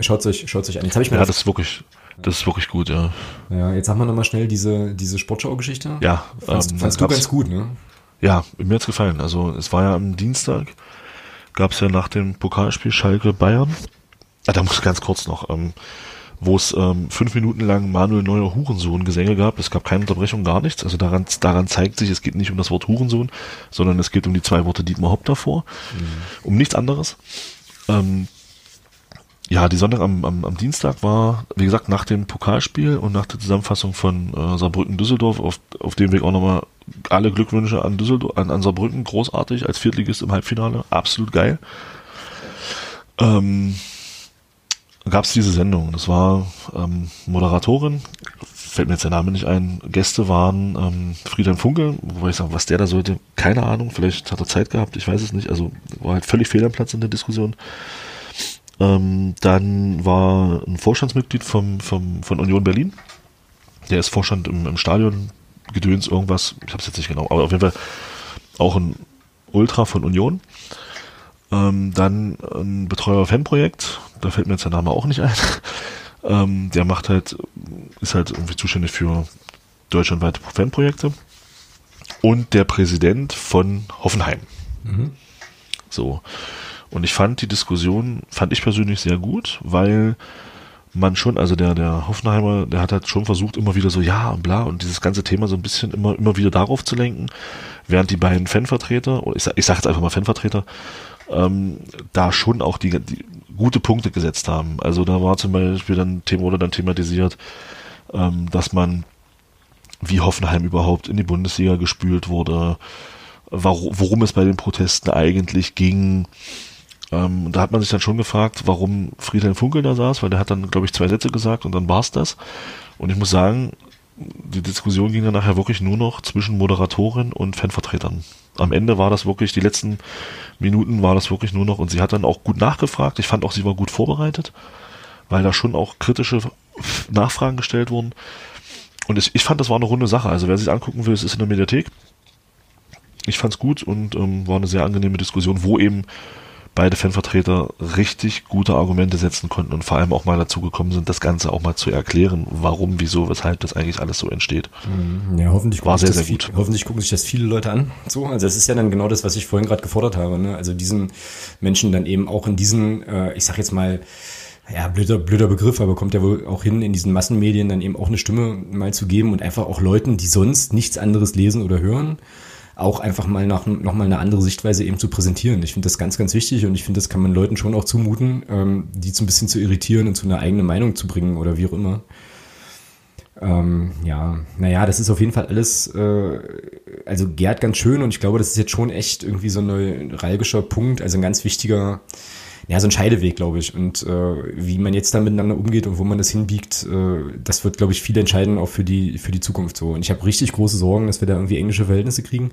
Schaut euch, schaut euch an. Jetzt habe ich mir ja, das ist wirklich, das ist wirklich gut, ja. Ja, jetzt sag mal nochmal schnell diese, diese Sportschau-Geschichte. Ja. Fandst, ähm, fandst du ganz gut, ne? Ja, mir hat's gefallen. Also es war ja am Dienstag, gab's ja nach dem Pokalspiel Schalke Bayern. Ah, da muss ich ganz kurz noch, ähm, wo es ähm, fünf Minuten lang Manuel Neuer Hurensohn-Gesänge gab. Es gab keine Unterbrechung, gar nichts. Also daran, daran zeigt sich, es geht nicht um das Wort Hurensohn, sondern es geht um die zwei Worte Dietmar Hopp davor. Mhm. Um nichts anderes. Ähm, ja, die Sonntag am, am, am Dienstag war, wie gesagt, nach dem Pokalspiel und nach der Zusammenfassung von äh, Saarbrücken-Düsseldorf, auf, auf dem Weg auch nochmal alle Glückwünsche an Düsseldorf, an, an Saarbrücken, großartig als Viertligist im Halbfinale, absolut geil. Ähm, gab es diese Sendung. Das war ähm, Moderatorin, fällt mir jetzt der Name nicht ein. Gäste waren ähm, Friedhelm Funke, wobei ich sage, was der da sollte, keine Ahnung. Vielleicht hat er Zeit gehabt, ich weiß es nicht. Also war halt völlig fehl am Platz in der Diskussion. Ähm, dann war ein Vorstandsmitglied vom, vom, von Union Berlin. Der ist Vorstand im, im Stadion, Gedöns, irgendwas, ich habe es jetzt nicht genau, aber auf jeden Fall auch ein Ultra von Union. Ähm, dann ein Betreuer Fanprojekt, da fällt mir jetzt der Name auch nicht ein. ähm, der macht halt, ist halt irgendwie zuständig für deutschlandweite Fanprojekte. Und der Präsident von Hoffenheim. Mhm. So. Und ich fand die Diskussion, fand ich persönlich sehr gut, weil man schon, also der, der Hoffenheimer, der hat halt schon versucht, immer wieder so, ja und bla, und dieses ganze Thema so ein bisschen immer, immer wieder darauf zu lenken, während die beiden Fanvertreter, ich, ich sag jetzt einfach mal Fanvertreter, ähm, da schon auch die, die gute Punkte gesetzt haben. Also da war zum Beispiel dann Thema oder dann thematisiert, ähm, dass man wie Hoffenheim überhaupt in die Bundesliga gespült wurde, worum es bei den Protesten eigentlich ging, ähm, da hat man sich dann schon gefragt, warum Friedhelm Funkel da saß, weil der hat dann, glaube ich, zwei Sätze gesagt und dann war's das. Und ich muss sagen, die Diskussion ging dann nachher wirklich nur noch zwischen Moderatorin und Fanvertretern. Am Ende war das wirklich, die letzten Minuten war das wirklich nur noch, und sie hat dann auch gut nachgefragt. Ich fand auch, sie war gut vorbereitet, weil da schon auch kritische Nachfragen gestellt wurden. Und ich, ich fand, das war eine runde Sache. Also wer sich angucken will, es ist in der Mediathek. Ich fand's gut und ähm, war eine sehr angenehme Diskussion, wo eben beide Fanvertreter richtig gute Argumente setzen konnten und vor allem auch mal dazu gekommen sind, das Ganze auch mal zu erklären, warum, wieso, weshalb das eigentlich alles so entsteht. Mhm. Ja, hoffentlich war sehr, sehr gut. Viel, hoffentlich gucken sich das viele Leute an. So, also das ist ja dann genau das, was ich vorhin gerade gefordert habe. Ne? Also diesen Menschen dann eben auch in diesen, äh, ich sag jetzt mal, ja, blöder, blöder Begriff, aber kommt ja wohl auch hin, in diesen Massenmedien dann eben auch eine Stimme mal zu geben und einfach auch Leuten, die sonst nichts anderes lesen oder hören, auch einfach mal nach, noch mal eine andere Sichtweise eben zu präsentieren. Ich finde das ganz, ganz wichtig und ich finde, das kann man Leuten schon auch zumuten, ähm, die so ein bisschen zu irritieren und zu einer eigenen Meinung zu bringen oder wie auch immer. Ähm, ja, naja, das ist auf jeden Fall alles, äh, also Gerd ganz schön und ich glaube, das ist jetzt schon echt irgendwie so ein neuralgischer Punkt, also ein ganz wichtiger, ja, so ein Scheideweg, glaube ich. Und äh, wie man jetzt da miteinander umgeht und wo man das hinbiegt, äh, das wird, glaube ich, viel entscheiden auch für die, für die Zukunft so. Und ich habe richtig große Sorgen, dass wir da irgendwie englische Verhältnisse kriegen.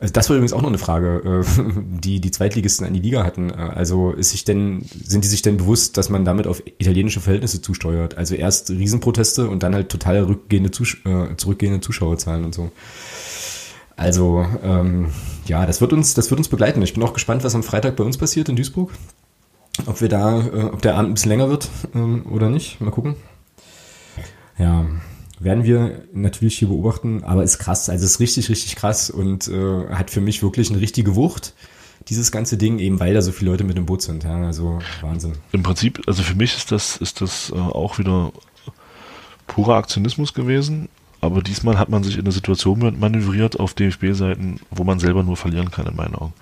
Also das war übrigens auch noch eine Frage, äh, die die Zweitligisten an die Liga hatten. Äh, also ist sich denn, sind die sich denn bewusst, dass man damit auf italienische Verhältnisse zusteuert? Also erst Riesenproteste und dann halt total rückgehende äh, zurückgehende Zuschauerzahlen und so. Also ähm, ja, das wird uns, das wird uns begleiten. Ich bin auch gespannt, was am Freitag bei uns passiert in Duisburg. Ob wir da, äh, ob der Abend ein bisschen länger wird ähm, oder nicht. Mal gucken. Ja, werden wir natürlich hier beobachten, aber ist krass. Also ist richtig, richtig krass und äh, hat für mich wirklich eine richtige Wucht, dieses ganze Ding, eben weil da so viele Leute mit dem Boot sind. Ja, also Wahnsinn. Im Prinzip, also für mich ist das, ist das äh, auch wieder purer Aktionismus gewesen. Aber diesmal hat man sich in eine Situation manövriert auf DFB-Seiten, wo man selber nur verlieren kann, in meinen Augen.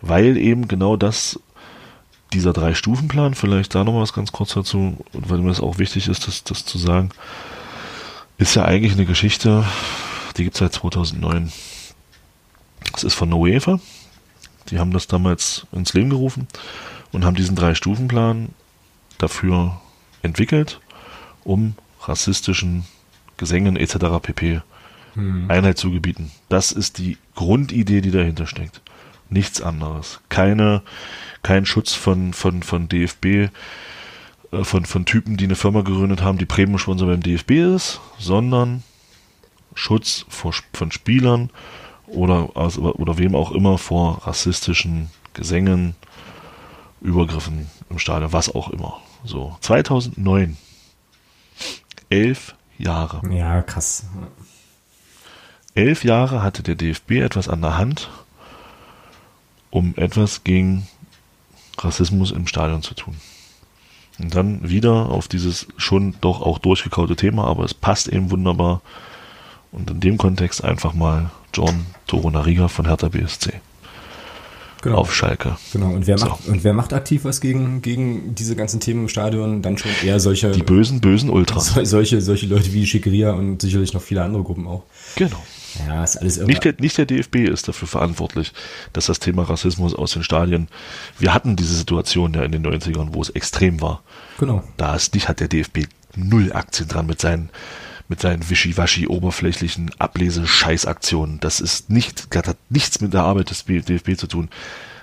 Weil eben genau das dieser Drei-Stufen-Plan, vielleicht da noch was ganz kurz dazu, weil mir das auch wichtig ist, das, das zu sagen, ist ja eigentlich eine Geschichte, die gibt es seit 2009. Das ist von der UEFA. Die haben das damals ins Leben gerufen und haben diesen Drei-Stufen-Plan dafür entwickelt, um rassistischen Gesängen etc. pp. Hm. Einheit zu gebieten. Das ist die Grundidee, die dahinter steckt. Nichts anderes. Keine kein Schutz von, von, von DFB, äh, von, von Typen, die eine Firma gegründet haben, die Premium-Sponsor beim DFB ist, sondern Schutz vor, von Spielern oder, also, oder wem auch immer vor rassistischen Gesängen, Übergriffen im Stadion, was auch immer. So, 2009. Elf Jahre. Ja, krass. Elf Jahre hatte der DFB etwas an der Hand, um etwas gegen Rassismus im Stadion zu tun. Und dann wieder auf dieses schon doch auch durchgekaute Thema, aber es passt eben wunderbar. Und in dem Kontext einfach mal John Toronariga von Hertha BSC. genau. auf Schalke. Genau. Und wer, so. macht, und wer macht aktiv was gegen, gegen diese ganzen Themen im Stadion? Dann schon eher solche. Die bösen, bösen Ultras. solche, solche Leute wie Schickeria und sicherlich noch viele andere Gruppen auch. Genau. Ja, ist alles nicht der, nicht der DFB ist dafür verantwortlich, dass das Thema Rassismus aus den Stadien. Wir hatten diese Situation ja in den 90ern, wo es extrem war. Genau. Da ist nicht, hat der DFB null Aktien dran mit seinen mit seinen wischiwaschi oberflächlichen Ablese-Scheißaktionen. Das ist nicht, das hat nichts mit der Arbeit des DFB zu tun,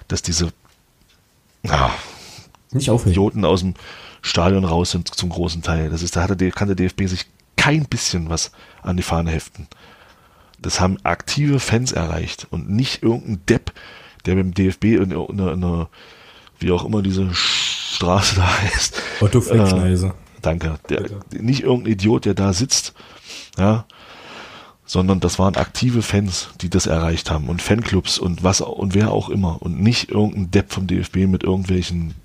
dass diese ah, nicht Idioten aus dem Stadion raus sind zum großen Teil. Das ist, da hat der, kann der DFB sich kein bisschen was an die Fahne heften. Das haben aktive Fans erreicht und nicht irgendein Depp, der beim DFB in einer, wie auch immer diese Straße da heißt. Otto Fleckschneise. Äh, Danke. Der, nicht irgendein Idiot, der da sitzt, ja, sondern das waren aktive Fans, die das erreicht haben und Fanclubs und was und wer auch immer und nicht irgendein Depp vom DFB mit irgendwelchen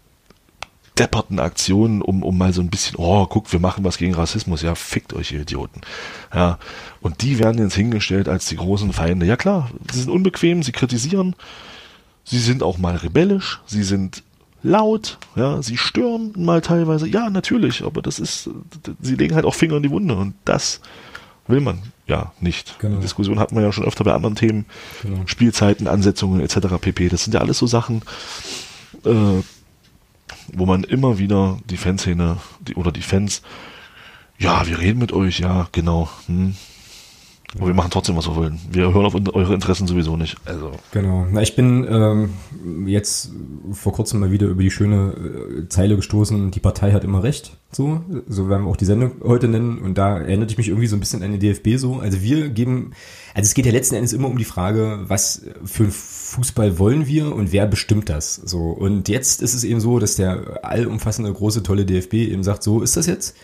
depperten Aktionen, um, um mal so ein bisschen, oh, guck, wir machen was gegen Rassismus. Ja, fickt euch, ihr Idioten. Ja, und die werden jetzt hingestellt als die großen Feinde. Ja klar, sie sind unbequem, sie kritisieren, sie sind auch mal rebellisch, sie sind laut, ja, sie stören mal teilweise, ja, natürlich, aber das ist, sie legen halt auch Finger in die Wunde und das will man ja nicht. Genau. Die Diskussion hat man ja schon öfter bei anderen Themen, genau. Spielzeiten, Ansetzungen etc. pp. Das sind ja alles so Sachen, äh, wo man immer wieder die Fanszene die, oder die Fans, ja, wir reden mit euch, ja, genau, hm, aber wir machen trotzdem, was wir wollen. Wir hören auf eure Interessen sowieso nicht. Also. Genau. Na, ich bin ähm, jetzt vor kurzem mal wieder über die schöne äh, Zeile gestoßen, die Partei hat immer recht. So, so werden wir auch die Sendung heute nennen. Und da erinnerte ich mich irgendwie so ein bisschen an die DFB so. Also wir geben, also es geht ja letzten Endes immer um die Frage, was für ein Fußball wollen wir und wer bestimmt das? So. Und jetzt ist es eben so, dass der allumfassende, große, tolle DFB eben sagt, so ist das jetzt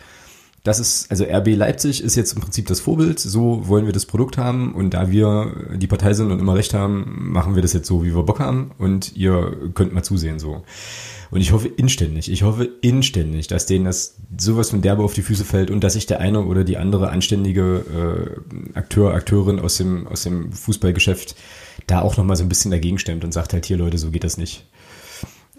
das ist, also RB Leipzig ist jetzt im Prinzip das Vorbild, so wollen wir das Produkt haben und da wir die Partei sind und immer recht haben, machen wir das jetzt so, wie wir Bock haben und ihr könnt mal zusehen so. Und ich hoffe inständig, ich hoffe inständig, dass denen das sowas von derbe auf die Füße fällt und dass sich der eine oder die andere anständige äh, Akteur, Akteurin aus dem, aus dem Fußballgeschäft da auch nochmal so ein bisschen dagegen stemmt und sagt halt hier Leute, so geht das nicht.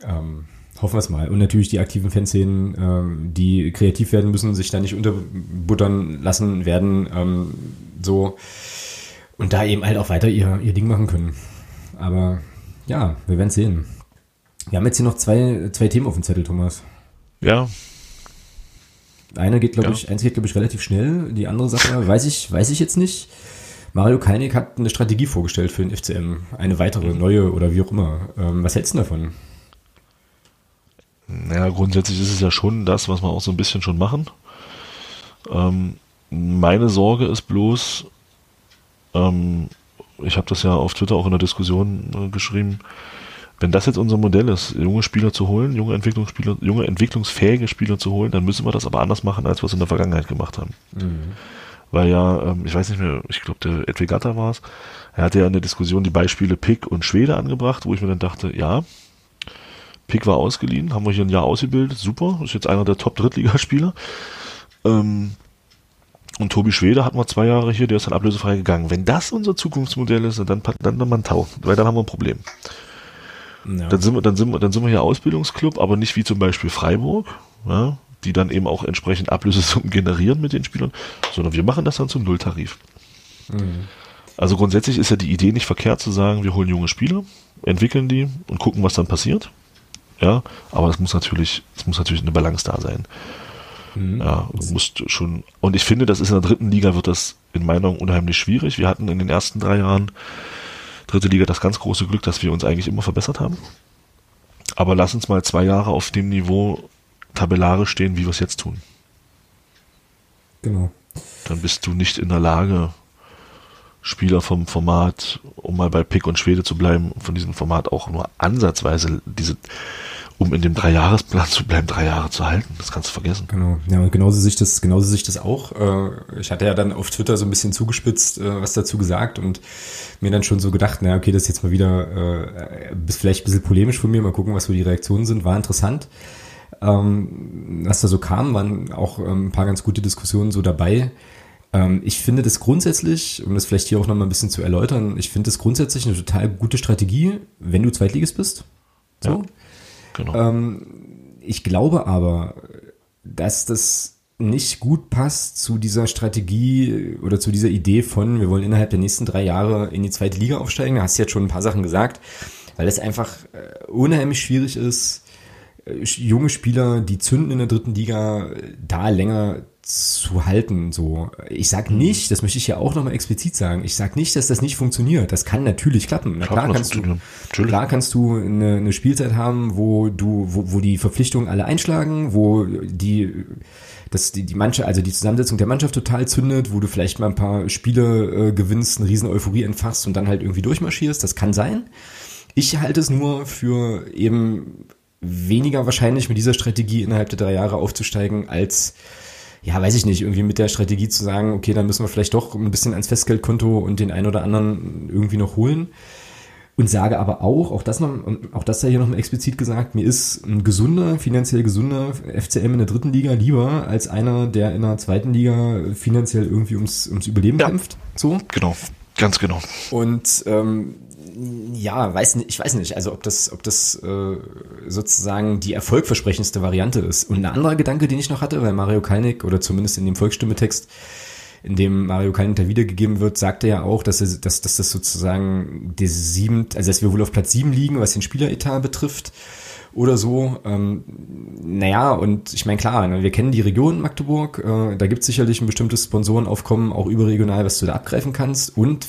Ähm, Hoffen wir es mal. Und natürlich die aktiven Fanszenen, ähm, die kreativ werden müssen, sich da nicht unterbuttern lassen werden, ähm, so. Und da eben halt auch weiter ihr, ihr Ding machen können. Aber ja, wir werden sehen. Wir haben jetzt hier noch zwei, zwei Themen auf dem Zettel, Thomas. Ja. Einer geht, glaube ja. ich, eins geht, glaube ich, relativ schnell. Die andere Sache weiß ich, weiß ich jetzt nicht. Mario Kalnick hat eine Strategie vorgestellt für den FCM. Eine weitere, neue oder wie auch immer. Ähm, was hältst du davon? Naja, grundsätzlich ist es ja schon das, was wir auch so ein bisschen schon machen. Ähm, meine Sorge ist bloß, ähm, ich habe das ja auf Twitter auch in der Diskussion äh, geschrieben, wenn das jetzt unser Modell ist, junge Spieler zu holen, junge Entwicklungsspieler, junge entwicklungsfähige Spieler zu holen, dann müssen wir das aber anders machen, als wir es in der Vergangenheit gemacht haben. Mhm. Weil ja, ähm, ich weiß nicht mehr, ich glaube der Edwin Gatter war es, er hatte ja in der Diskussion die Beispiele Pick und Schwede angebracht, wo ich mir dann dachte, ja, Pick war ausgeliehen, haben wir hier ein Jahr ausgebildet, super, ist jetzt einer der Top-Drittligaspieler. Ähm, und Tobi Schwede hatten wir zwei Jahre hier, der ist dann ablösefrei gegangen. Wenn das unser Zukunftsmodell ist, dann, dann, dann man Tau, weil dann haben wir ein Problem. Ja. Dann, sind wir, dann, sind wir, dann sind wir hier Ausbildungsclub, aber nicht wie zum Beispiel Freiburg, ja, die dann eben auch entsprechend Ablösesummen generieren mit den Spielern, sondern wir machen das dann zum Nulltarif. Mhm. Also grundsätzlich ist ja die Idee nicht verkehrt zu sagen, wir holen junge Spieler, entwickeln die und gucken, was dann passiert. Ja, aber es muss natürlich, es muss natürlich eine Balance da sein. Mhm. Ja, du musst schon, und ich finde, das ist in der dritten Liga wird das in meiner Meinung unheimlich schwierig. Wir hatten in den ersten drei Jahren dritte Liga das ganz große Glück, dass wir uns eigentlich immer verbessert haben. Aber lass uns mal zwei Jahre auf dem Niveau tabellarisch stehen, wie wir es jetzt tun. Genau. Dann bist du nicht in der Lage, Spieler vom Format, um mal bei Pick und Schwede zu bleiben, von diesem Format auch nur ansatzweise diese um in dem Dreijahresplan zu bleiben, drei Jahre zu halten. Das kannst du vergessen. Genau. Ja, und genauso sich das, genauso sich das auch. Äh, ich hatte ja dann auf Twitter so ein bisschen zugespitzt, äh, was dazu gesagt und mir dann schon so gedacht, na okay, das ist jetzt mal wieder äh, vielleicht ein bisschen polemisch von mir, mal gucken, was so die Reaktionen sind. War interessant. Ähm, was da so kam, waren auch ähm, ein paar ganz gute Diskussionen so dabei. Ähm, ich finde das grundsätzlich, um das vielleicht hier auch nochmal ein bisschen zu erläutern, ich finde das grundsätzlich eine total gute Strategie, wenn du Zweitligist bist. So. Ja, genau. Ähm, ich glaube aber, dass das nicht gut passt zu dieser Strategie oder zu dieser Idee von, wir wollen innerhalb der nächsten drei Jahre in die zweite Liga aufsteigen. Da hast du jetzt schon ein paar Sachen gesagt, weil es einfach äh, unheimlich schwierig ist, äh, junge Spieler, die zünden in der dritten Liga, da länger zu halten. So, ich sag nicht, das möchte ich ja auch nochmal explizit sagen. Ich sag nicht, dass das nicht funktioniert. Das kann natürlich klappen. Na, klar kannst du, klar kannst du eine, eine Spielzeit haben, wo du, wo, wo die Verpflichtungen alle einschlagen, wo die dass die, die Mannschaft, also die Zusammensetzung der Mannschaft total zündet, wo du vielleicht mal ein paar Spiele äh, gewinnst, eine riesen Euphorie entfachst und dann halt irgendwie durchmarschierst. Das kann sein. Ich halte es nur für eben weniger wahrscheinlich mit dieser Strategie innerhalb der drei Jahre aufzusteigen, als ja, weiß ich nicht, irgendwie mit der Strategie zu sagen, okay, dann müssen wir vielleicht doch ein bisschen ans Festgeldkonto und den einen oder anderen irgendwie noch holen. Und sage aber auch, auch das noch, auch das sei hier nochmal explizit gesagt, mir ist ein gesunder, finanziell gesunder FCM in der dritten Liga lieber als einer, der in der zweiten Liga finanziell irgendwie ums, ums Überleben ja. kämpft. So. Genau. Ganz genau. Und ähm, ja, weiß nicht, ich weiß nicht, also ob das, ob das äh, sozusagen die erfolgversprechendste Variante ist. Und ein anderer Gedanke, den ich noch hatte, weil Mario Kalnick oder zumindest in dem Volksstimmetext, in dem Mario Kalnick da wiedergegeben wird, sagte ja auch, dass, er, dass, dass das sozusagen die sieben, also dass wir wohl auf Platz sieben liegen, was den Spieleretat betrifft oder so. Ähm, naja, und ich meine, klar, ne, wir kennen die Region Magdeburg, äh, da gibt es sicherlich ein bestimmtes Sponsorenaufkommen, auch überregional, was du da abgreifen kannst. Und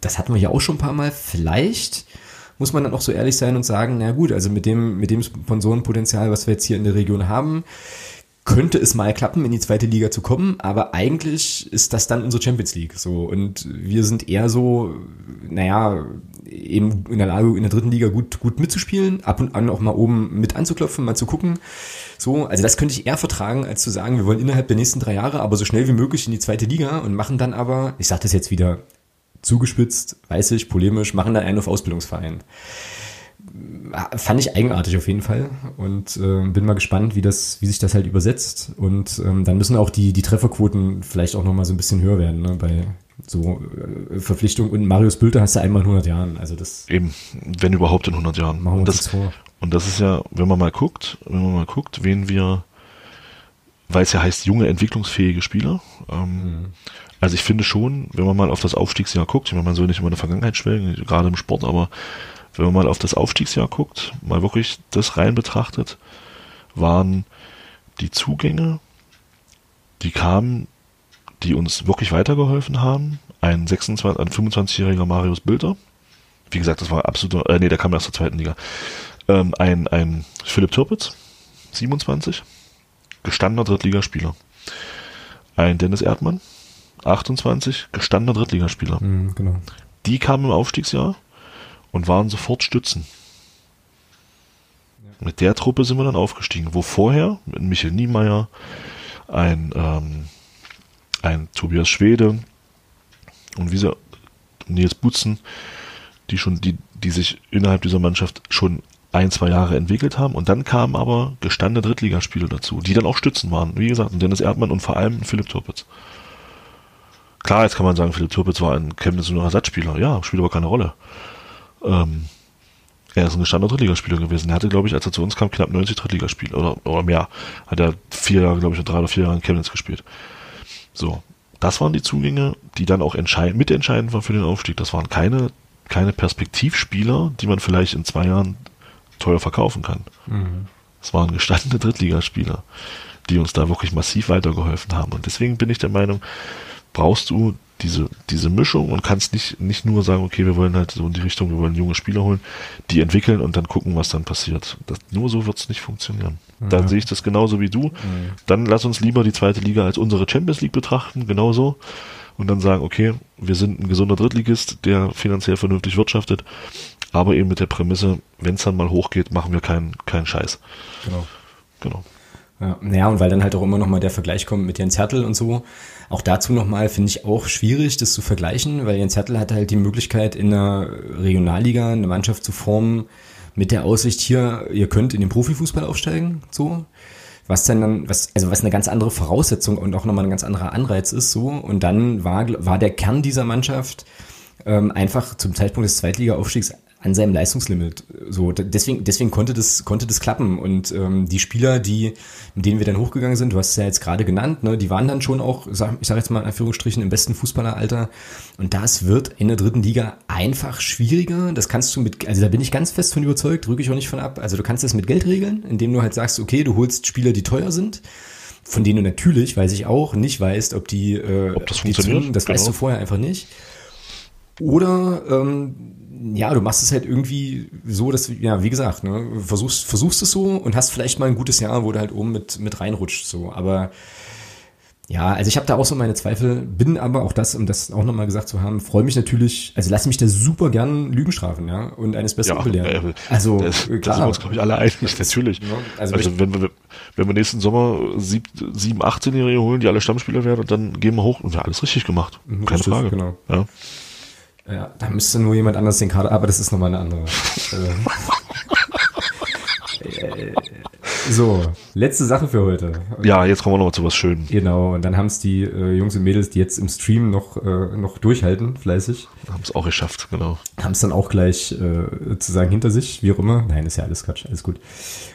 das hatten wir ja auch schon ein paar Mal, vielleicht muss man dann auch so ehrlich sein und sagen, na gut, also mit dem, mit dem Sponsorenpotenzial, was wir jetzt hier in der Region haben, könnte es mal klappen, in die zweite Liga zu kommen, aber eigentlich ist das dann unsere Champions League. So und wir sind eher so, naja, eben in der Lage, in der dritten Liga gut, gut mitzuspielen, ab und an auch mal oben mit anzuklopfen, mal zu gucken. So, also das könnte ich eher vertragen, als zu sagen, wir wollen innerhalb der nächsten drei Jahre aber so schnell wie möglich in die zweite Liga und machen dann aber, ich sage das jetzt wieder zugespitzt, weiß ich, polemisch, machen dann einen auf Ausbildungsverein. Fand ich eigenartig auf jeden Fall und äh, bin mal gespannt, wie das, wie sich das halt übersetzt. Und ähm, dann müssen auch die, die Trefferquoten vielleicht auch nochmal so ein bisschen höher werden, ne, bei so äh, Verpflichtungen. Und Marius Bülter hast du einmal in 100 Jahren, also das. Eben, wenn überhaupt in 100 Jahren. Machen wir und das, vor. Und das ist ja, wenn man mal guckt, wenn man mal guckt, wen wir, weil es ja heißt junge entwicklungsfähige Spieler, ähm, mhm. Also ich finde schon, wenn man mal auf das Aufstiegsjahr guckt, ich meine, man soll nicht immer in der Vergangenheit schwelgen, gerade im Sport, aber wenn man mal auf das Aufstiegsjahr guckt, mal wirklich das rein betrachtet, waren die Zugänge, die kamen, die uns wirklich weitergeholfen haben, ein 26, ein 25-jähriger Marius Bilder, wie gesagt, das war absoluter, äh, nee, der kam erst zur zweiten Liga, ähm, ein, ein Philipp Türpitz, 27, gestandener Drittligaspieler, ein Dennis Erdmann, 28, gestandener Drittligaspieler. Mhm, genau. Die kamen im Aufstiegsjahr und waren sofort Stützen. Ja. Mit der Truppe sind wir dann aufgestiegen. Wo vorher mit Michael Niemeyer, ein, ähm, ein Tobias Schwede und wie sie, Nils Butzen, die schon, die, die sich innerhalb dieser Mannschaft schon ein, zwei Jahre entwickelt haben. Und dann kamen aber gestandene Drittligaspieler dazu, die dann auch Stützen waren. Wie gesagt, Dennis Erdmann und vor allem Philipp Turpitz. Klar, jetzt kann man sagen, Philipp Türpitz war ein Chemnitz nur Ersatzspieler. Ja, spielt aber keine Rolle. Ähm, er ist ein gestandener Drittligaspieler gewesen. Er hatte, glaube ich, als er zu uns kam, knapp 90 Drittligaspiele oder, oder mehr. Hat er vier Jahre, glaube ich, drei oder vier Jahre in Chemnitz gespielt. So. Das waren die Zugänge, die dann auch entscheidend, mitentscheidend waren für den Aufstieg. Das waren keine, keine Perspektivspieler, die man vielleicht in zwei Jahren teuer verkaufen kann. Mhm. Das waren gestandene Drittligaspieler, die uns da wirklich massiv weitergeholfen haben. Und deswegen bin ich der Meinung, brauchst du diese, diese Mischung und kannst nicht, nicht nur sagen, okay, wir wollen halt so in die Richtung, wir wollen junge Spieler holen, die entwickeln und dann gucken, was dann passiert. Das, nur so wird es nicht funktionieren. Ja. Dann sehe ich das genauso wie du. Ja. Dann lass uns lieber die zweite Liga als unsere Champions League betrachten, genauso. Und dann sagen, okay, wir sind ein gesunder Drittligist, der finanziell vernünftig wirtschaftet, aber eben mit der Prämisse, wenn es dann mal hochgeht, machen wir keinen keinen Scheiß. Genau. Genau. Ja, ja, und weil dann halt auch immer noch mal der Vergleich kommt mit Jens Hertel und so. Auch dazu nochmal finde ich auch schwierig, das zu vergleichen, weil Jens Hertel hat halt die Möglichkeit, in der Regionalliga eine Mannschaft zu formen mit der Aussicht hier, ihr könnt in den Profifußball aufsteigen, so. was dann, was, also was eine ganz andere Voraussetzung und auch nochmal ein ganz anderer Anreiz ist, so. Und dann war, war der Kern dieser Mannschaft ähm, einfach zum Zeitpunkt des Zweitliga-Aufstiegs an seinem Leistungslimit. So, deswegen, deswegen konnte das, konnte das klappen. Und ähm, die Spieler, die, mit denen wir dann hochgegangen sind, du hast es ja jetzt gerade genannt, ne, die waren dann schon auch, sag, ich sage jetzt mal in Anführungsstrichen, im besten Fußballeralter. Und das wird in der dritten Liga einfach schwieriger. Das kannst du mit, also da bin ich ganz fest von überzeugt, drücke ich auch nicht von ab. Also du kannst das mit Geld regeln, indem du halt sagst, okay, du holst Spieler, die teuer sind von denen du natürlich, weiß ich auch, nicht weißt, ob die, äh, ob das die funktioniert. Zungen, das genau. weißt du vorher einfach nicht. Oder ähm, ja, du machst es halt irgendwie so, dass du, ja, wie gesagt, ne, versuchst, versuchst es so und hast vielleicht mal ein gutes Jahr, wo du halt oben mit, mit reinrutscht. So. Aber ja, also ich habe da auch so meine Zweifel, bin aber auch das, um das auch nochmal gesagt zu haben, freue mich natürlich, also lass mich da super gern Lügen strafen, ja, und eines Besseren Ja, belehren. äh, also das, klar. da sind wir uns, glaube ich, alle einig, natürlich. also Also, ich- wenn, wir, wenn wir nächsten Sommer sieb, sieben, 18-Jährige holen, die alle Stammspieler werden, und dann gehen wir hoch und ja, alles richtig gemacht. Keine richtig, Frage. genau. Ja. Ja, da müsste nur jemand anders den Kader, aber das ist nochmal eine andere. äh, äh, so, letzte Sache für heute. ja, jetzt kommen wir nochmal zu was Schönem. Genau, und dann haben es die äh, Jungs und Mädels, die jetzt im Stream noch, äh, noch durchhalten, fleißig, Haben es auch geschafft, genau. haben es dann auch gleich äh, zu sagen hinter sich, wie auch immer. Nein, ist ja alles Quatsch, alles gut.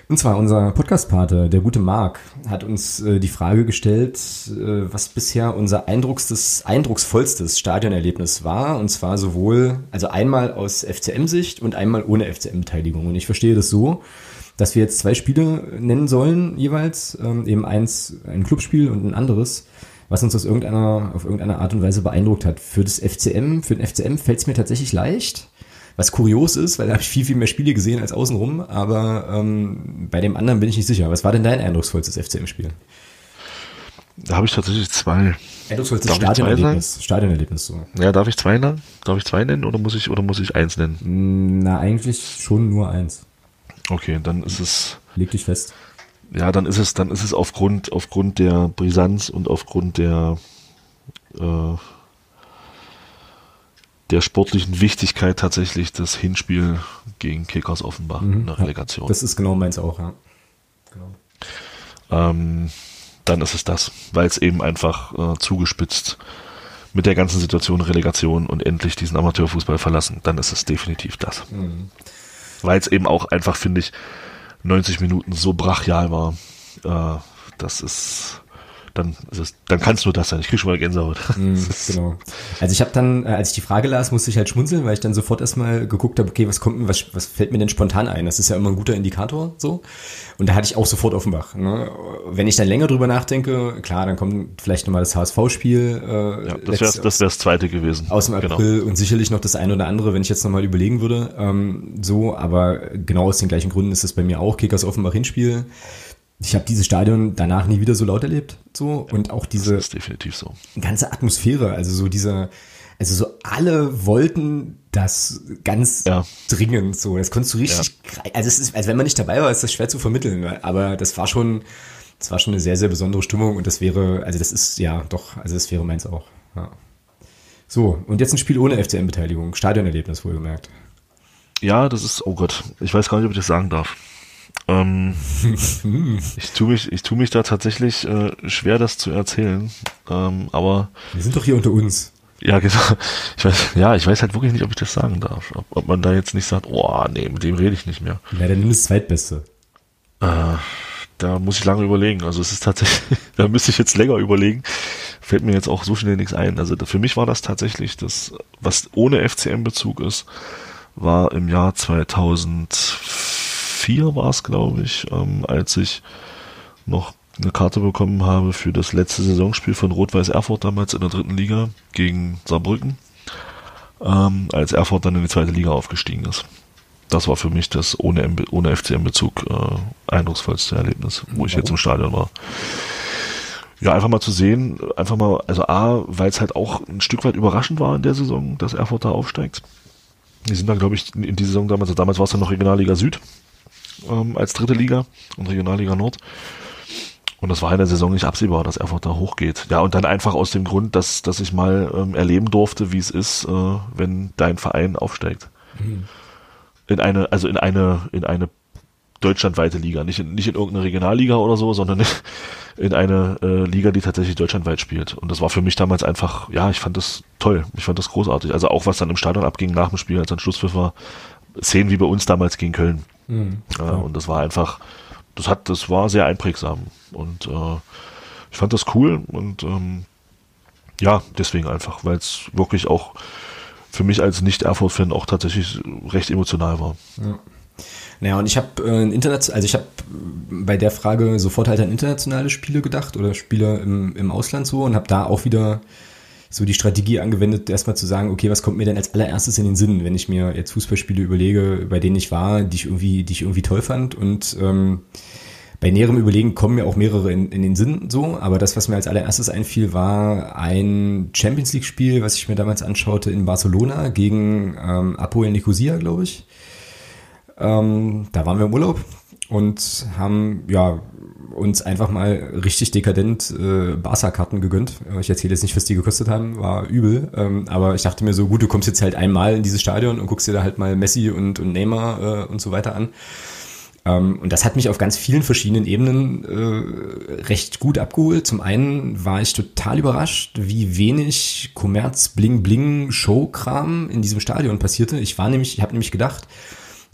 Und zwar unser Podcast-Pate, der gute Marc, hat uns äh, die Frage gestellt, äh, was bisher unser eindruckstes, eindrucksvollstes Stadionerlebnis war. Und zwar sowohl, also einmal aus FCM-Sicht und einmal ohne FCM-Beteiligung. Und ich verstehe das so, dass wir jetzt zwei Spiele nennen sollen jeweils, ähm, eben eins ein Clubspiel und ein anderes, was uns aus irgendeiner, auf irgendeine Art und Weise beeindruckt hat. Für das FCM, für den FCM fällt es mir tatsächlich leicht, was kurios ist, weil da habe ich viel, viel mehr Spiele gesehen als außenrum, aber ähm, bei dem anderen bin ich nicht sicher. Was war denn dein eindrucksvollstes FCM-Spiel? Da habe ich tatsächlich zwei. Eindrucksvollstes Stadionerlebnis. Stadionerlebnis so. Ja, darf ich zwei nennen? Darf ich zwei nennen oder muss ich, oder muss ich eins nennen? Na, eigentlich schon nur eins. Okay, dann ist es, Leg dich fest. ja, dann ist es, dann ist es aufgrund, aufgrund der Brisanz und aufgrund der, äh, der sportlichen Wichtigkeit tatsächlich das Hinspiel gegen Kickers Offenbach in der Relegation. Das ist genau meins auch, ja. Genau. ähm, dann ist es das, weil es eben einfach äh, zugespitzt mit der ganzen Situation Relegation und endlich diesen Amateurfußball verlassen, dann ist es definitiv das. Weil es eben auch einfach, finde ich, 90 Minuten so brachial war. Äh, das ist, dann ist es, dann kann es nur das sein. Ich kriege schon mal Gänsehaut. Mhm, genau. Also ich habe dann, äh, als ich die Frage las, musste ich halt schmunzeln, weil ich dann sofort erstmal geguckt habe, okay, was kommt, was, was fällt mir denn spontan ein? Das ist ja immer ein guter Indikator, so. Und da hatte ich auch sofort Offenbach. Ne? Wenn ich dann länger drüber nachdenke, klar, dann kommt vielleicht nochmal das HSV-Spiel. Äh, Ja, das wäre das, wär's zweite gewesen. aus dem Genau. April und sicherlich noch das eine oder andere, wenn ich jetzt nochmal überlegen würde. Ähm, so, aber genau aus den gleichen Gründen ist es bei mir auch Kickers Offenbach Hinspiel. Ich habe dieses Stadion danach nie wieder so laut erlebt. So und auch diese so. ganze Atmosphäre, also so dieser, also so alle wollten das ganz Ja. dringend so. Das konntest du richtig, grei- also es ist, also wenn man nicht dabei war, ist das schwer zu vermitteln, aber das war schon, das war schon eine sehr, sehr besondere Stimmung und das wäre, also das ist, ja, doch, also das wäre meins auch. Ja. So, und jetzt ein Spiel ohne FCM-Beteiligung, Stadionerlebnis wohlgemerkt. Ja, das ist, oh Gott, ich weiß gar nicht, ob ich das sagen darf. Ähm, ich tue mich, ich tue mich da tatsächlich äh, schwer, das zu erzählen. Ähm, aber Wir sind doch hier unter uns. ja, genau. Ich weiß, ja, ich weiß halt wirklich nicht, ob ich das sagen darf. Ob, ob man da jetzt nicht sagt, oh, nee, mit dem rede ich nicht mehr. Na, dann nimm das Zweitbeste. Äh, da muss ich lange überlegen. Also es ist tatsächlich, da müsste ich jetzt länger überlegen. Fällt mir jetzt auch so schnell nichts ein. Also für mich war das tatsächlich das, was ohne FCM-Bezug ist, war im Jahr 2004 war es, glaube ich, ähm, als ich noch eine Karte bekommen habe für das letzte Saisonspiel von Rot-Weiß Erfurt damals in der dritten Liga gegen Saarbrücken, ähm, als Erfurt dann in die zweite Liga aufgestiegen ist. Das war für mich das ohne, ohne FCM-Bezug äh, eindrucksvollste Erlebnis, wo ich jetzt im Stadion war. Ja, einfach mal zu sehen, einfach mal, also A, weil es halt auch ein Stück weit überraschend war in der Saison, dass Erfurt da aufsteigt. Die sind dann, glaube ich, in die Saison damals, also damals war es dann noch Regionalliga Süd ähm, als dritte Liga und Regionalliga Nord. Und das war in der Saison nicht absehbar, dass Erfurt da hochgeht. Ja, und dann einfach aus dem Grund, dass, dass ich mal ähm, erleben durfte, wie es ist, äh, wenn dein Verein aufsteigt. In eine, also in eine, in eine deutschlandweite Liga. Nicht in, nicht in irgendeine Regionalliga oder so, sondern in eine äh, Liga, die tatsächlich deutschlandweit spielt. Und das war für mich damals einfach, ja, ich fand das toll. Ich fand das großartig. Also auch was dann im Stadion abging nach dem Spiel, als dann Schlusspfiff war, Szenen wie bei uns damals gegen Köln. Mhm, ja, und das war einfach, das hat, das war sehr einprägsam. Und äh, ich fand das cool und ähm, ja, deswegen einfach, weil es wirklich auch für mich als Nicht-Erfurt-Fan auch tatsächlich recht emotional war. Ja. Naja, und ich habe äh, Internet, also ich habe bei der Frage sofort halt an internationale Spiele gedacht oder Spiele im, im Ausland so und habe da auch wieder so die Strategie angewendet, erstmal zu sagen, okay, was kommt mir denn als allererstes in den Sinn, wenn ich mir jetzt Fußballspiele überlege, bei denen ich war, die ich irgendwie, die ich irgendwie toll fand? Und ähm, bei näherem Überlegen kommen mir auch mehrere in, in den Sinn so, aber das, was mir als allererstes einfiel, war ein Champions League-Spiel, was ich mir damals anschaute in Barcelona gegen ähm, Apoel Nicosia, glaube ich. Ähm, da waren wir im Urlaub und haben ja uns einfach mal richtig dekadent äh, Barca-Karten gegönnt. Ich erzähle jetzt nicht, was die gekostet haben, war übel. Ähm, aber ich dachte mir so, gut, du kommst jetzt halt einmal in dieses Stadion und guckst dir da halt mal Messi und, und Neymar äh, und so weiter an. Ähm, und das hat mich auf ganz vielen verschiedenen Ebenen äh, recht gut abgeholt. Zum einen war ich total überrascht, wie wenig Kommerz, Bling, Bling, Showkram in diesem Stadion passierte. Ich war nämlich, ich habe nämlich gedacht,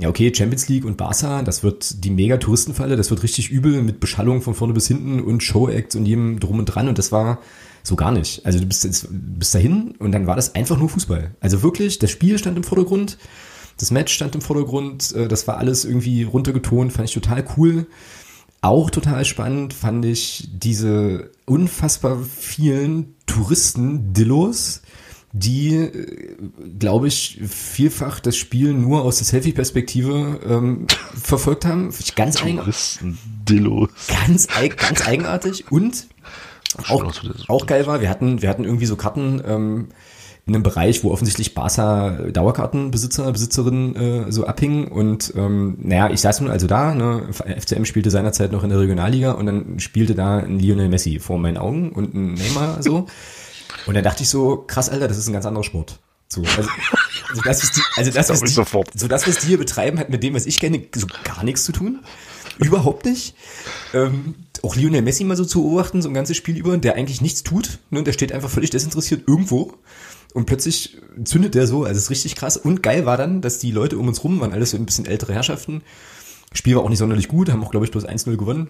ja, okay, Champions League und Barca, das wird die mega Touristenfalle, das wird richtig übel mit Beschallung von vorne bis hinten und Showacts und jedem drum und dran und das war so gar nicht. Also du bist, jetzt, bist dahin und dann war das einfach nur Fußball. Also wirklich, das Spiel stand im Vordergrund, das Match stand im Vordergrund, äh, das war alles irgendwie runtergetont, fand ich total cool. Auch total spannend fand ich diese unfassbar vielen Touristen-Dillos, die, äh, glaube ich, vielfach das Spiel nur aus der Selfie-Perspektive ähm, verfolgt haben. Ganz eigenartig. Ganz, ganz eigenartig. Und auch, auch geil war, wir hatten, wir hatten irgendwie so Karten ähm, in einem Bereich, wo offensichtlich Barca Dauerkartenbesitzer, Besitzerinnen äh, so abhingen. Und ähm, naja, ich saß nun also da, ne, FCM spielte seinerzeit noch in der Regionalliga und dann spielte da ein Lionel Messi vor meinen Augen und ein Neymar so Und dann dachte ich so, krass, Alter, das ist ein ganz anderer Sport. So, also, also das, was die, also das, was die, so das, was die hier betreiben, hat mit dem, was ich kenne, so gar nichts zu tun. Überhaupt nicht. Ähm, auch Lionel Messi mal so zu beobachten, so ein ganzes Spiel über, der eigentlich nichts tut, ne, der steht einfach völlig desinteressiert irgendwo und plötzlich zündet der so, also es ist richtig krass. Und geil war dann, dass die Leute um uns rum waren alles so ein bisschen ältere Herrschaften. Spiel war auch nicht sonderlich gut, haben auch, glaube ich, bloß 1-0 gewonnen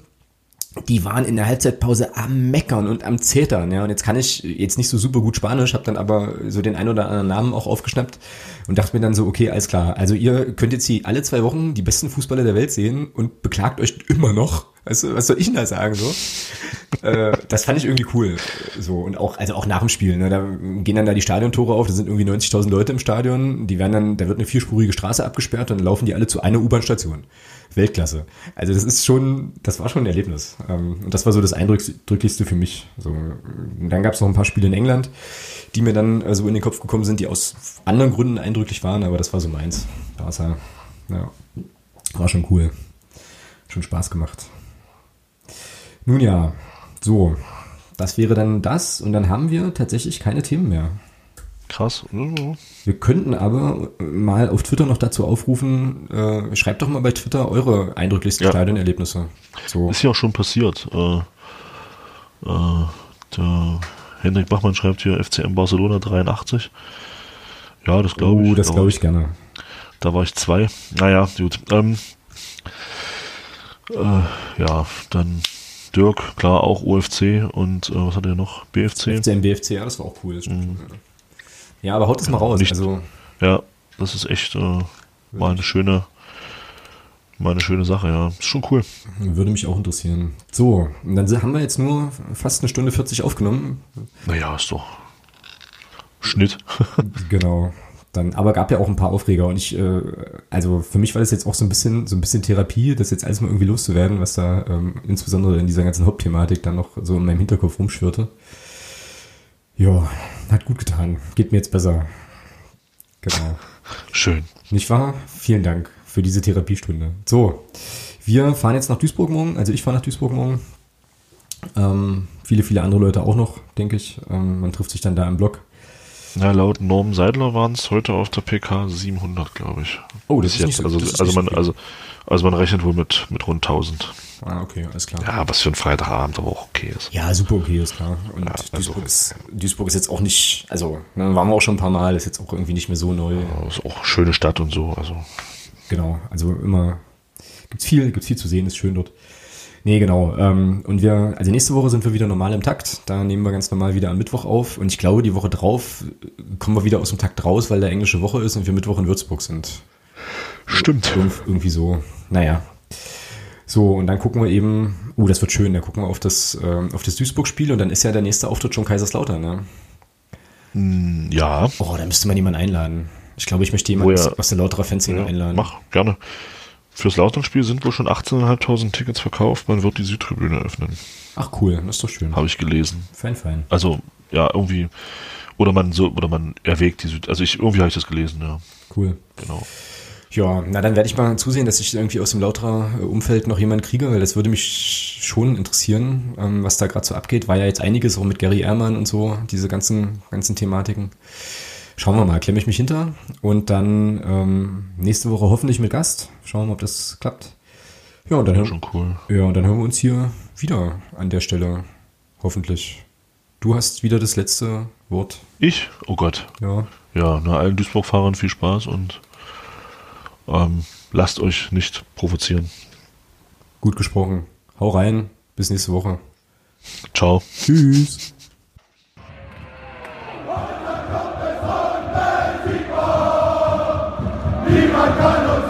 die waren in der Halbzeitpause am Meckern und am Zetern, ja. Und jetzt kann ich jetzt nicht so super gut Spanisch, habe dann aber so den ein oder anderen Namen auch aufgeschnappt und dachte mir dann so, okay, alles klar. Also ihr könnt jetzt hier alle zwei Wochen die besten Fußballer der Welt sehen und beklagt euch immer noch. Weißt du, was soll ich denn da sagen so? äh, das fand ich irgendwie cool. So und auch also auch nach dem Spiel. Ne, da gehen dann da die Stadiontore auf. Da sind irgendwie 90.000 Leute im Stadion. Die werden dann, da wird eine vierspurige Straße abgesperrt und dann laufen die alle zu einer U-Bahn-Station. Weltklasse. Also das ist schon, das war schon ein Erlebnis. Ähm, und das war so das Eindrücklichste für mich. So, dann gab es noch ein paar Spiele in England, die mir dann äh, so in den Kopf gekommen sind, die aus anderen Gründen eindrücklich waren, aber das war so meins. Barca, ja, war schon cool. Schon Spaß gemacht. Nun ja, so, das wäre dann das und dann haben wir tatsächlich keine Themen mehr. Krass. Wir könnten aber mal auf Twitter noch dazu aufrufen, äh, schreibt doch mal bei Twitter eure eindrücklichsten ja. Stadionerlebnisse. So. Ist ja auch schon passiert. Äh, äh, der Hendrik Bachmann schreibt hier FCM Barcelona 83. Ja, das glaube ich. Oh, das glaube ich gerne. Da war ich zwei. Naja, gut. Ähm, äh, ja, dann Dirk, klar, auch UFC und äh, was hat er noch? BFC? FCM BFC, ja, das war auch cool. Mhm. Ja, aber haut das mal raus. Nicht, also, ja, das ist echt äh, mal eine schöne, mal eine schöne Sache, ja. Ist schon cool. Würde mich auch interessieren. So, und dann haben wir jetzt nur fast eine Stunde 40 aufgenommen. Naja, ist doch Schnitt. genau. Dann, aber gab ja auch ein paar Aufreger und ich, äh, also für mich war das jetzt auch so ein bisschen, so ein bisschen Therapie, das jetzt alles mal irgendwie loszuwerden, was da ähm, insbesondere in dieser ganzen Hauptthematik dann noch so in meinem Hinterkopf rumschwirrte. Ja, hat gut getan. Geht mir jetzt besser. Genau. Schön. Nicht wahr? Vielen Dank für diese Therapiestunde. So, wir fahren jetzt nach Duisburg morgen. Also ich fahre nach Duisburg morgen. Ähm, viele, viele andere Leute auch noch, denke ich. Ähm, man trifft sich dann da im Blog. Ja, laut Norm Seidler waren es heute auf der PK 700, glaube ich. Oh, das Bis ist jetzt. so- also, ist also man, so also, also man rechnet wohl mit, mit rund 1000. Ah, okay, alles klar. Ja, was für ein Freitagabend aber auch okay ist. Ja, super okay, ist klar. Und Ja, also- Duisburg, ist, Duisburg ist jetzt auch nicht, also, ne, waren wir auch schon ein paar Mal, ist jetzt auch irgendwie nicht mehr so neu. Ja, Ist auch eine schöne Stadt und so. Also Genau, also immer, gibt's viel, gibt's viel zu sehen, ist schön dort. Nee, genau. Ähm, und wir, also nächste Woche sind wir wieder normal im Takt. Da nehmen wir ganz normal wieder am Mittwoch auf. Und ich glaube, die Woche drauf äh, kommen wir wieder aus dem Takt raus, weil da englische Woche ist und wir Mittwoch in Würzburg sind. stimmt. Irg irgendwie so. Naja. So, und dann gucken wir eben, uh, das wird schön, dann gucken wir auf das, ähm, auf das Duisburg-Spiel und dann ist ja der nächste Auftritt schon Kaiserslautern, ne? Ja, Oh, da müsste man jemanden einladen. Ich glaube, ich möchte jemanden Wo ja- aus, aus der Lauterer Fanszene ja einladen. mach gerne. Fürs Lauternspiel sind wohl schon 18.500 Tickets verkauft. Man wird die Südtribüne öffnen. Ach cool, das ist doch schön. Habe ich gelesen. Fein, fein. Also, ja, irgendwie. Oder man so, oder man erwägt die Süd. Also ich, irgendwie habe ich das gelesen, ja. Cool. Genau. Ja, na dann werde ich mal zusehen, dass ich irgendwie aus dem Lauterer Umfeld noch jemanden kriege, weil das würde mich schon interessieren, ähm, was da gerade so abgeht. War ja jetzt einiges auch mit Gary Ehrmann und so, diese ganzen, ganzen Thematiken. Schauen wir mal, klemme ich mich hinter und dann ähm, nächste Woche hoffentlich mit Gast. Schauen wir mal, ob das klappt. Ja, und dann, hören, Schon cool. ja, und dann hören wir uns hier wieder an der Stelle. Hoffentlich. Du hast wieder das letzte Wort. Ich? Oh Gott. Ja. Ja, na, allen Duisburg-Fahrern viel Spaß und ähm, lasst euch nicht provozieren. Gut gesprochen. Hau rein. Bis nächste Woche. Ciao. Tschüss. Viva Carlos!